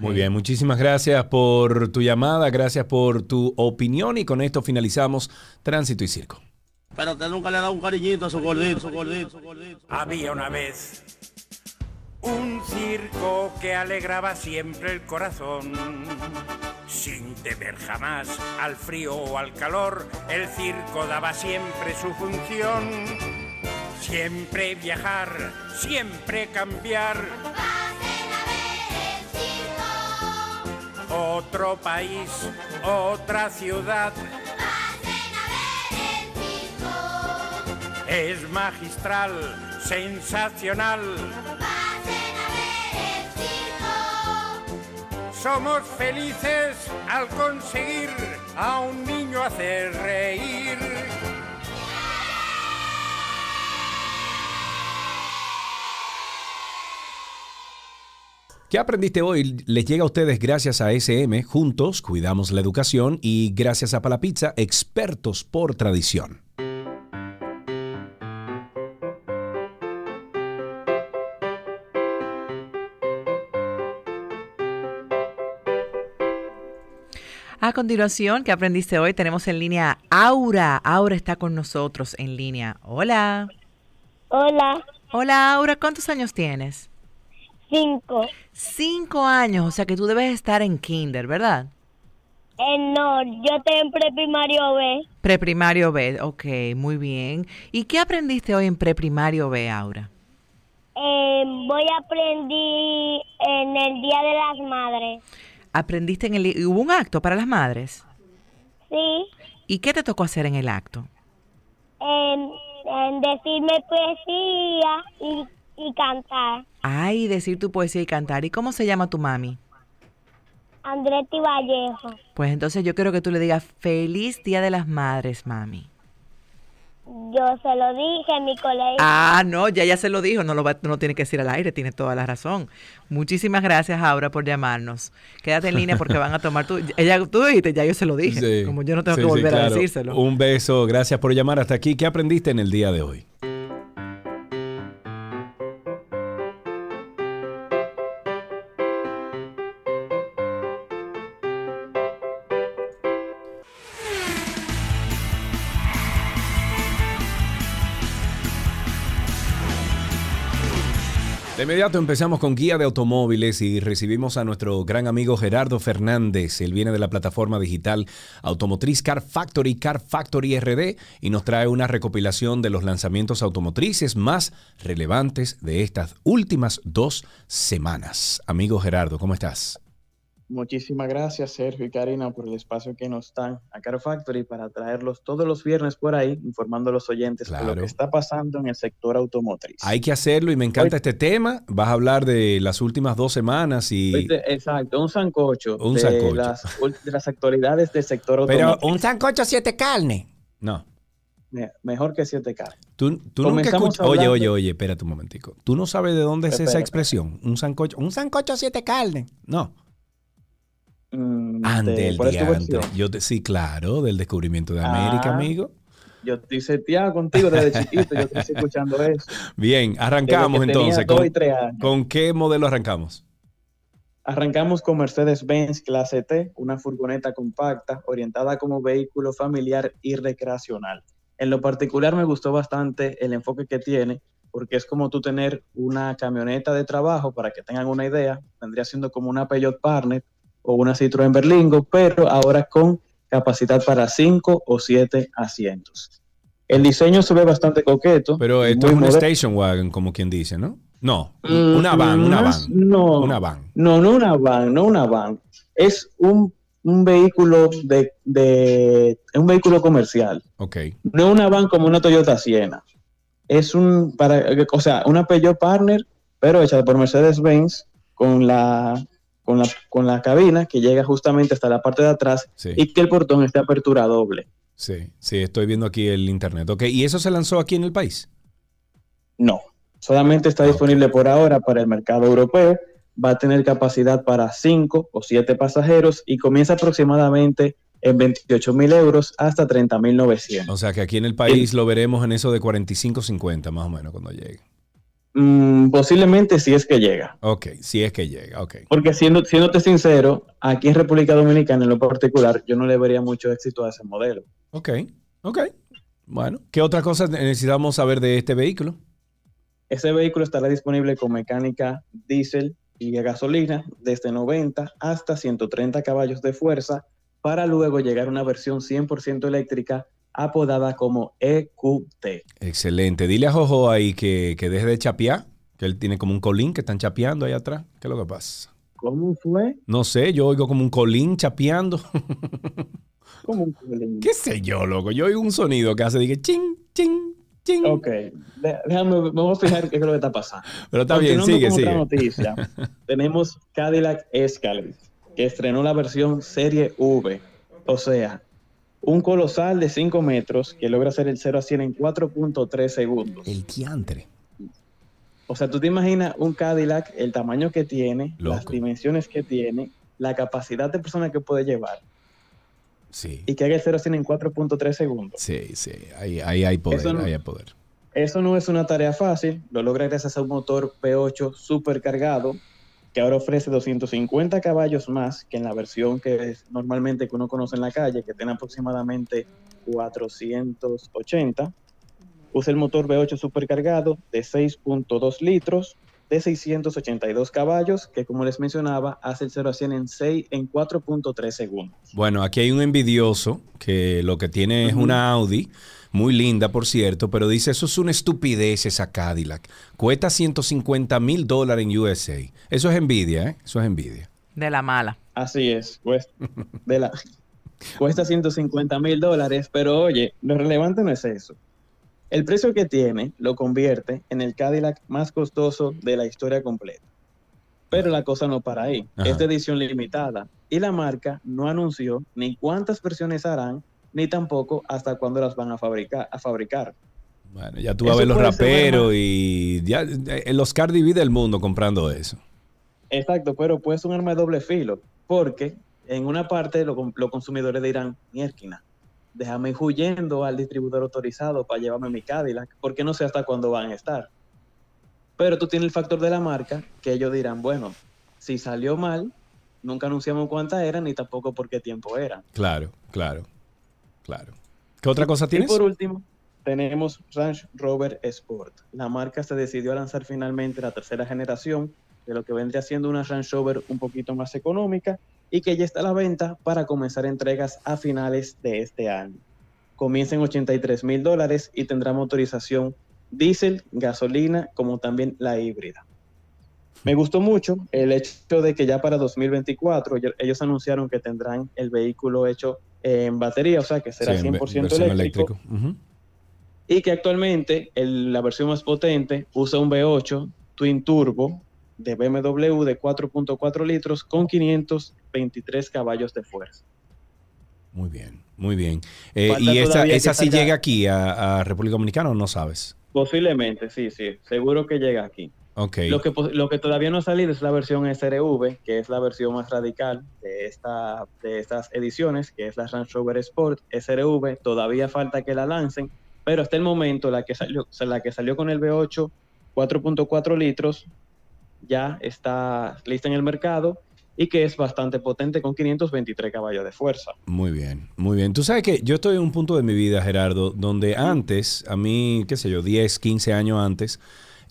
Muy bien, muchísimas gracias por tu llamada, gracias por tu opinión y con esto finalizamos Tránsito y Circo. Pero usted nunca le ha dado un cariñito a su gordito, su gordito, su gordito. Había una vez un circo que alegraba siempre el corazón. Sin temer jamás al frío o al calor, el circo daba siempre su función. Siempre viajar, siempre cambiar. Otro país, otra ciudad. Es magistral, sensacional. Somos felices al conseguir a un niño hacer reír. ¿Qué aprendiste hoy? Les llega a ustedes gracias a SM, juntos cuidamos la educación y gracias a Palapizza, expertos por tradición. A continuación, ¿qué aprendiste hoy? Tenemos en línea a Aura. Aura está con nosotros en línea. Hola. Hola. Hola, Aura. ¿Cuántos años tienes? Cinco. Cinco años. O sea que tú debes estar en kinder, ¿verdad? Eh, no, yo estoy en preprimario B. Preprimario B. Ok, muy bien. ¿Y qué aprendiste hoy en preprimario B, Aura? Eh, voy a aprender en el Día de las Madres. ¿Aprendiste en el... ¿Hubo un acto para las madres? Sí. ¿Y qué te tocó hacer en el acto? En, en decirme poesía y, y cantar. Ay, decir tu poesía y cantar. ¿Y cómo se llama tu mami? Andretti Vallejo. Pues entonces yo quiero que tú le digas feliz Día de las Madres, mami. Yo se lo dije en mi colegio. Ah, no, ya ya se lo dijo, no lo va, no tiene que decir al aire, tiene toda la razón. Muchísimas gracias, Aura, por llamarnos. Quédate en línea porque van a tomar tu... Ella, tú dijiste, ya yo se lo dije. Sí, Como yo no tengo sí, que sí, volver a decírselo. Un beso, gracias por llamar hasta aquí. ¿Qué aprendiste en el día de hoy? De inmediato empezamos con guía de automóviles y recibimos a nuestro gran amigo Gerardo Fernández. Él viene de la plataforma digital automotriz Car Factory, Car Factory RD, y nos trae una recopilación de los lanzamientos automotrices más relevantes de estas últimas dos semanas. Amigo Gerardo, ¿cómo estás? Muchísimas gracias, Sergio y Karina, por el espacio que nos dan a Car Factory para traerlos todos los viernes por ahí, informando a los oyentes de lo que está pasando en el sector automotriz. Hay que hacerlo y me encanta este tema. Vas a hablar de las últimas dos semanas y... Exacto, un sancocho. Un de sancocho. Las, de las actualidades del sector Pero automotriz. un sancocho siete carne. No. Me- Mejor que siete carnes. Tú, tú nunca. Oye, oye, oye, espérate un momentico. ¿Tú no sabes de dónde es esa expresión? Un sancocho. Un sancocho siete carne. No. Mm, Ande de- el ¿cuál es tu diantre. Yo te- sí, claro, del descubrimiento de América, Ah. amigo. Yo estoy seteado contigo desde chiquito, yo estoy escuchando eso. Bien, arrancamos entonces. ¿Con. ¿Con qué modelo arrancamos? Arrancamos con Mercedes-Benz Clase T, una furgoneta compacta orientada como vehículo familiar y recreacional. En lo particular me gustó bastante el enfoque que tiene, porque es como tú tener una camioneta de trabajo, para que tengan una idea, vendría siendo como una Peugeot Partner o una Citroën Berlingo, pero ahora con capacidad para 5 o 7 asientos. El diseño se ve bastante coqueto. Pero esto es un moderno. station wagon, como quien dice, ¿no? No, Mm, una van, una van. No, Una van. No, no una van, no una van. Es un, un vehículo de, de un vehículo comercial. Ok. No una van como una Toyota Siena. Es un para, o sea, una Peugeot Partner, pero hecha por Mercedes-Benz con la con la con la cabina que llega justamente hasta la parte de atrás Sí. y que el portón esté apertura doble. Sí, sí, estoy viendo aquí el internet. Ok, ¿y eso se lanzó aquí en el país? No, solamente está disponible por ahora para el mercado europeo. Va a tener capacidad para 5 o 7 pasajeros y comienza aproximadamente en 28 mil euros hasta 30 mil 900. O sea que aquí en el país lo veremos en eso de 45-50 más o menos cuando llegue. Mm, posiblemente si es que llega. Ok, si es que llega, ok. Porque siendo, siéndote sincero, aquí en República Dominicana en lo particular, yo no le vería mucho éxito a ese modelo. Ok, ok. Bueno, ¿qué otra cosa necesitamos saber de este vehículo? Ese vehículo estará disponible con mecánica diésel y a gasolina desde 90 hasta 130 caballos de fuerza para luego llegar a una versión 100% eléctrica apodada como EQT. Excelente. Dile a Jojo ahí que, que deje de chapear, que él tiene como un colín que están chapeando ahí atrás. ¿Qué es lo que pasa? ¿Cómo fue? No sé, yo oigo como un colín chapeando. Como un colín. ¿Qué sé yo, loco? Yo oigo un sonido que hace, dije, ching, ching, ching. Ok, déjame, me voy a fijar qué es lo que está pasando. Pero está bien, sigue, otra sigue. noticia, tenemos Cadillac Escalade, que estrenó la versión Serie V, o sea, un colosal de 5 metros que logra hacer el 0 a 100 en 4.3 segundos. El diantre. O sea, tú te imaginas un Cadillac, el tamaño que tiene, las dimensiones que tiene, la capacidad de persona que puede llevar Sí, y que haga el 0 a 100 en 4.3 segundos. sí, sí. Ahí, ahí hay poder, no- ahí hay poder. Eso no es una tarea fácil, lo logra gracias a un motor P8 supercargado que ahora ofrece 250 caballos más que en la versión que es normalmente que uno conoce en la calle, que tiene aproximadamente 480. Usa el motor V8 supercargado de 6.2 litros de 682 caballos, que como les mencionaba, hace el 0 a 100 en, 6, en 4.3 segundos. Bueno, aquí hay un envidioso que lo que tiene es una Audi, muy linda por cierto, pero dice, eso es una estupidez esa Cadillac. Cuesta 150 mil dólares en USA. Eso es envidia, ¿eh? Eso es envidia. De la mala. Así es, cuesta, de la, cuesta 150 mil dólares, pero oye, lo relevante no es eso. El precio que tiene lo convierte en el Cadillac más costoso de la historia completa. Pero la cosa no para ahí. Ajá. Es de edición limitada y la marca no anunció ni cuántas versiones harán, ni tampoco hasta cuándo las van a fabricar. A fabricar. Bueno, ya tú vas a ver los raperos y ya, eh, los Cardi B del mundo comprando eso. Exacto, pero puede ser un arma de doble filo, porque en una parte lo- los consumidores dirán, mierquina, déjame ir huyendo al distribuidor autorizado para llevarme mi Cadillac, porque no sé hasta cuándo van a estar. Pero tú tienes el factor de la marca, que ellos dirán, bueno, si salió mal, nunca anunciamos cuántas eran, ni tampoco por qué tiempo eran. Claro, claro, claro. ¿Qué otra cosa Y tienes? por último, tenemos Range Rover Sport. La marca se decidió a lanzar finalmente la tercera generación de lo que vendría siendo una Range Rover un poquito más económica y que ya está a la venta para comenzar entregas a finales de este año. Comienza en 83 mil dólares y tendrá motorización diésel, gasolina, como también la híbrida. Me gustó mucho el hecho de que ya para 2024 ellos- anunciaron que tendrán el vehículo hecho en batería, o sea que será Sí, en ve- 100% versión eléctrico, eléctrico. Ujú. y que actualmente el- la versión más potente usa un V8 Twin Turbo de BMW de 4.4 litros con 523 caballos de fuerza. Muy bien, muy bien. Eh, ¿Y esa, esa sí llega aquí a, a República Dominicana o no sabes? Posiblemente, sí, sí, seguro que llega aquí. Ok. Lo que, lo que todavía no ha salido es la versión SRV, que es la versión más radical de, esta, de estas ediciones, que es la Range Rover Sport SRV. Todavía falta que la lancen, pero hasta el momento la que salió, la que salió con el V8 4.4 litros ya está lista en el mercado y que es bastante potente con 523 caballos de fuerza. Muy bien, muy bien. Tú sabes que yo estoy en un punto de mi vida, Gerardo, donde antes, a mí, qué sé yo, 10, 15 años antes,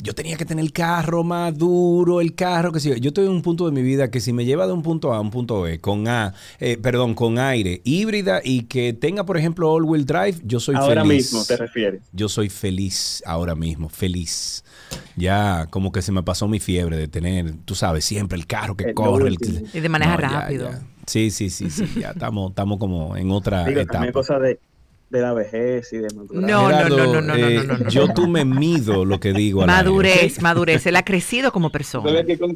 yo tenía que tener el carro más duro, el carro, que sé yo. Yo estoy en un punto de mi vida que si me lleva de un punto A a un punto B, con A, eh, perdón, con aire, híbrida y que tenga, por ejemplo, all-wheel drive, yo soy Ahora feliz. mismo te refieres. Yo soy feliz ahora mismo, feliz. Ya como que se me pasó mi fiebre de tener, tú sabes, siempre el carro que El corre. el-. Y de manejar No, rápido. ya. Sí, sí, sí, sí, ya estamos, estamos como en otra Digo, etapa. también cosas de, de la vejez y de madurez. No, no, Gerardo, no, no, no, no, eh, no, no, no. Yo tú me mido lo que digo. al Madurez, madurez. Él ha crecido como persona. con.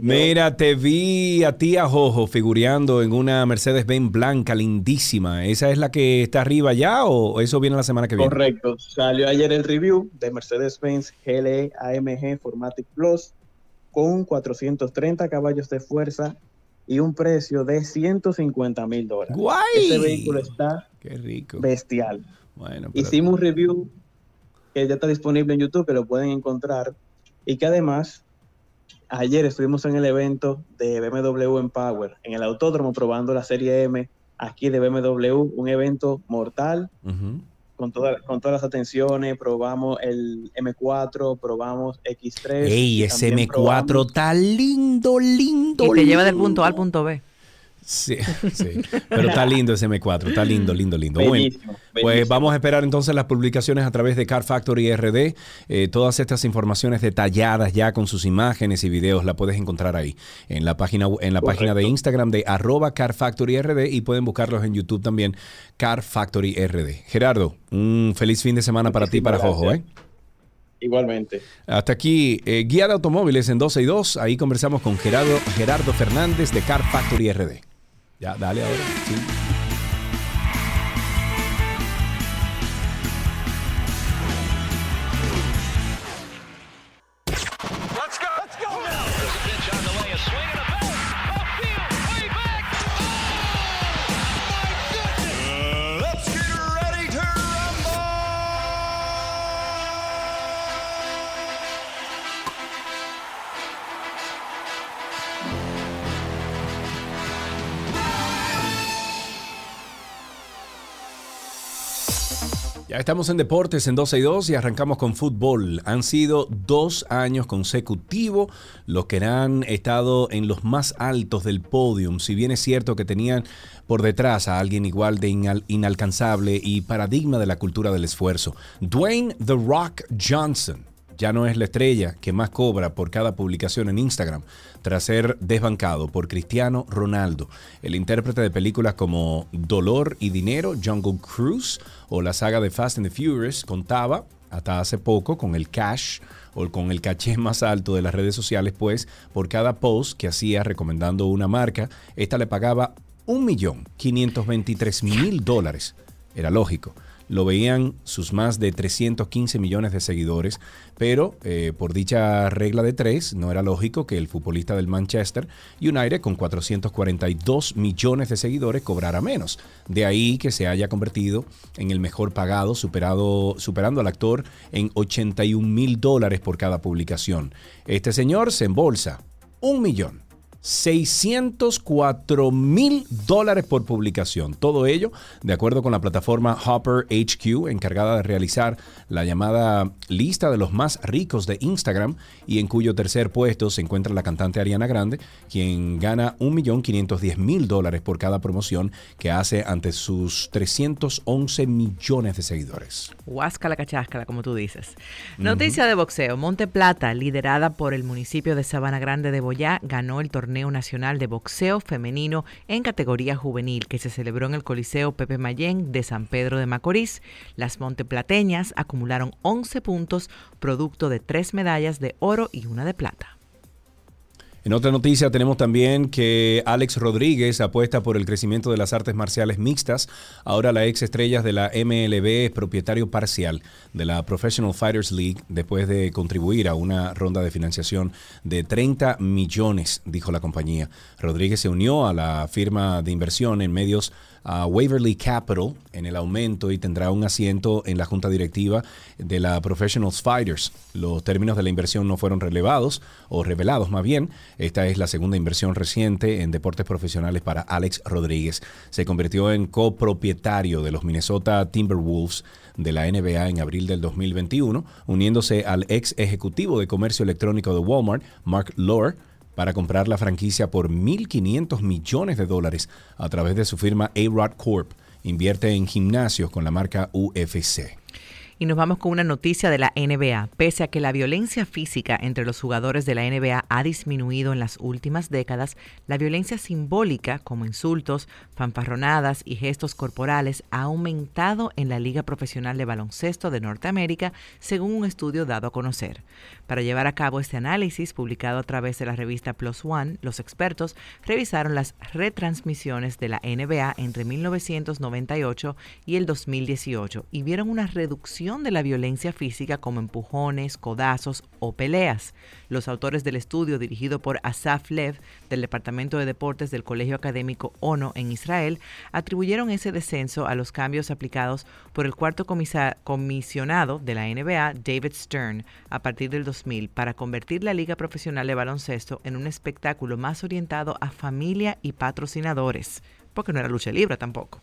Mira, te vi a ti a Jojo figureando en una Mercedes-Benz blanca, lindísima. ¿Esa es la que está arriba ya o eso viene la semana que viene? Correcto. Salió ayer el review de Mercedes-Benz GLE AMG Formatic Plus con 430 caballos de fuerza y un precio de 150 mil dólares. ¡Guay! Este vehículo está Qué rico. bestial. Bueno, pero- Hicimos un review que ya está disponible en YouTube, que lo pueden encontrar y que además ayer estuvimos en el evento de BMW Empower, en el autódromo probando la serie M aquí de BMW, un evento mortal Ujú. Con, toda- con todas las atenciones, probamos el M4, probamos X3. Ey, y ese también M4 probamos- está lindo, lindo. Y te lleva del punto A al punto B. Sí, sí. Pero está lindo ese M4, está lindo, lindo, lindo. Bueno, Bellísimo, pues vamos a esperar entonces las publicaciones a través de Car Factory RD. Eh, todas estas informaciones detalladas ya con sus imágenes y videos la puedes encontrar ahí en la página en la página de Instagram de arroba Car Factory RD y pueden buscarlos en YouTube también Car Factory RD. Gerardo, un feliz fin de semana para ti y para Jojo, ¿eh? Igualmente. Hasta aquí, eh, Guía de Automóviles en 12 y 2. Ahí conversamos con Gerardo, Gerardo Fernández de Car Factory RD. Ya, dale ahora. sí. Estamos en deportes en 12 y 2 y arrancamos con fútbol. Han sido dos años consecutivos los que han estado en los más altos del podium. Si bien es cierto que tenían por detrás a alguien igual de inal- inalcanzable y paradigma de la cultura del esfuerzo. Dwayne The Rock Johnson ya no es la estrella que más cobra por cada publicación en Instagram, tras ser desbancado por Cristiano Ronaldo, el intérprete de películas como Dolor y Dinero, Jungle Cruise o la saga de Fast and the Furious, contaba hasta hace poco con el cash o con el caché más alto de las redes sociales, pues por cada post que hacía recomendando una marca, esta le pagaba 1.523.000 dólares. Era lógico lo veían sus más de 315 millones de seguidores, pero eh, por dicha regla de tres, no era lógico que el futbolista del Manchester United con 442 millones de seguidores cobrara menos. De ahí que se haya convertido en el mejor pagado, superado, superando al actor en 81 mil dólares por cada publicación. Este señor se embolsa un millón 604 mil dólares por publicación. Todo ello, de acuerdo con la plataforma Hopper HQ, encargada de realizar la llamada lista de los más ricos de Instagram y en cuyo tercer puesto se encuentra la cantante Ariana Grande, quien gana 1.510.000 dólares por cada promoción que hace ante sus 311 millones de seguidores. Huáscala cacháscala, como tú dices. Noticia de boxeo. Monte Plata, liderada por el municipio de Sabana Grande de Boyá, ganó el torneo nacional de boxeo femenino en categoría juvenil que se celebró en el Coliseo Pepe Mayén de San Pedro de Macorís. Las monteplateñas acumularon 11 puntos, producto de tres medallas de oro y una de plata. En otra noticia tenemos también que Alex Rodríguez apuesta por el crecimiento de las artes marciales mixtas. Ahora la ex estrella de la MLB es propietario parcial de la Professional Fighters League después de contribuir a una ronda de financiación de 30 millones, dijo la compañía. Rodríguez se unió a la firma de inversión en medios a Waverly Capital en el aumento y tendrá un asiento en la junta directiva de la Professionals Fighters. Los términos de la inversión no fueron relevados o revelados más bien. Esta es la segunda inversión reciente en deportes profesionales para Alex Rodríguez. Se convirtió en copropietario de los Minnesota Timberwolves de la NBA en abril del 2021, uniéndose al ex ejecutivo de comercio electrónico de Walmart, Mark Lohr, para comprar la franquicia por 1.500 millones de dólares a través de su firma A-Rod Corp. Invierte en gimnasios con la marca UFC. Y nos vamos con una noticia de la NBA. Pese a que la violencia física entre los jugadores de la NBA ha disminuido en las últimas décadas, la violencia simbólica, como insultos, fanfarronadas y gestos corporales, ha aumentado en la Liga Profesional de Baloncesto de Norteamérica, según un estudio dado a conocer. Para llevar a cabo este análisis, publicado a través de la revista Plus One, los expertos revisaron las retransmisiones de la NBA entre 1998 y el 2018 y vieron una reducción de la violencia física como empujones, codazos o peleas. Los autores del estudio, dirigido por Asaf Lev del Departamento de Deportes del Colegio Académico ONO en Israel, atribuyeron ese descenso a los cambios aplicados por el cuarto comisionado de la NBA, David Stern, a partir del 2000 para convertir la Liga Profesional de Baloncesto en un espectáculo más orientado a familia y patrocinadores, porque no era lucha libre tampoco.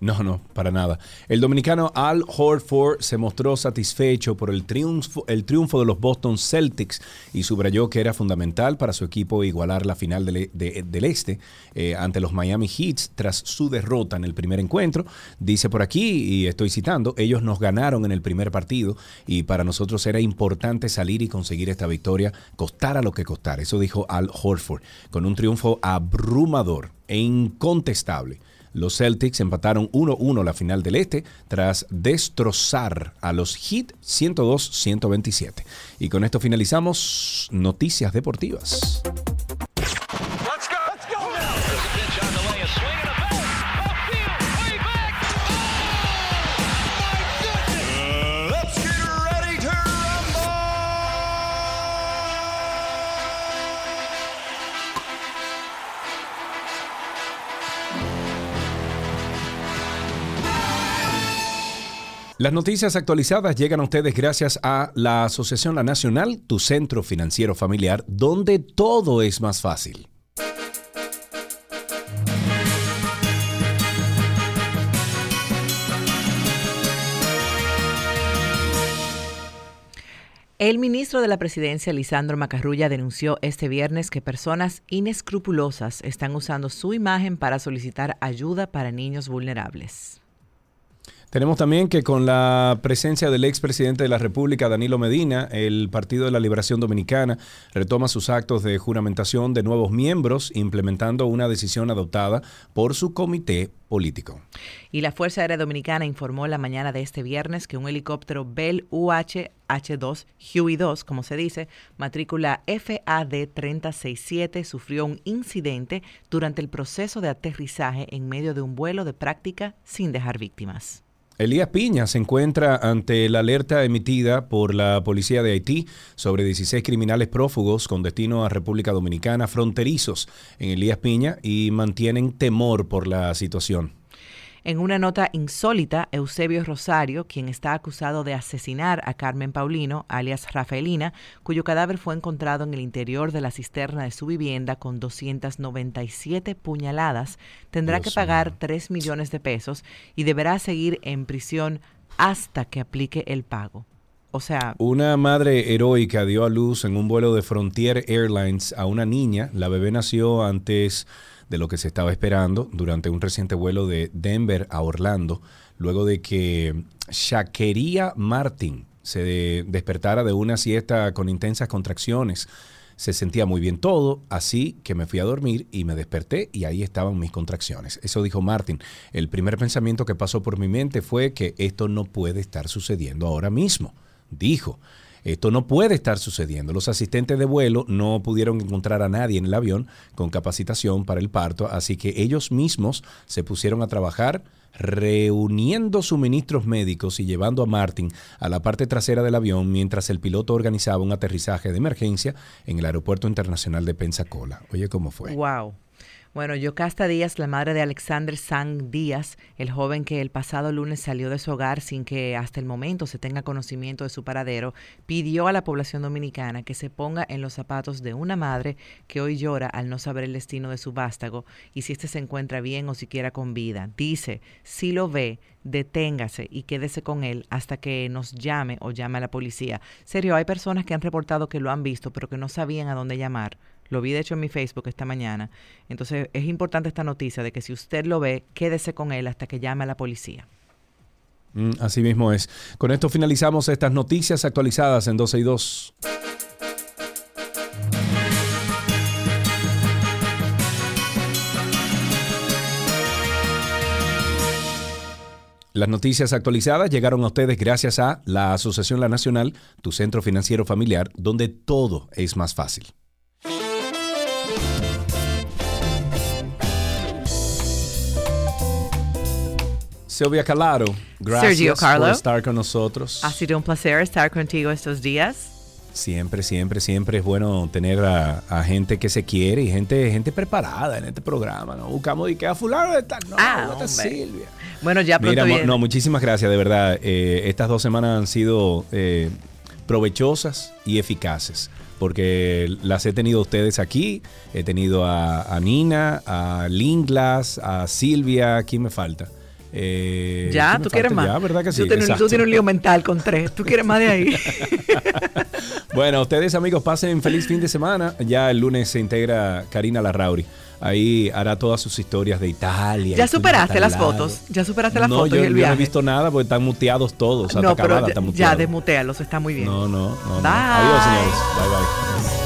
No, no, para nada. El dominicano Al Horford se mostró satisfecho por el triunfo, el triunfo de los Boston Celtics y subrayó que era fundamental para su equipo igualar la final del, del Este eh, ante los Miami Heats tras su derrota en el primer encuentro. Dice por aquí, y estoy citando, ellos nos ganaron en el primer partido y para nosotros era importante salir y conseguir esta victoria, costara lo que costara. Eso dijo Al Horford, con un triunfo abrumador e incontestable los Celtics empataron 1-1 la final del Este tras destrozar a los Heat 102-127. Y con esto finalizamos Noticias Deportivas. Las noticias actualizadas llegan a ustedes gracias a la Asociación La Nacional, tu centro financiero familiar, donde todo es más fácil. El ministro de la Presidencia, Lisandro Macarrulla, denunció este viernes que personas inescrupulosas están usando su imagen para solicitar ayuda para niños vulnerables. Tenemos también que con la presencia del expresidente de la República, Danilo Medina, el Partido de la Liberación Dominicana retoma sus actos de juramentación de nuevos miembros, implementando una decisión adoptada por su comité político. Y la Fuerza Aérea Dominicana informó la mañana de este viernes que un helicóptero Bell UH-H2, Huey 2, como se dice, matrícula FAD 367, sufrió un incidente durante el proceso de aterrizaje en medio de un vuelo de práctica sin dejar víctimas. Elías Piña se encuentra ante la alerta emitida por la policía de Haití sobre 16 criminales prófugos con destino a República Dominicana fronterizos en Elías Piña y mantienen temor por la situación. En una nota insólita, Eusebio Rosario, quien está acusado de asesinar a Carmen Paulino, alias Rafaelina, cuyo cadáver fue encontrado en el interior de la cisterna de su vivienda con 297 puñaladas, tendrá que pagar 3 millones de pesos y deberá seguir en prisión hasta que aplique el pago. O sea, Una madre heroica dio a luz en un vuelo de Frontier Airlines a una niña. La bebé nació antes de lo que se estaba esperando durante un reciente vuelo de Denver a Orlando, luego de que Shakeria Martin se de- despertara de una siesta con intensas contracciones. Se sentía muy bien todo, así que me fui a dormir y me desperté y ahí estaban mis contracciones. Eso dijo Martin. El primer pensamiento que pasó por mi mente fue que esto no puede estar sucediendo ahora mismo. Dijo, esto no puede estar sucediendo. Los asistentes de vuelo no pudieron encontrar a nadie en el avión con capacitación para el parto, así que ellos mismos se pusieron a trabajar reuniendo suministros médicos y llevando a Martin a la parte trasera del avión mientras el piloto organizaba un aterrizaje de emergencia en el Aeropuerto Internacional de Pensacola. Oye, ¿cómo fue? Wow. Bueno, Yocasta Díaz, la madre de Alexander Sang Díaz, el joven que el pasado lunes salió de su hogar sin que hasta el momento se tenga conocimiento de su paradero, pidió a la población dominicana que se ponga en los zapatos de una madre que hoy llora al no saber el destino de su vástago y si éste se encuentra bien o siquiera con vida. Dice, si lo ve, deténgase y quédese con él hasta que nos llame o llame a la policía. Serio, hay personas que han reportado que lo han visto, pero que no sabían a dónde llamar. Lo vi de hecho en mi Facebook esta mañana. Entonces es importante esta noticia de que si usted lo ve, quédese con él hasta que llame a la policía. Mm, así mismo es. Con esto finalizamos estas noticias actualizadas en 12 y 2. Las noticias actualizadas llegaron a ustedes gracias a la Asociación La Nacional, tu centro financiero familiar, donde todo es más fácil. Silvia Calaro, gracias Sergio Carlo. por estar con nosotros. Ha sido un placer estar contigo estos días. Siempre, siempre, siempre es bueno tener a, a gente que se quiere y gente, gente preparada en este programa. No buscamos de que a fulano de tal. No, Ah, hombre. Silvia. Bueno, ya pronto Mira, viene. no, muchísimas gracias, de verdad. Eh, estas dos semanas han sido eh, provechosas y eficaces. Porque las he tenido a ustedes aquí. He tenido a, a Nina, a Linglas, a Silvia. ¿Quién me falta? Eh, ya, ¿quién me tú quieres más. Ya, ¿verdad que sí? Tú tienes, tú Exacto. tienes un lío mental con tres. Tú quieres más de ahí. Bueno, ustedes amigos, pasen feliz fin de semana. Ya el lunes se integra Karina Larrauri. Ahí hará todas sus historias de Italia. ya superaste las lado. fotos. Ya superaste las no, fotos yo, y el yo no he visto nada porque están muteados todos. no, hasta pero ya, está ya desmutealos, está muy bien. No, no, no. no. Adiós, señores. Bye, bye.